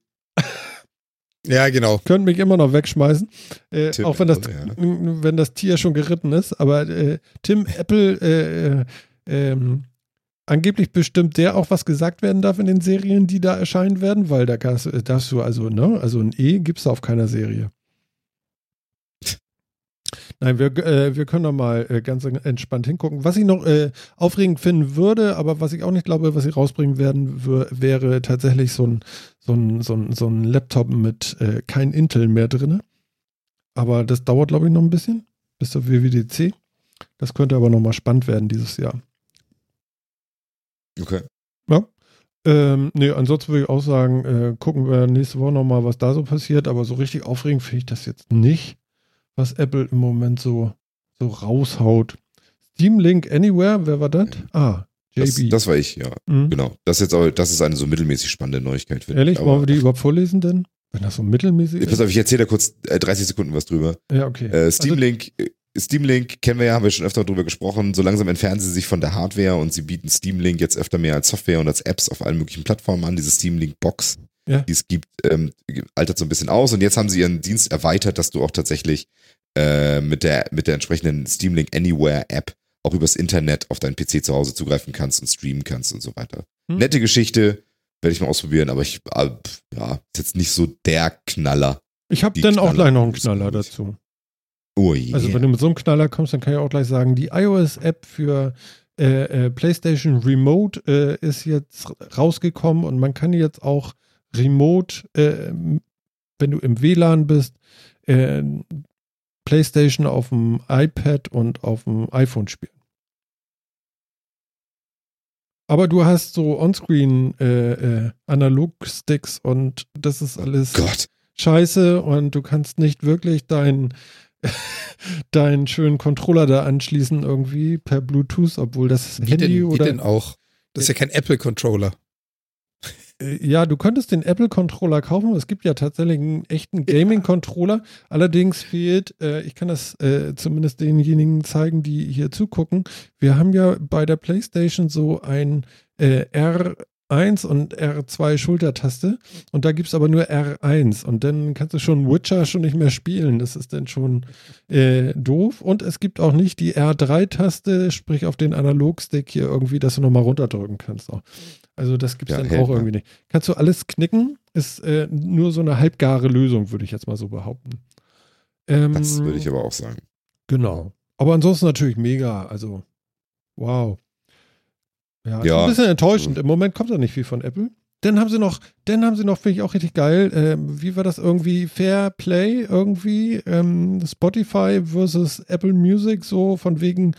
ja, genau. könnte mich immer noch wegschmeißen, äh, auch wenn das, Apple, wenn das Tier schon geritten ist. Aber äh, Tim Apple, äh, äh, ähm, angeblich bestimmt der auch, was gesagt werden darf in den Serien, die da erscheinen werden, weil da darfst, äh, darfst du also, ne, also ein E gibt's da auf keiner Serie. Nein, wir, äh, wir können doch mal äh, ganz entspannt hingucken. Was ich noch äh, aufregend finden würde, aber was ich auch nicht glaube, was sie rausbringen werden, wäre tatsächlich so ein, so ein, so ein, so ein Laptop mit äh, kein Intel mehr drin. Aber das dauert, glaube ich, noch ein bisschen bis zur WWDC. Das könnte aber nochmal spannend werden dieses Jahr. Okay. Ja. Ähm, nee, ansonsten würde ich auch sagen, äh, gucken wir nächste Woche nochmal, was da so passiert. Aber so richtig aufregend finde ich das jetzt nicht, was Apple im Moment so, so raushaut. Steam Link Anywhere, wer war das? Ah, JB. Das, das war ich, ja. Mhm. Genau. Das ist jetzt auch, das ist eine so mittelmäßig spannende Neuigkeit. Ehrlich, wollen wir die überhaupt vorlesen denn? Wenn das so mittelmäßig ist. Pass auf, ich erzähle da kurz äh, 30 Sekunden was drüber. Ja, okay. Äh, Steam also, Link äh, Steam Link kennen wir ja, haben wir schon öfter drüber gesprochen. So langsam entfernen sie sich von der Hardware und sie bieten Steam Link jetzt öfter mehr als Software und als Apps auf allen möglichen Plattformen an. Diese Steam Link Box, ja. die es gibt, ähm, altert so ein bisschen aus. Und jetzt haben sie ihren Dienst erweitert, dass du auch tatsächlich äh, mit der mit der entsprechenden Steam Link Anywhere App auch übers Internet auf deinen PC zu Hause zugreifen kannst und streamen kannst und so weiter. Hm. Nette Geschichte, werde ich mal ausprobieren, aber ich, äh, ja, ist jetzt nicht so der Knaller. Ich habe dann auch gleich noch einen Knaller dazu. Oh yeah. Also wenn du mit so einem Knaller kommst, dann kann ich auch gleich sagen, die iOS-App für äh, äh, PlayStation Remote äh, ist jetzt rausgekommen und man kann jetzt auch remote, äh, wenn du im WLAN bist, äh, PlayStation auf dem iPad und auf dem iPhone spielen. Aber du hast so Onscreen äh, Analog-Sticks und das ist alles Gott. scheiße und du kannst nicht wirklich dein deinen schönen Controller da anschließen irgendwie per Bluetooth, obwohl das wie Handy denn, oder wie denn auch? Das ist ja kein Apple Controller. Äh, ja, du könntest den Apple Controller kaufen. Es gibt ja tatsächlich einen echten Gaming Controller. Allerdings fehlt, äh, ich kann das äh, zumindest denjenigen zeigen, die hier zugucken. Wir haben ja bei der PlayStation so ein äh, R 1 und R2 Schultertaste und da gibt es aber nur R1 und dann kannst du schon Witcher schon nicht mehr spielen. Das ist dann schon äh, doof. Und es gibt auch nicht die R3-Taste, sprich auf den Analogstick hier irgendwie, dass du nochmal runterdrücken kannst. Auch. Also das gibt es ja, dann auch irgendwie nicht. Kannst du alles knicken, ist äh, nur so eine halbgare Lösung, würde ich jetzt mal so behaupten. Ähm, das würde ich aber auch sagen. Genau. Aber ansonsten natürlich mega. Also, wow. Ja, ja. ein bisschen enttäuschend. Im Moment kommt da nicht viel von Apple. Dann haben sie noch, dann haben sie noch, finde ich auch richtig geil, äh, wie war das irgendwie, Fair Play irgendwie, ähm, Spotify versus Apple Music, so von wegen,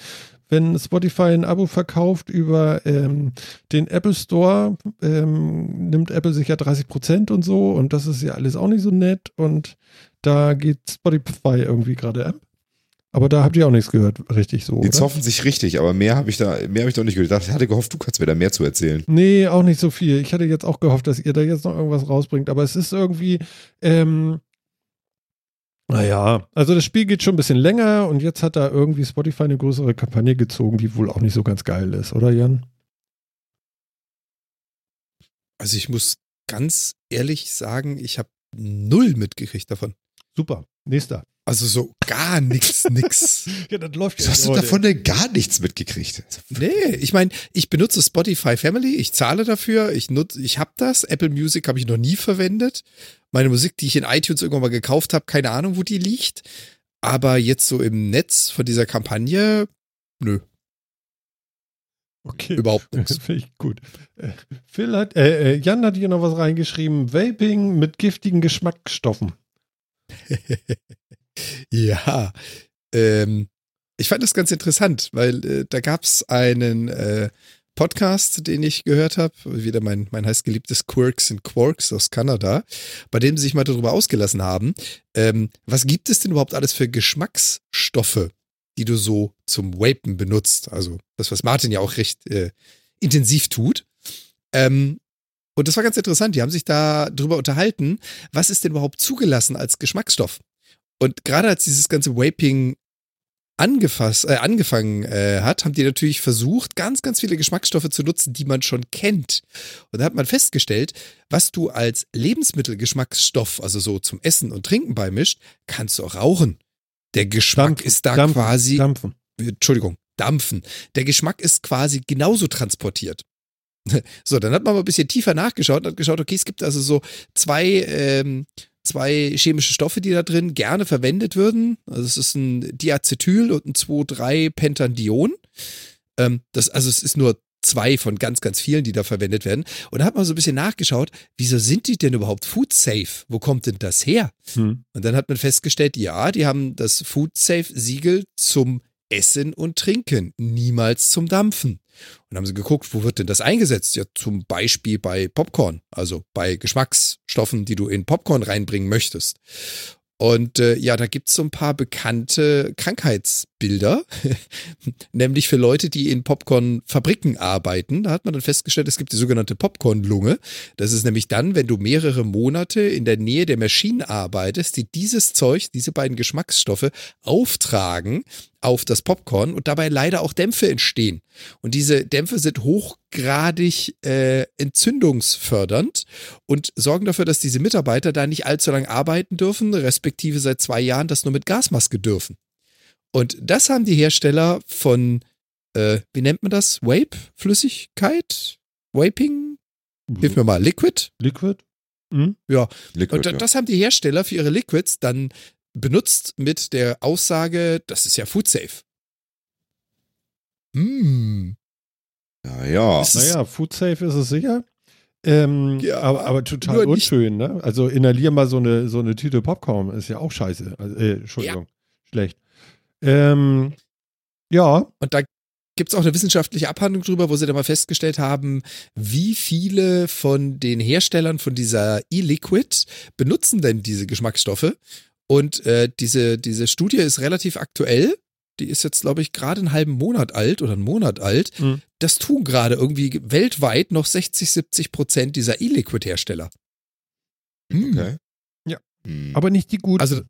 wenn Spotify ein Abo verkauft über ähm, den Apple Store, ähm, nimmt Apple sich ja 30 Prozent und so und das ist ja alles auch nicht so nett und da geht Spotify irgendwie gerade ab. Aber da habt ihr auch nichts gehört, richtig so. Die zoffen sich richtig, aber mehr habe ich da, mehr habe ich doch nicht gehört. Ich hatte gehofft, du kannst mir da mehr zu erzählen. Nee, auch nicht so viel. Ich hatte jetzt auch gehofft, dass ihr da jetzt noch irgendwas rausbringt. Aber es ist irgendwie, ähm, naja, also das Spiel geht schon ein bisschen länger und jetzt hat da irgendwie Spotify eine größere Kampagne gezogen, die wohl auch nicht so ganz geil ist, oder Jan? Also ich muss ganz ehrlich sagen, ich habe null mitgekriegt davon. Super. Nächster. Also so gar nichts, nix. ja, das läuft ja. Hast du davon denn gar nichts mitgekriegt? Nee, ich meine, ich benutze Spotify Family, ich zahle dafür, ich nutze, ich habe das. Apple Music habe ich noch nie verwendet. Meine Musik, die ich in iTunes irgendwann mal gekauft habe, keine Ahnung, wo die liegt. Aber jetzt so im Netz von dieser Kampagne, nö. Okay. Überhaupt nichts. Finde ich gut. Äh, Phil hat, äh, äh, Jan hat hier noch was reingeschrieben. Vaping mit giftigen Geschmacksstoffen. ja, ähm, ich fand das ganz interessant, weil äh, da gab es einen äh, Podcast, den ich gehört habe, wieder mein, mein heißgeliebtes Quirks and Quarks aus Kanada, bei dem sie sich mal darüber ausgelassen haben, ähm, was gibt es denn überhaupt alles für Geschmacksstoffe, die du so zum Vapen benutzt? Also das, was Martin ja auch recht äh, intensiv tut. Ähm, und das war ganz interessant. Die haben sich da drüber unterhalten, was ist denn überhaupt zugelassen als Geschmacksstoff? Und gerade als dieses ganze Vaping angefasst, äh, angefangen äh, hat, haben die natürlich versucht, ganz, ganz viele Geschmacksstoffe zu nutzen, die man schon kennt. Und da hat man festgestellt, was du als Lebensmittelgeschmacksstoff, also so zum Essen und Trinken beimischt, kannst du auch rauchen. Der Geschmack Dampfen, ist da Dampfen, quasi. Dampfen. Entschuldigung, dampfen. Der Geschmack ist quasi genauso transportiert. So, dann hat man mal ein bisschen tiefer nachgeschaut und hat geschaut, okay, es gibt also so zwei, ähm, zwei chemische Stoffe, die da drin gerne verwendet würden. Also es ist ein Diacetyl und ein 2,3-Pentandion. Ähm, das, also es ist nur zwei von ganz, ganz vielen, die da verwendet werden. Und da hat man so ein bisschen nachgeschaut, wieso sind die denn überhaupt food safe? Wo kommt denn das her? Hm. Und dann hat man festgestellt, ja, die haben das Food Safe Siegel zum Essen und Trinken, niemals zum Dampfen. Und haben sie geguckt, wo wird denn das eingesetzt? Ja, zum Beispiel bei Popcorn, also bei Geschmacksstoffen, die du in Popcorn reinbringen möchtest. Und äh, ja, da gibt's so ein paar bekannte Krankheitsbilder, nämlich für Leute, die in Popcornfabriken arbeiten. Da hat man dann festgestellt, es gibt die sogenannte Popcornlunge. Das ist nämlich dann, wenn du mehrere Monate in der Nähe der Maschinen arbeitest, die dieses Zeug, diese beiden Geschmacksstoffe auftragen auf das Popcorn und dabei leider auch Dämpfe entstehen. Und diese Dämpfe sind hochgradig äh, entzündungsfördernd und sorgen dafür, dass diese Mitarbeiter da nicht allzu lange arbeiten dürfen, respektive seit zwei Jahren das nur mit Gasmaske dürfen. Und das haben die Hersteller von, äh, wie nennt man das? Vape? Flüssigkeit? Vaping? Hilf mir mal, Liquid? Liquid? Hm? Liquid, Und da- ja. das haben die Hersteller für ihre Liquids dann benutzt mit der Aussage, das ist ja food safe. Hm. ja, ja. Das ist- Naja, food safe ist es sicher. Ähm, Ja, aber, aber total unschön, ne? Also inhalier mal so eine, so eine Tüte Popcorn, ist ja auch scheiße. Also, äh, Entschuldigung, schlecht. Ähm, ja, Und da gibt es auch eine wissenschaftliche Abhandlung drüber, wo sie dann mal festgestellt haben, wie viele von den Herstellern von dieser E-Liquid benutzen denn diese Geschmacksstoffe. Und äh, diese, diese Studie ist relativ aktuell. Die ist jetzt, glaube ich, gerade einen halben Monat alt oder einen Monat alt. Mhm. Das tun gerade irgendwie weltweit noch 60, 70 Prozent dieser E-Liquid-Hersteller. Hm. Okay. Ja. Hm. aber nicht die guten. Also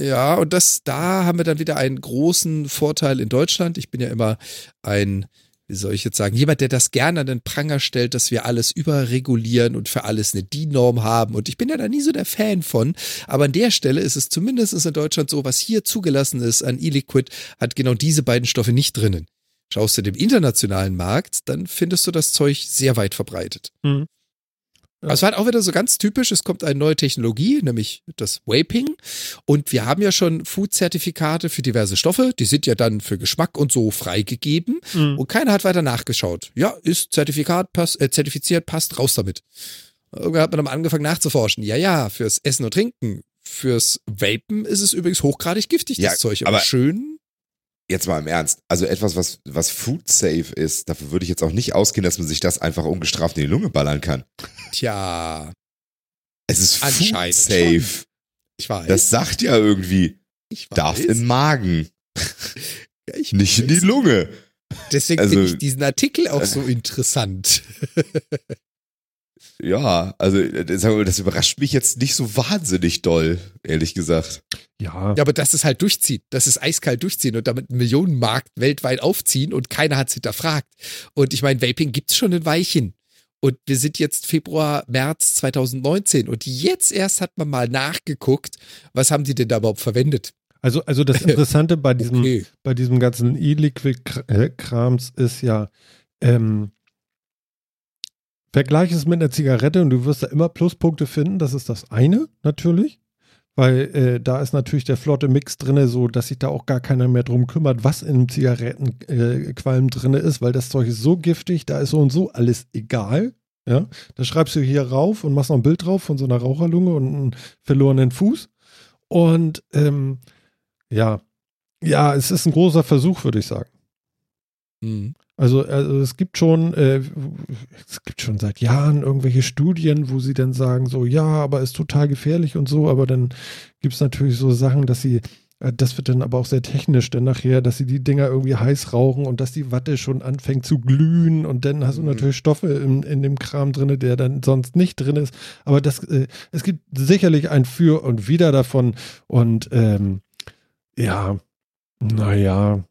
ja, und das, da haben wir dann wieder einen großen Vorteil in Deutschland. Ich bin ja immer ein, wie soll ich jetzt sagen, jemand, der das gerne an den Pranger stellt, dass wir alles überregulieren und für alles eine DIN-Norm haben. Und ich bin ja da nie so der Fan von. Aber an der Stelle ist es zumindest in Deutschland so, was hier zugelassen ist an E-Liquid, hat genau diese beiden Stoffe nicht drinnen. Schaust du dem internationalen Markt, dann findest du das Zeug sehr weit verbreitet. Mhm. Ja. Also es war halt auch wieder so ganz typisch, es kommt eine neue Technologie, nämlich das Vaping. Und wir haben ja schon Food-Zertifikate für diverse Stoffe, die sind ja dann für Geschmack und so freigegeben. Mhm. Und keiner hat weiter nachgeschaut. Ja, ist Zertifikat, pass, äh, zertifiziert, passt, raus damit. Irgendwann hat man dann mal angefangen nachzuforschen. Ja, ja, fürs Essen und Trinken. Fürs Vapen ist es übrigens hochgradig giftig, Ja, das Zeug. aber- schön. Jetzt mal im Ernst. Also etwas, was, was food safe ist, dafür würde ich jetzt auch nicht ausgehen, dass man sich das einfach ungestraft in die Lunge ballern kann. Tja, Es ist food Anscheinend safe. ich weiß. Das sagt ja irgendwie, ich weiß. darf in den Magen, Ja, ich nicht in die. Lunge. Deswegen also- finde ich diesen Artikel auch so interessant. Ja, also äh, sagen wir mal, das überrascht mich jetzt nicht so wahnsinnig doll, ehrlich gesagt. ja. Ja, aber das ist halt durchziehen. Das ist eiskalt durchziehen und damit einen Millionenmarkt weltweit aufziehen und keiner hat's hinterfragt. Und ich meine, Vaping gibt's schon ein Weilchen. Und wir sind jetzt Februar, März 2019 und jetzt erst hat man mal nachgeguckt, was haben die denn da überhaupt verwendet? Also, also das Interessante bei diesem, Okay. bei diesem ganzen E-Liquid-Krams ist ja, ähm, vergleich es mit einer Zigarette und du wirst da immer Pluspunkte finden. Das ist das eine natürlich, weil äh, da ist natürlich der flotte Mix drin, so dass sich da auch gar keiner mehr drum kümmert, was im Zigarettenqualm äh, drin ist, weil das Zeug ist so giftig, da ist so und so alles egal. Ja, da schreibst du hier rauf und machst noch ein Bild drauf von so einer Raucherlunge und einem verlorenen Fuß. Und ähm, ja, ja, es ist ein großer Versuch, würde ich sagen. Hm. Also, also es gibt schon, äh, es gibt schon seit Jahren irgendwelche Studien, wo sie dann sagen, so, ja, aber ist total gefährlich und so, aber dann gibt es natürlich so Sachen, dass sie, äh, das wird dann aber auch sehr technisch dann nachher, dass sie die Dinger irgendwie heiß rauchen und dass die Watte schon anfängt zu glühen und dann hast du Mhm. natürlich Stoffe in, in dem Kram drin, der dann sonst nicht drin ist. Aber das, äh, es gibt sicherlich ein Für und Wider davon und ähm, ja, naja.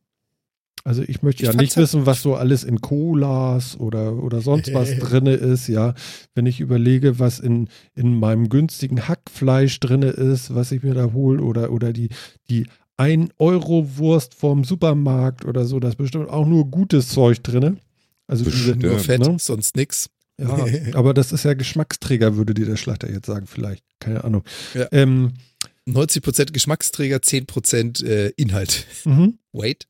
Also ich möchte Ich ja nicht wissen, was so alles in Colas oder, oder sonst was drinne ist, ja. Wenn ich überlege, was in, in meinem günstigen Hackfleisch drinne ist, was ich mir da hole oder, oder die, die 1-Euro-Wurst vom Supermarkt oder so, da ist bestimmt auch nur gutes Zeug drinne. Also diese. Nur Fett, ne? sonst nix. Ja, aber das ist ja Geschmacksträger, würde dir der Schlachter jetzt sagen, vielleicht. Keine Ahnung. Ja. Ähm, 90% Geschmacksträger, 10% äh, Inhalt. mhm. Wait.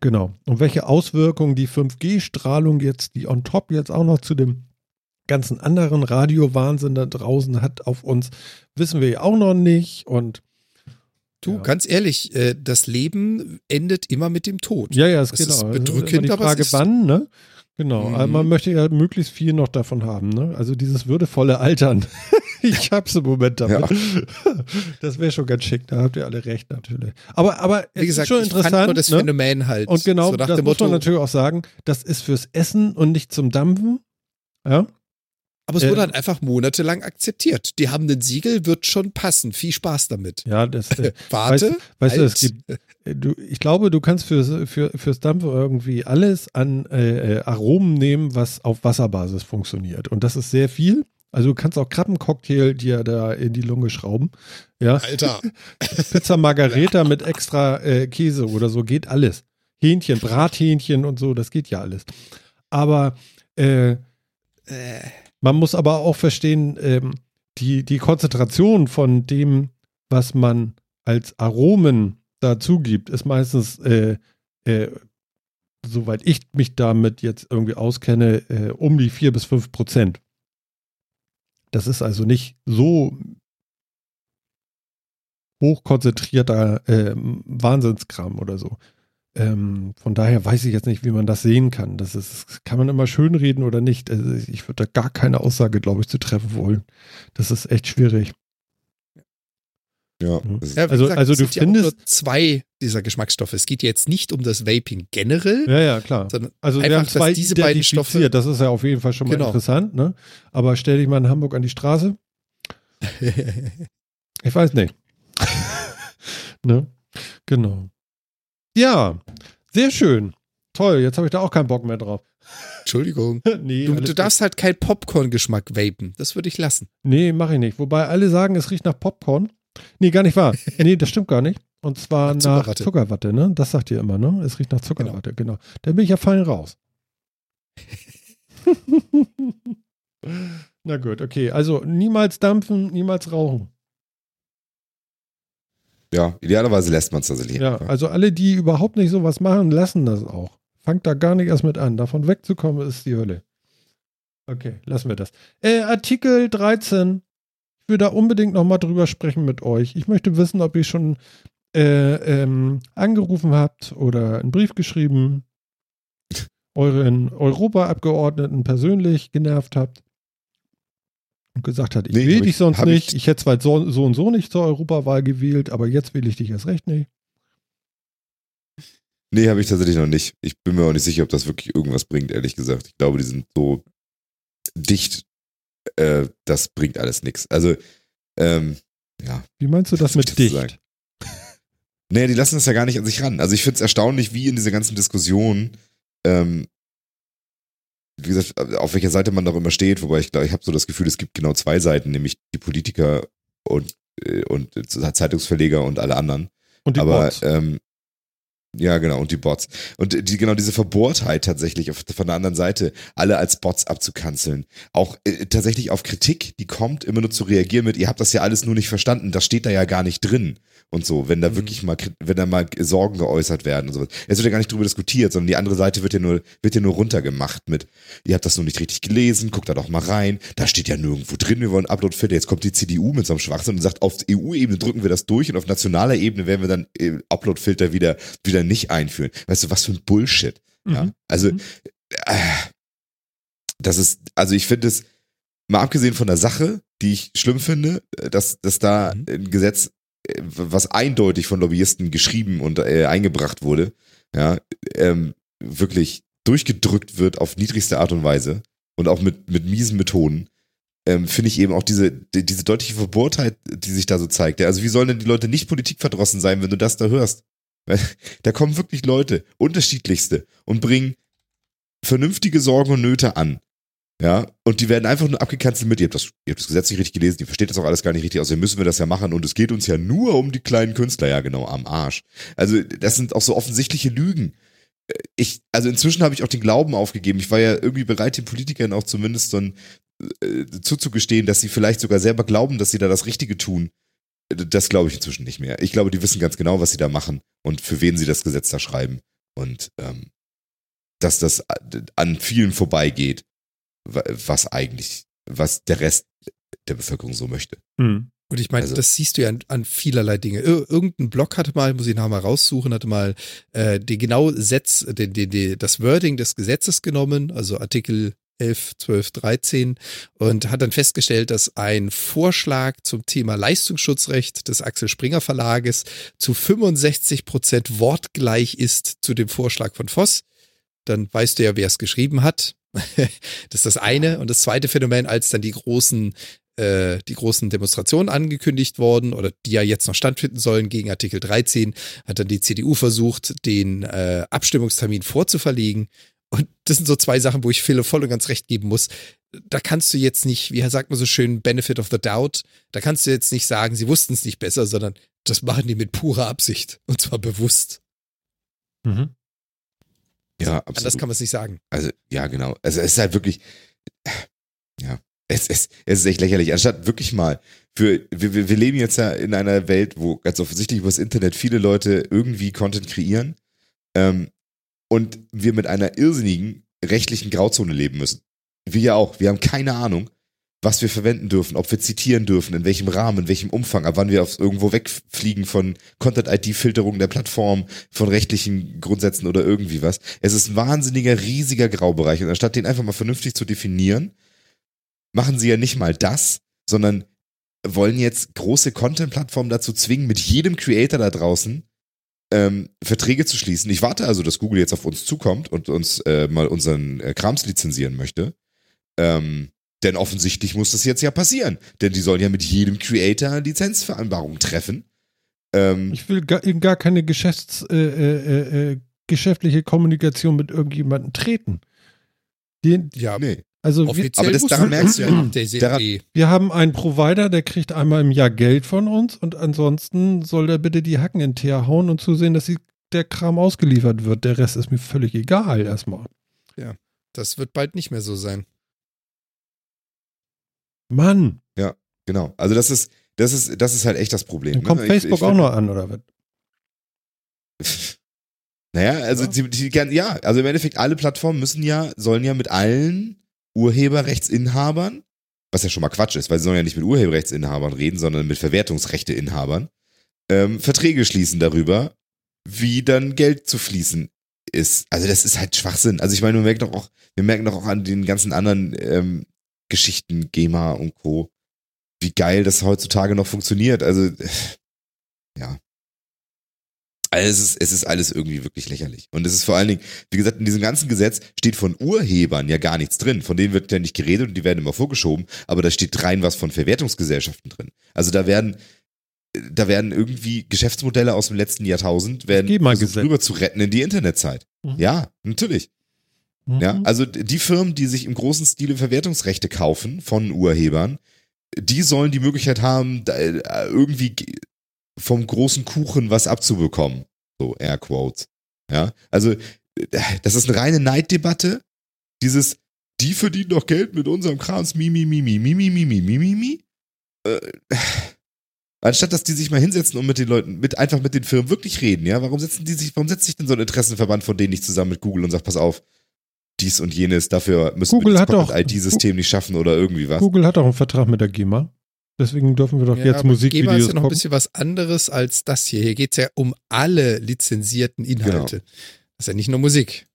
Genau. Und welche Auswirkungen die 5G-Strahlung jetzt, die on top jetzt auch noch zu dem ganzen anderen Radiowahnsinn da draußen hat auf uns, wissen wir ja auch noch nicht. Und Du, Ja. ganz ehrlich, äh, das Leben endet immer mit dem Tod. ja, ja, ist Das genau. ist bedrückend, die aber Frage, es ist- wann, ne? Genau. Mhm. Man möchte ja möglichst viel noch davon haben, ne? Also dieses würdevolle Altern. ich hab's im Moment damit. Das wäre schon ganz schick, da habt ihr alle recht natürlich. Aber, aber Wie gesagt, ist schon ich interessant. fand nur das ne? Phänomen halt. Und genau, so das muss Motto, man natürlich auch sagen, das ist fürs Essen und nicht zum Dampfen. Ja, aber es äh, wurde halt einfach monatelang akzeptiert. Die haben den Siegel, wird schon passen. Viel Spaß damit. ja, das, äh, Warte, weißt du, halt. es gibt, äh, du, ich glaube, du kannst fürs, für, fürs Dampfen irgendwie alles an äh, äh, Aromen nehmen, was auf Wasserbasis funktioniert. Und das ist sehr viel. Also du kannst auch Krabbencocktail dir da in die Lunge schrauben. Ja, Alter. Pizza Margareta mit extra äh, Käse oder so geht alles. Hähnchen, Brathähnchen und so, das geht ja alles. Aber äh, Äh, man muss aber auch verstehen, ähm, die, die Konzentration von dem, was man als Aromen dazu gibt, ist meistens, äh, äh, soweit ich mich damit jetzt irgendwie auskenne, äh, um die 4 bis 5 Prozent. Das ist also nicht so hochkonzentrierter äh, Wahnsinnskram oder so. Ähm, von daher weiß ich jetzt nicht, wie man das sehen kann. Das ist, kann man immer schönreden oder nicht. Also ich würde da gar keine Aussage, glaube ich, zu treffen wollen. Das ist echt schwierig. Ja, Mhm. das ist, ja, Also- gesagt, also es du sind ja auch findest- nur zwei dieser Geschmacksstoffe. Es geht jetzt nicht um das Vaping generell, Ja, ja, klar. sondern Also wir einfach, haben zwei dass diese beiden. Stoffe- Das ist ja auf jeden Fall schon mal Genau. interessant. Ne? Aber stell dich mal in Hamburg an die Straße. Ich weiß nicht. ne? Genau. Ja, sehr schön. Toll, jetzt habe ich da auch keinen Bock mehr drauf. Entschuldigung. nee, Du, du darfst halt kein Popcorn-Geschmack vapen. Das würde ich lassen. Nee, mache ich nicht. Wobei alle sagen, es riecht nach Popcorn. Nee, gar nicht wahr. Nee, das stimmt gar nicht. Und zwar Nach nach Zuckerwatte. Zuckerwatte, ne? Das sagt ihr immer, ne? Es riecht nach Zuckerwatte, genau. Da bin ich ja fein raus. Na gut, okay. Also niemals dampfen, niemals rauchen. ja, idealerweise lässt man es tatsächlich. Ja, einfach. also alle, die überhaupt nicht sowas machen, lassen das auch. Fangt da gar nicht erst mit an. Davon wegzukommen ist die Hölle. Okay, lassen wir das. Äh, Artikel 13. Will da unbedingt nochmal drüber sprechen mit euch. Ich möchte wissen, ob ihr schon äh, ähm, angerufen habt oder einen Brief geschrieben, euren Europaabgeordneten persönlich genervt habt und gesagt hat, ich Nee, will hab dich ich- sonst hab ich- nicht. Ich hätte zwar so, so und so nicht zur Europawahl gewählt, aber jetzt will ich dich erst recht nicht. Nee, habe ich tatsächlich noch nicht. Ich bin mir auch nicht sicher, ob das wirklich irgendwas bringt, ehrlich gesagt. Ich glaube, die sind so dicht, äh, das bringt alles nichts. Also, ähm, ja. Wie meinst du das mit dicht? sagen? Nee, die lassen das ja gar nicht an sich ran. Also ich finde es erstaunlich, wie in dieser ganzen Diskussion, ähm, wie gesagt, auf welcher Seite man immer steht, wobei ich glaube, ich habe so das Gefühl, es gibt genau zwei Seiten, nämlich die Politiker und, äh, und Zeitungsverleger und alle anderen. Und die Aber Bots. ähm, ja, genau, und die Bots. Und die, genau diese Verbohrtheit tatsächlich auf, von der anderen Seite, alle als Bots abzukanzeln. Auch äh, tatsächlich auf Kritik, die kommt, immer nur zu reagieren mit, ihr habt das ja alles nur nicht verstanden, das steht da ja gar nicht drin. Und so, wenn da Mhm. wirklich mal, wenn da mal Sorgen geäußert werden und sowas. Es wird ja gar nicht drüber diskutiert, sondern die andere Seite wird ja nur, wird ja nur runtergemacht mit, ihr habt das nur nicht richtig gelesen, guckt da doch mal rein, da steht ja nirgendwo drin, wir wollen Uploadfilter, jetzt kommt die CDU mit so einem Schwachsinn und sagt, auf EU-Ebene drücken wir das durch und auf nationaler Ebene werden wir dann äh, Uploadfilter wieder, wieder nicht einführen. Weißt du, was für ein Bullshit. Ja? Mhm. Also, Mhm. äh, das ist, also ich finde es, mal abgesehen von der Sache, die ich schlimm finde, äh, dass, dass da Mhm. ein Gesetz, was eindeutig von Lobbyisten geschrieben und äh, eingebracht wurde, ja, ähm, wirklich durchgedrückt wird auf niedrigste Art und Weise und auch mit, mit miesen Methoden, ähm, finde ich eben auch diese, die, diese deutliche Verbohrtheit, die sich da so zeigt. Ja, also wie sollen denn die Leute nicht politikverdrossen sein, wenn du das da hörst? Da kommen wirklich Leute, unterschiedlichste, und bringen vernünftige Sorgen und Nöte an. Ja, und die werden einfach nur abgekanzelt mit, ihr habt, das, ihr habt das Gesetz nicht richtig gelesen, ihr versteht das auch alles gar nicht richtig, außerdem müssen wir das ja machen und es geht uns ja nur um die kleinen Künstler, ja genau, am Arsch. Also das sind auch so offensichtliche Lügen. ich, also inzwischen habe ich auch den Glauben aufgegeben. Ich war ja irgendwie bereit, den Politikern auch zumindest so ein, äh, zuzugestehen, dass sie vielleicht sogar selber glauben, dass sie da das Richtige tun. Das glaube ich inzwischen nicht mehr. Ich glaube, die wissen ganz genau, was sie da machen und für wen sie das Gesetz da schreiben. Und ähm, dass das an vielen vorbeigeht, was eigentlich, was der Rest der Bevölkerung so möchte. Mhm. Und ich meine, also, das siehst du ja an, an, vielerlei Dinge. Ir irgendein Blog hatte mal, muss ich nachher mal raussuchen, hatte mal äh, die genau Setz, die, die, die, das Wording des Gesetzes genommen, also Artikel 11, 12, 13 und hat dann festgestellt, dass ein Vorschlag zum Thema Leistungsschutzrecht des Axel Springer Verlages zu 65 Prozent wortgleich ist zu dem Vorschlag von Voss. Dann weißt du ja, wer es geschrieben hat. das ist das eine. Und das zweite Phänomen, als dann die großen äh, die großen Demonstrationen angekündigt worden oder die ja jetzt noch stattfinden sollen gegen Artikel 13, hat dann die CDU versucht, den äh, Abstimmungstermin vorzuverlegen. Und das sind so zwei Sachen, wo ich Phil voll und ganz recht geben muss. Da kannst du jetzt nicht, wie sagt man so schön, Benefit of the Doubt, da kannst du jetzt nicht sagen, sie wussten es nicht besser, sondern das machen die mit purer Absicht und zwar bewusst. Mhm. Ja, absolut. Anders kann man es nicht sagen. Also, ja, genau. Also, es ist halt wirklich, ja. Es, es, es ist echt lächerlich. Anstatt wirklich mal für, wir, wir leben jetzt ja in einer Welt, wo ganz offensichtlich über das Internet viele Leute irgendwie Content kreieren ähm, und wir mit einer irrsinnigen rechtlichen Grauzone leben müssen. Wir ja auch. Wir haben keine Ahnung, was wir verwenden dürfen, ob wir zitieren dürfen, in welchem Rahmen, in welchem Umfang, ab wann wir auf irgendwo wegfliegen von Content-ID-Filterung der Plattform, von rechtlichen Grundsätzen oder irgendwie was. Es ist ein wahnsinniger, riesiger Graubereich. Und anstatt den einfach mal vernünftig zu definieren, machen sie ja nicht mal das, sondern wollen jetzt große Content-Plattformen dazu zwingen, mit jedem Creator da draußen ähm, Verträge zu schließen. Ich warte also, dass Google jetzt auf uns zukommt und uns äh, mal unseren äh, Krams lizenzieren möchte. Ähm, denn offensichtlich muss das jetzt ja passieren. Denn die sollen ja mit jedem Creator Lizenzvereinbarungen treffen. Ähm, ich will gar, gar keine Geschäfts, äh, äh, äh, geschäftliche Kommunikation mit irgendjemandem treten. Die, ja, nee. Also Offiziell aber das daran merkst du ja, daran, wir haben einen Provider, der kriegt einmal im Jahr Geld von uns und ansonsten soll der bitte die Hacken in den Teer hauen und zusehen, dass der Kram ausgeliefert wird. Der Rest ist mir völlig egal erstmal. Ja, das wird bald nicht mehr so sein. Mann. Ja, genau. Also das ist, das ist, das ist halt echt das Problem. Dann kommt ne? Facebook ich, ich auch noch an, oder was? naja, also ja. Die, die, ja, also im Endeffekt alle Plattformen müssen ja, sollen ja mit allen Urheberrechtsinhabern, was ja schon mal Quatsch ist, weil sie sollen ja nicht mit Urheberrechtsinhabern reden, sondern mit Verwertungsrechteinhabern, ähm, Verträge schließen darüber, wie dann Geld zu fließen ist. Also das ist halt Schwachsinn. Also ich meine, wir merken doch auch, wir merken doch auch an den ganzen anderen ähm, Geschichten, GEMA und Co., wie geil das heutzutage noch funktioniert. Also, ja. Also es ist, es ist alles irgendwie wirklich lächerlich. Und es ist vor allen Dingen, wie gesagt, in diesem ganzen Gesetz steht von Urhebern ja gar nichts drin. Von denen wird ja nicht geredet und die werden immer vorgeschoben, aber da steht rein was von Verwertungsgesellschaften drin. Also da werden, da werden irgendwie Geschäftsmodelle aus dem letzten Jahrtausend werden rüber zu retten in die Internetzeit. Mhm. Ja, natürlich. Mhm. Ja, also die Firmen, die sich im großen Stile Verwertungsrechte kaufen von Urhebern, die sollen die Möglichkeit haben, äh, irgendwie vom großen Kuchen was abzubekommen. So, Air Quotes. Ja, also das ist eine reine Neiddebatte. Dieses, die verdienen doch Geld mit unserem Krams, mi, mi, mi, mi, mi, mi, mi, mi, mi, mi, mi. Äh, anstatt dass die sich mal hinsetzen und mit den Leuten, mit einfach mit den Firmen wirklich reden, ja, warum setzen die sich, warum setzt sich denn so ein Interessenverband von denen nicht zusammen mit Google und sagt, pass auf, dies und jenes, dafür müssen Google wir das IT-System nicht schaffen oder irgendwie was. Google hat auch einen Vertrag mit der GEMA. Deswegen dürfen wir doch ja, jetzt Musikvideos GEMA ist ja noch ein bisschen was anderes als das hier. Hier geht es ja um alle lizenzierten Inhalte. Genau. Das ist ja nicht nur Musik.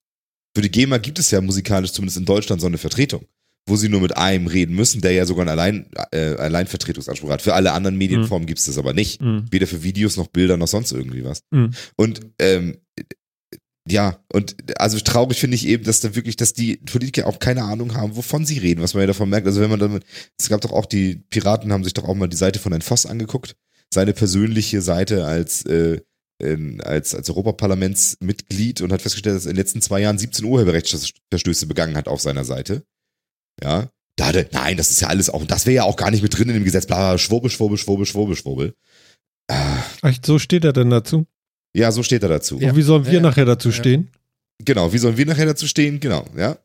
Für die GEMA gibt es ja musikalisch zumindest in Deutschland so eine Vertretung, wo sie nur mit einem reden müssen, der ja sogar einen Allein, äh, Alleinvertretungsanspruch hat. Für alle anderen Medienformen mhm. gibt es das aber nicht. Mhm. Weder für Videos noch Bilder noch sonst irgendwie was. Mhm. Und ähm, ja, und also traurig finde ich eben, dass da wirklich, dass die Politiker auch keine Ahnung haben, wovon sie reden, was man ja davon merkt. Also wenn man dann, es gab doch auch die Piraten haben sich doch auch mal die Seite von Herrn Voss angeguckt, seine persönliche Seite als äh, in, als als Europaparlamentsmitglied und hat festgestellt, dass er in den letzten zwei Jahren 17 Urheberrechtsverstöße begangen hat auf seiner Seite. Ja, da hatte, nein, das ist ja alles auch, das wäre ja auch gar nicht mit drin in dem Gesetz, bla, schwurbel, schwurbel, schwurbel, schwurbel, schwurbel. Ah. Echt, so steht er denn dazu? Ja, so steht er dazu. Und wie sollen wir ja, nachher dazu stehen? Genau, wie sollen wir nachher dazu stehen? Genau, ja.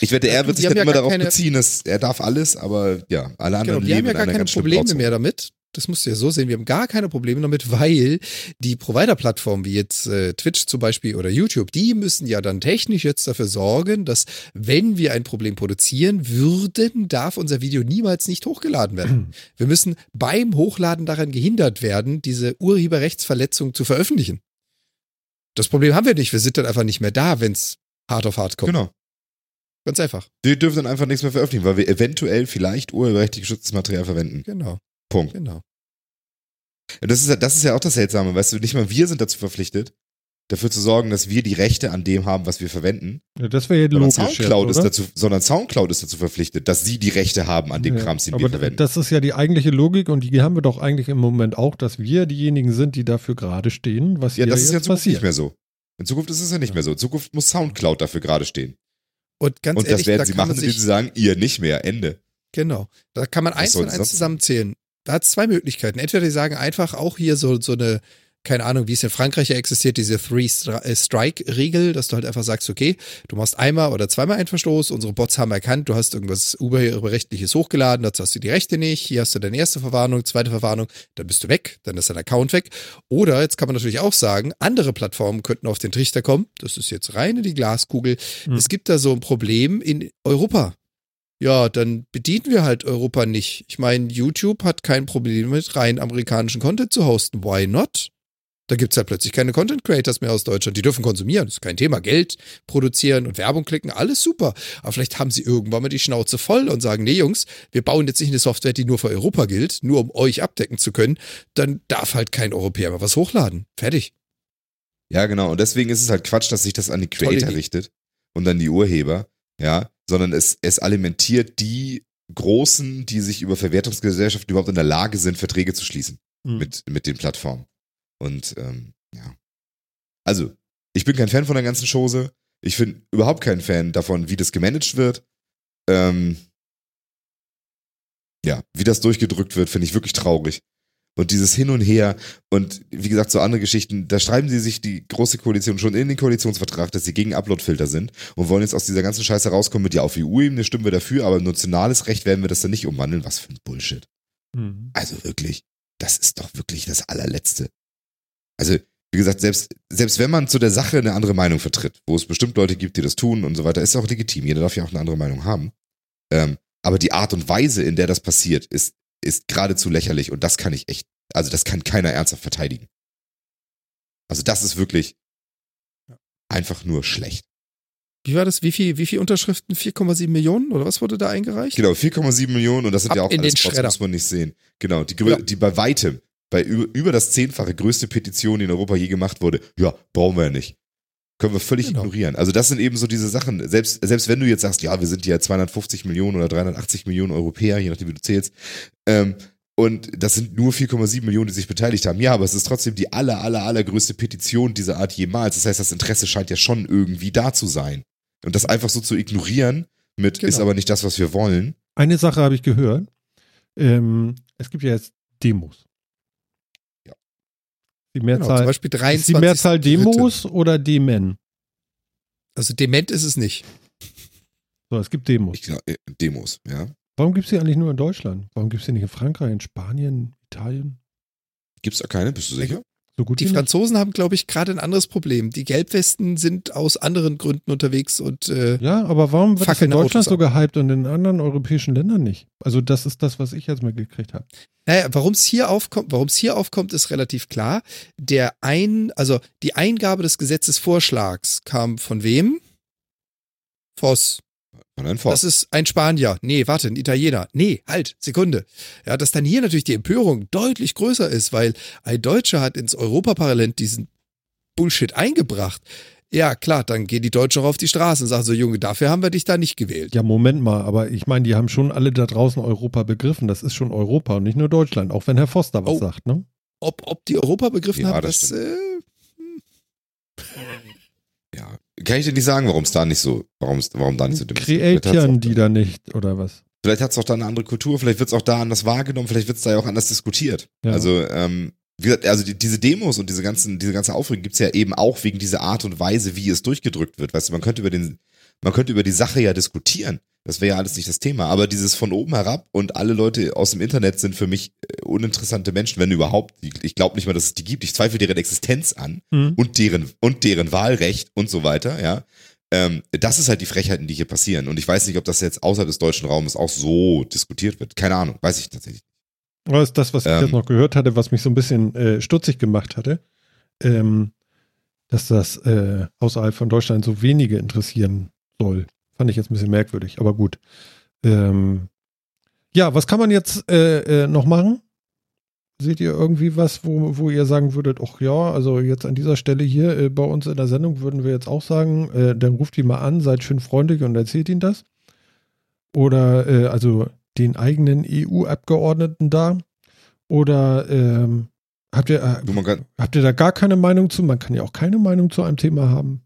Ich wette, Ja, er wird die sich haben dann ja immer darauf keine- beziehen, dass er darf alles, aber ja, alle anderen Genau, wir haben leben ja in gar keine Probleme mehr damit. Das musst du ja so sehen. Wir haben gar keine Probleme damit, weil die Provider-Plattformen wie jetzt äh, Twitch zum Beispiel oder YouTube, die müssen ja dann technisch jetzt dafür sorgen, dass wenn wir ein Problem produzieren würden, darf unser Video niemals nicht hochgeladen werden. Wir müssen beim Hochladen daran gehindert werden, diese Urheberrechtsverletzung zu veröffentlichen. Das Problem haben wir nicht. Wir sind dann einfach nicht mehr da, wenn es hart auf hart kommt. Genau. Ganz einfach. Wir dürfen dann einfach nichts mehr veröffentlichen, weil wir eventuell vielleicht urheberrechtlich geschütztes Material verwenden. Genau, Punkt. genau. Das ist, ja- das ist ja auch das Seltsame, weißt du, nicht mal wir sind dazu verpflichtet, dafür zu sorgen, dass wir die Rechte an dem haben, was wir verwenden. Ja, das wäre ja Sondern logisch. Soundcloud, jetzt, ist dazu, sondern Soundcloud ist dazu verpflichtet, dass sie die Rechte haben an dem Ja, Krams, den aber wir verwenden. Das ist ja die eigentliche Logik und die haben wir doch eigentlich im Moment auch, dass wir diejenigen sind, die dafür gerade stehen, was ja, hier das ist ja in jetzt Zukunft passiert. nicht mehr so. In Zukunft ist es ja nicht mehr so. In Zukunft muss Soundcloud dafür gerade stehen. Und ganz Und ehrlich, das werden da sie machen, indem sich sie sagen, ihr nicht mehr, Ende. Genau. Da kann man Was eins das eins zusammenzählen. Da hat es zwei Möglichkeiten. Entweder die sagen einfach auch hier so, so eine, keine Ahnung, wie es in Frankreich ja existiert, diese Three-Strike-Regel, dass du halt einfach sagst, okay, du machst einmal oder zweimal einen Verstoß, unsere Bots haben erkannt, du hast irgendwas Urheberrechtliches hochgeladen, dazu hast du die Rechte nicht, hier hast du deine erste Verwarnung, zweite Verwarnung, dann bist du weg, dann ist dein Account weg. Oder, jetzt kann man natürlich auch sagen, andere Plattformen könnten auf den Trichter kommen, das ist jetzt rein in die Glaskugel, Hm. es gibt da so ein Problem in Europa ja, dann bedienen wir halt Europa nicht. Ich meine, YouTube hat kein Problem mit rein amerikanischen Content zu hosten. Why not? Da gibt's halt plötzlich keine Content Creators mehr aus Deutschland. Die dürfen konsumieren, das ist kein Thema. Geld produzieren und Werbung klicken, alles super. Aber vielleicht haben sie irgendwann mal die Schnauze voll und sagen, nee Jungs, wir bauen jetzt nicht eine Software, die nur für Europa gilt, nur um euch abdecken zu können. Dann darf halt kein Europäer mehr was hochladen. Fertig. Ja, genau. Und deswegen ist es halt Quatsch, dass sich das an die Creator richtet und an die Urheber, ja, sondern es, es alimentiert die Großen, die sich über Verwertungsgesellschaften überhaupt in der Lage sind, Verträge zu schließen Hm. mit, mit den Plattformen. Und ähm, ja. Also, ich bin kein Fan von der ganzen Chose. Ich bin überhaupt kein Fan davon, wie das gemanagt wird. Ähm, ja, wie das durchgedrückt wird, finde ich wirklich traurig. Und dieses Hin und Her und wie gesagt, so andere Geschichten, da schreiben sie sich die große Koalition schon in den Koalitionsvertrag, dass sie gegen Uploadfilter sind und wollen jetzt aus dieser ganzen Scheiße rauskommen mit, ja, auf EU-Ebene stimmen wir dafür, aber im nationales Recht werden wir das dann nicht umwandeln. Was für ein Bullshit. Hm. Also wirklich, das ist doch wirklich das allerletzte. Also, wie gesagt, selbst, selbst wenn man zu der Sache eine andere Meinung vertritt, wo es bestimmt Leute gibt, die das tun und so weiter, ist auch legitim. Jeder darf ja auch eine andere Meinung haben. Ähm, aber die Art und Weise, in der das passiert, ist, ist geradezu lächerlich und das kann ich echt, also das kann keiner ernsthaft verteidigen. Also das ist wirklich einfach nur schlecht. Wie war das? Wie viel, wie viel Unterschriften? 4,7 Millionen oder was wurde da eingereicht? Genau, 4,7 Millionen und das sind Ab ja auch in alles den Spots, muss man nicht sehen. Genau, die, Ja. die bei weitem, bei über, über das zehnfache größte Petition, die in Europa je gemacht wurde, ja, brauchen wir ja nicht. Können wir völlig Genau. ignorieren. Also das sind eben so diese Sachen, selbst, selbst wenn du jetzt sagst, ja, wir sind ja 250 Millionen oder 380 Millionen Europäer, je nachdem wie du zählst, ähm, und das sind nur 4,7 Millionen, die sich beteiligt haben. Ja, aber es ist trotzdem die aller, aller, allergrößte Petition dieser Art jemals. Das heißt, das Interesse scheint ja schon irgendwie da zu sein. Und das einfach so zu ignorieren mit, Genau. ist aber nicht das, was wir wollen. Eine Sache habe ich gehört. Ähm, es gibt ja jetzt Demos. Die Genau, zum Mehrzahl, Beispiel ist 23. die Mehrzahl Demos oder Demen? Also dement ist es nicht. So, es gibt Demos. Ich glaub, äh, Demos, ja. Warum gibt es die eigentlich nur in Deutschland? Warum gibt es die nicht in Frankreich, in Spanien, Italien? Gibt's da keine? Bist du sicher? So gut Die wie nicht. Franzosen haben, glaube ich, gerade ein anderes Problem. Die Gelbwesten sind aus anderen Gründen unterwegs und äh, Ja, aber warum wird in Deutschland Autos so gehypt und in anderen europäischen Ländern nicht? Also das ist das, was ich jetzt mal gekriegt habe. naja, warum es hier aufkommt, warum es hier aufkommt, ist relativ klar. Der ein, also die Eingabe des Gesetzesvorschlags kam von wem? Voss. Das ist ein Spanier. Nee, warte, ein Italiener. Nee, halt, Sekunde. Ja, dass dann hier natürlich die Empörung deutlich größer ist, weil ein Deutscher hat ins Europaparlament diesen Bullshit eingebracht. Ja, klar, dann gehen die Deutschen auch auf die Straße und sagen so, Junge, dafür haben wir dich da nicht gewählt. Ja, Moment mal, aber ich meine, die haben schon alle da draußen Europa begriffen. Das ist schon Europa und nicht nur Deutschland, auch wenn Herr Foster was Oh. sagt, ne? Ob, ob die Europa begriffen Ja, haben, das das, äh. Kann ich dir nicht sagen, warum es da nicht so, warum warum da nicht so Kreatieren die da nicht, oder was? Vielleicht hat es auch da eine andere Kultur, vielleicht wird es auch da anders wahrgenommen, vielleicht wird es da ja auch anders diskutiert. Ja. Also, ähm, wie gesagt, also die, diese Demos und diese ganzen, diese ganze Aufregung gibt's ja eben auch wegen dieser Art und Weise, wie es durchgedrückt wird. Weißt du, man könnte über den, man könnte über die Sache ja diskutieren. Das wäre ja alles nicht das Thema. Aber dieses von oben herab und alle Leute aus dem Internet sind für mich äh, uninteressante Menschen, wenn überhaupt. Ich glaube nicht mal, dass es die gibt. Ich zweifle deren Existenz an Mhm. und deren und deren Wahlrecht und so weiter. Ja, ähm, das ist halt die Frechheiten, die hier passieren. Und ich weiß nicht, ob das jetzt außerhalb des deutschen Raumes auch so diskutiert wird. Keine Ahnung, weiß ich tatsächlich. Das ist das, was ich Ähm. jetzt noch gehört hatte, was mich so ein bisschen äh, stutzig gemacht hatte, ähm, dass das äh, außerhalb von Deutschland so wenige interessieren soll. Fand ich jetzt ein bisschen merkwürdig, aber gut. Ähm, ja, was kann man jetzt äh, äh, noch machen? Seht ihr irgendwie was, wo, wo ihr sagen würdet, ach ja, also jetzt an dieser Stelle hier äh, bei uns in der Sendung würden wir jetzt auch sagen, äh, dann ruft ihn mal an, seid schön freundlich und erzählt ihm das. Oder äh, also den eigenen EU-Abgeordneten da? Oder ähm, habt, ihr, äh, habt ihr da gar keine Meinung zu? Man kann ja auch keine Meinung zu einem Thema haben.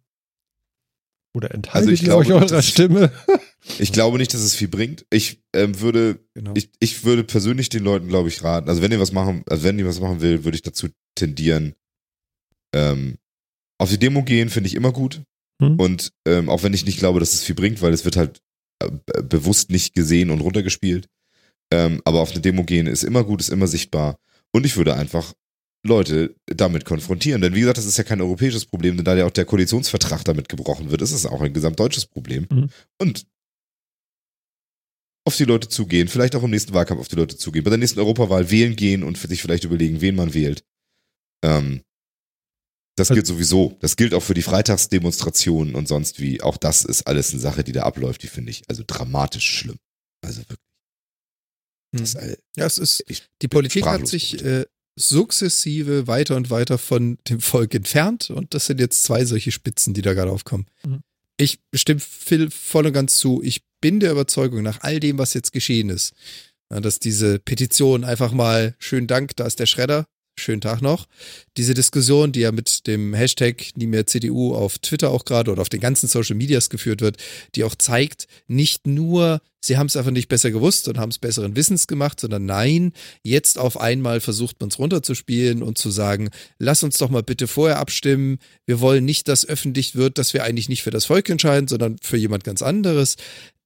Oder enthaltet Also ich ihr glaube euch nicht, eurer dass- Stimme? ich glaube nicht, dass es viel bringt. Ich ähm, würde Genau. ich, ich würde persönlich den Leuten, glaube ich, raten, also wenn ihr was machen, also wenn ihr was machen will, würde ich dazu tendieren, ähm, auf die Demo gehen, finde ich immer gut. Hm? Und ähm, auch wenn ich nicht glaube, dass es viel bringt, weil es wird halt äh, bewusst nicht gesehen und runtergespielt. Ähm, aber auf eine Demo gehen ist immer gut, ist immer sichtbar. Und ich würde einfach Leute damit konfrontieren. Denn wie gesagt, das ist ja kein europäisches Problem, denn da ja auch der Koalitionsvertrag damit gebrochen wird, ist es auch ein gesamtdeutsches Problem. Mhm. Und auf die Leute zugehen, vielleicht auch im nächsten Wahlkampf auf die Leute zugehen, bei der nächsten Europawahl wählen gehen und sich vielleicht überlegen, wen man wählt. Ähm, das Also- gilt sowieso. Das gilt auch für die Freitagsdemonstrationen und sonst wie. Auch das ist alles eine Sache, die da abläuft, die finde ich also dramatisch schlimm. Also wirklich. Ist, äh, Ja, es ist, ich die Politik hat sich äh, sukzessive weiter und weiter von dem Volk entfernt und das sind jetzt zwei solche Spitzen, die da gerade aufkommen. Mhm. Ich stimme Phil voll und ganz zu. Ich bin der Überzeugung, nach all dem, was jetzt geschehen ist, dass diese Petition einfach mal, schönen Dank, da ist der Schredder, schönen Tag noch, diese Diskussion, die ja mit dem Hashtag nie mehr CDU auf Twitter auch gerade oder auf den ganzen Social Medias geführt wird, die auch zeigt, nicht nur, sie haben es einfach nicht besser gewusst und haben es besseren Wissens gemacht, sondern nein, jetzt auf einmal versucht man es runterzuspielen und zu sagen, lass uns doch mal bitte vorher abstimmen. Wir wollen nicht, dass öffentlich wird, dass wir eigentlich nicht für das Volk entscheiden, sondern für jemand ganz anderes.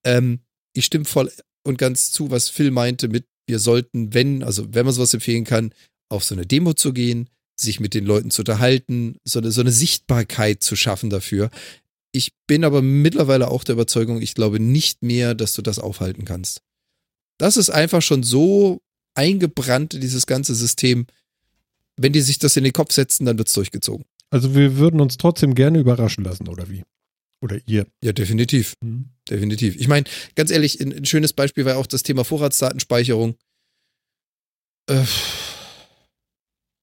Ähm, ich stimme voll und ganz zu, was Phil meinte mit, wir sollten, wenn, also wenn man sowas empfehlen kann, auf so eine Demo zu gehen, sich mit den Leuten zu unterhalten, so eine, so eine Sichtbarkeit zu schaffen dafür. Ich bin aber mittlerweile auch der Überzeugung, ich glaube nicht mehr, dass du das aufhalten kannst. Das ist einfach schon so eingebrannt in dieses ganze System. Wenn die sich das in den Kopf setzen, dann wird's durchgezogen. Also wir würden uns trotzdem gerne überraschen lassen, oder wie? Oder ihr? Ja, definitiv. Hm? Definitiv. Ich meine, ganz ehrlich, ein, ein schönes Beispiel war auch das Thema Vorratsdatenspeicherung. Äh,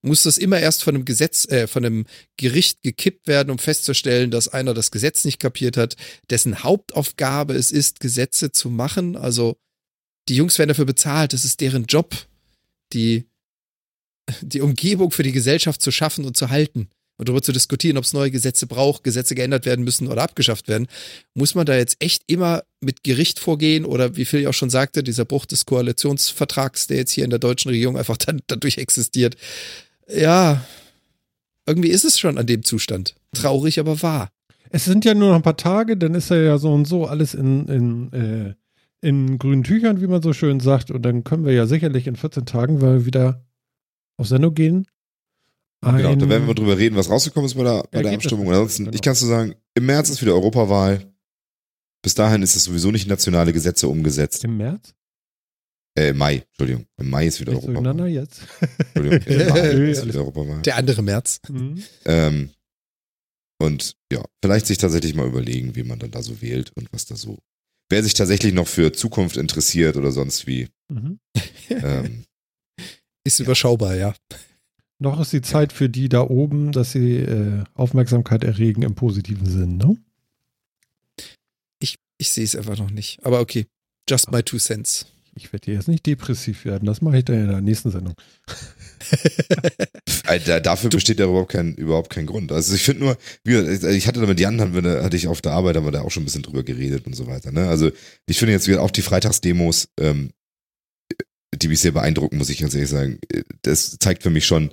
muss das immer erst von einem Gesetz, äh, von einem Gericht gekippt werden, um festzustellen, dass einer das Gesetz nicht kapiert hat, dessen Hauptaufgabe es ist, Gesetze zu machen. Also die Jungs werden dafür bezahlt, das ist deren Job, die, die Umgebung für die Gesellschaft zu schaffen und zu halten und darüber zu diskutieren, ob es neue Gesetze braucht, Gesetze geändert werden müssen oder abgeschafft werden. Muss man da jetzt echt immer mit Gericht vorgehen oder wie Phil auch schon sagte, dieser Bruch des Koalitionsvertrags, der jetzt hier in der deutschen Regierung einfach dann, dadurch existiert. Ja, irgendwie ist es schon an dem Zustand. Traurig, aber wahr. Es sind ja nur noch ein paar Tage, dann ist er ja so und so alles in, in, äh, in grünen Tüchern, wie man so schön sagt. Und dann können wir ja sicherlich in 14 Tagen, weil wir wieder auf Sendung gehen. Genau, da werden wir drüber reden, was rausgekommen ist bei der, bei der Abstimmung. Ansonsten, genau. ich kann es nur sagen, im März ist wieder Europawahl. Bis dahin ist es sowieso nicht in nationale Gesetze umgesetzt. Im März? Äh, Mai, Entschuldigung. Im Mai ist wieder Nicht durcheinander Europawahl. jetzt. Entschuldigung, im Mai Nö, ist alles wieder Europawahl. Der andere März. Mhm. Ähm, und ja, vielleicht sich tatsächlich mal überlegen, wie man dann da so wählt und was da so. Wer sich tatsächlich noch für Zukunft interessiert oder sonst wie. Mhm. Ähm, Ist überschaubar, ja. Noch ist die Zeit für die da oben, dass sie äh, Aufmerksamkeit erregen im positiven Sinn, ne? Ich, ich sehe es einfach noch nicht. Aber okay. Just my two cents. Ich werde jetzt nicht depressiv werden. Das mache ich dann in der nächsten Sendung. Alter, dafür besteht ja überhaupt kein, überhaupt kein Grund. Also ich finde nur, ich hatte da mit Jan, hatte ich auf der Arbeit, haben wir da auch schon ein bisschen drüber geredet und so weiter. Ne? Also ich finde jetzt auch die Freitagsdemos, ähm, die mich sehr beeindrucken, muss ich ganz ehrlich sagen, äh, das zeigt für mich schon,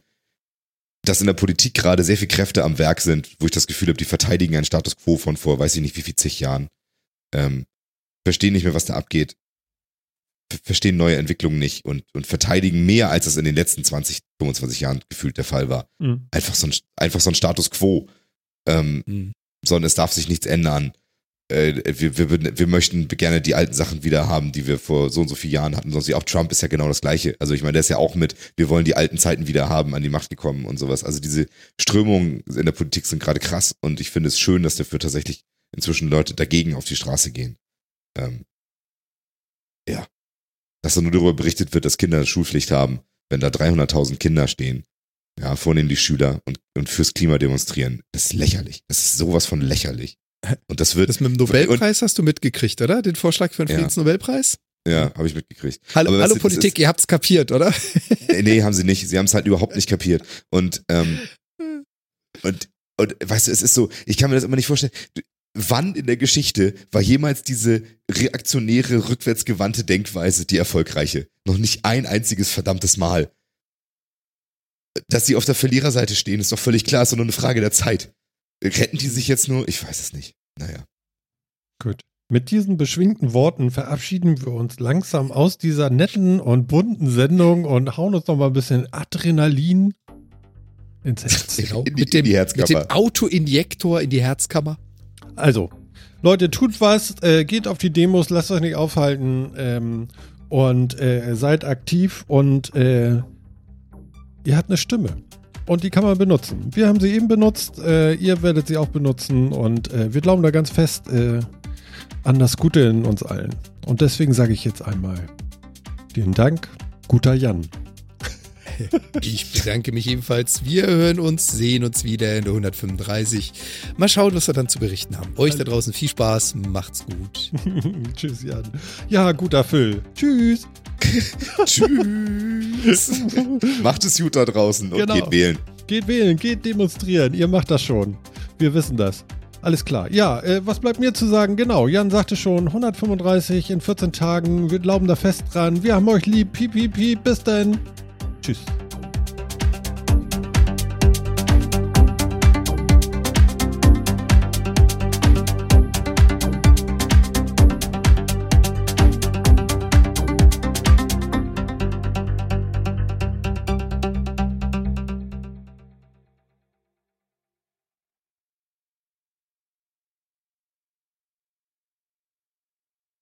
dass in der Politik gerade sehr viele Kräfte am Werk sind, wo ich das Gefühl habe, die verteidigen einen Status quo von vor, weiß ich nicht, wie viel zig Jahren. Ähm, verstehen nicht mehr, was da abgeht. Ver- Verstehen neue Entwicklungen nicht und, und verteidigen mehr, als das in den letzten 20, 25 Jahren gefühlt der Fall war. Mhm. Einfach so ein, einfach so ein Status quo. Ähm, Hm. sondern es darf sich nichts ändern. Äh, wir, wir, wir möchten gerne die alten Sachen wieder haben, die wir vor so und so vielen Jahren hatten. Sonst auch Trump ist ja genau das Gleiche. Also ich meine, der ist ja auch mit, wir wollen die alten Zeiten wieder haben, an die Macht gekommen und sowas. Also diese Strömungen in der Politik sind gerade krass und ich finde es schön, dass dafür tatsächlich inzwischen Leute dagegen auf die Straße gehen. Ähm, ja. Dass da nur darüber berichtet wird, dass Kinder Schulpflicht haben, wenn da 300.000 Kinder stehen. Ja, vornehmen die Schüler und, und fürs Klima demonstrieren. Das ist lächerlich. Das ist sowas von lächerlich. Und das wird, Das mit dem Nobelpreis hast du mitgekriegt, oder? Den Vorschlag für den Ja. Friedensnobelpreis? ja, habe ich mitgekriegt. Hallo, Aber weißt hallo das Politik, ihr habt's kapiert, oder? Nee, haben sie nicht. Sie haben es halt überhaupt nicht kapiert. Und, ähm, und, und weißt du, es ist so, ich kann mir das immer nicht vorstellen. Wann in der Geschichte war jemals diese reaktionäre, rückwärtsgewandte Denkweise die erfolgreiche? Noch nicht ein einziges verdammtes Mal. Dass sie auf der Verliererseite stehen, ist doch völlig klar, ist doch nur eine Frage der Zeit. Retten die sich jetzt nur? Ich weiß es nicht. Naja. Gut. Mit diesen beschwingten Worten verabschieden wir uns langsam aus dieser netten und bunten Sendung und hauen uns noch mal ein bisschen Adrenalin ins Herz. Genau. In die- mit, dem, mit dem Autoinjektor in die Herzkammer. Also, Leute, tut was, äh, geht auf die Demos, lasst euch nicht aufhalten ähm, und äh, seid aktiv und äh, ihr habt eine Stimme. Und die kann man benutzen. Wir haben sie eben benutzt, äh, ihr werdet sie auch benutzen und äh, wir glauben da ganz fest äh, an das Gute in uns allen. Und deswegen sage ich jetzt einmal vielen Dank, guter Jan. Ich bedanke mich ebenfalls. Wir hören uns, sehen uns wieder in der 135. Mal schauen, was wir dann zu berichten haben. Euch da draußen viel Spaß, macht's gut. Tschüss, Jan. Ja, guter Phil. Tschüss. Tschüss. Macht es gut da draußen und Genau. geht wählen. Geht wählen, geht demonstrieren. Ihr macht das schon. Wir wissen das. Alles klar. Ja, äh, was bleibt mir zu sagen? Genau, Jan sagte schon, 135 in 14 Tagen. Wir glauben da fest dran. Wir haben euch lieb. Piep, piep, piep. Bis dann. Tschüss.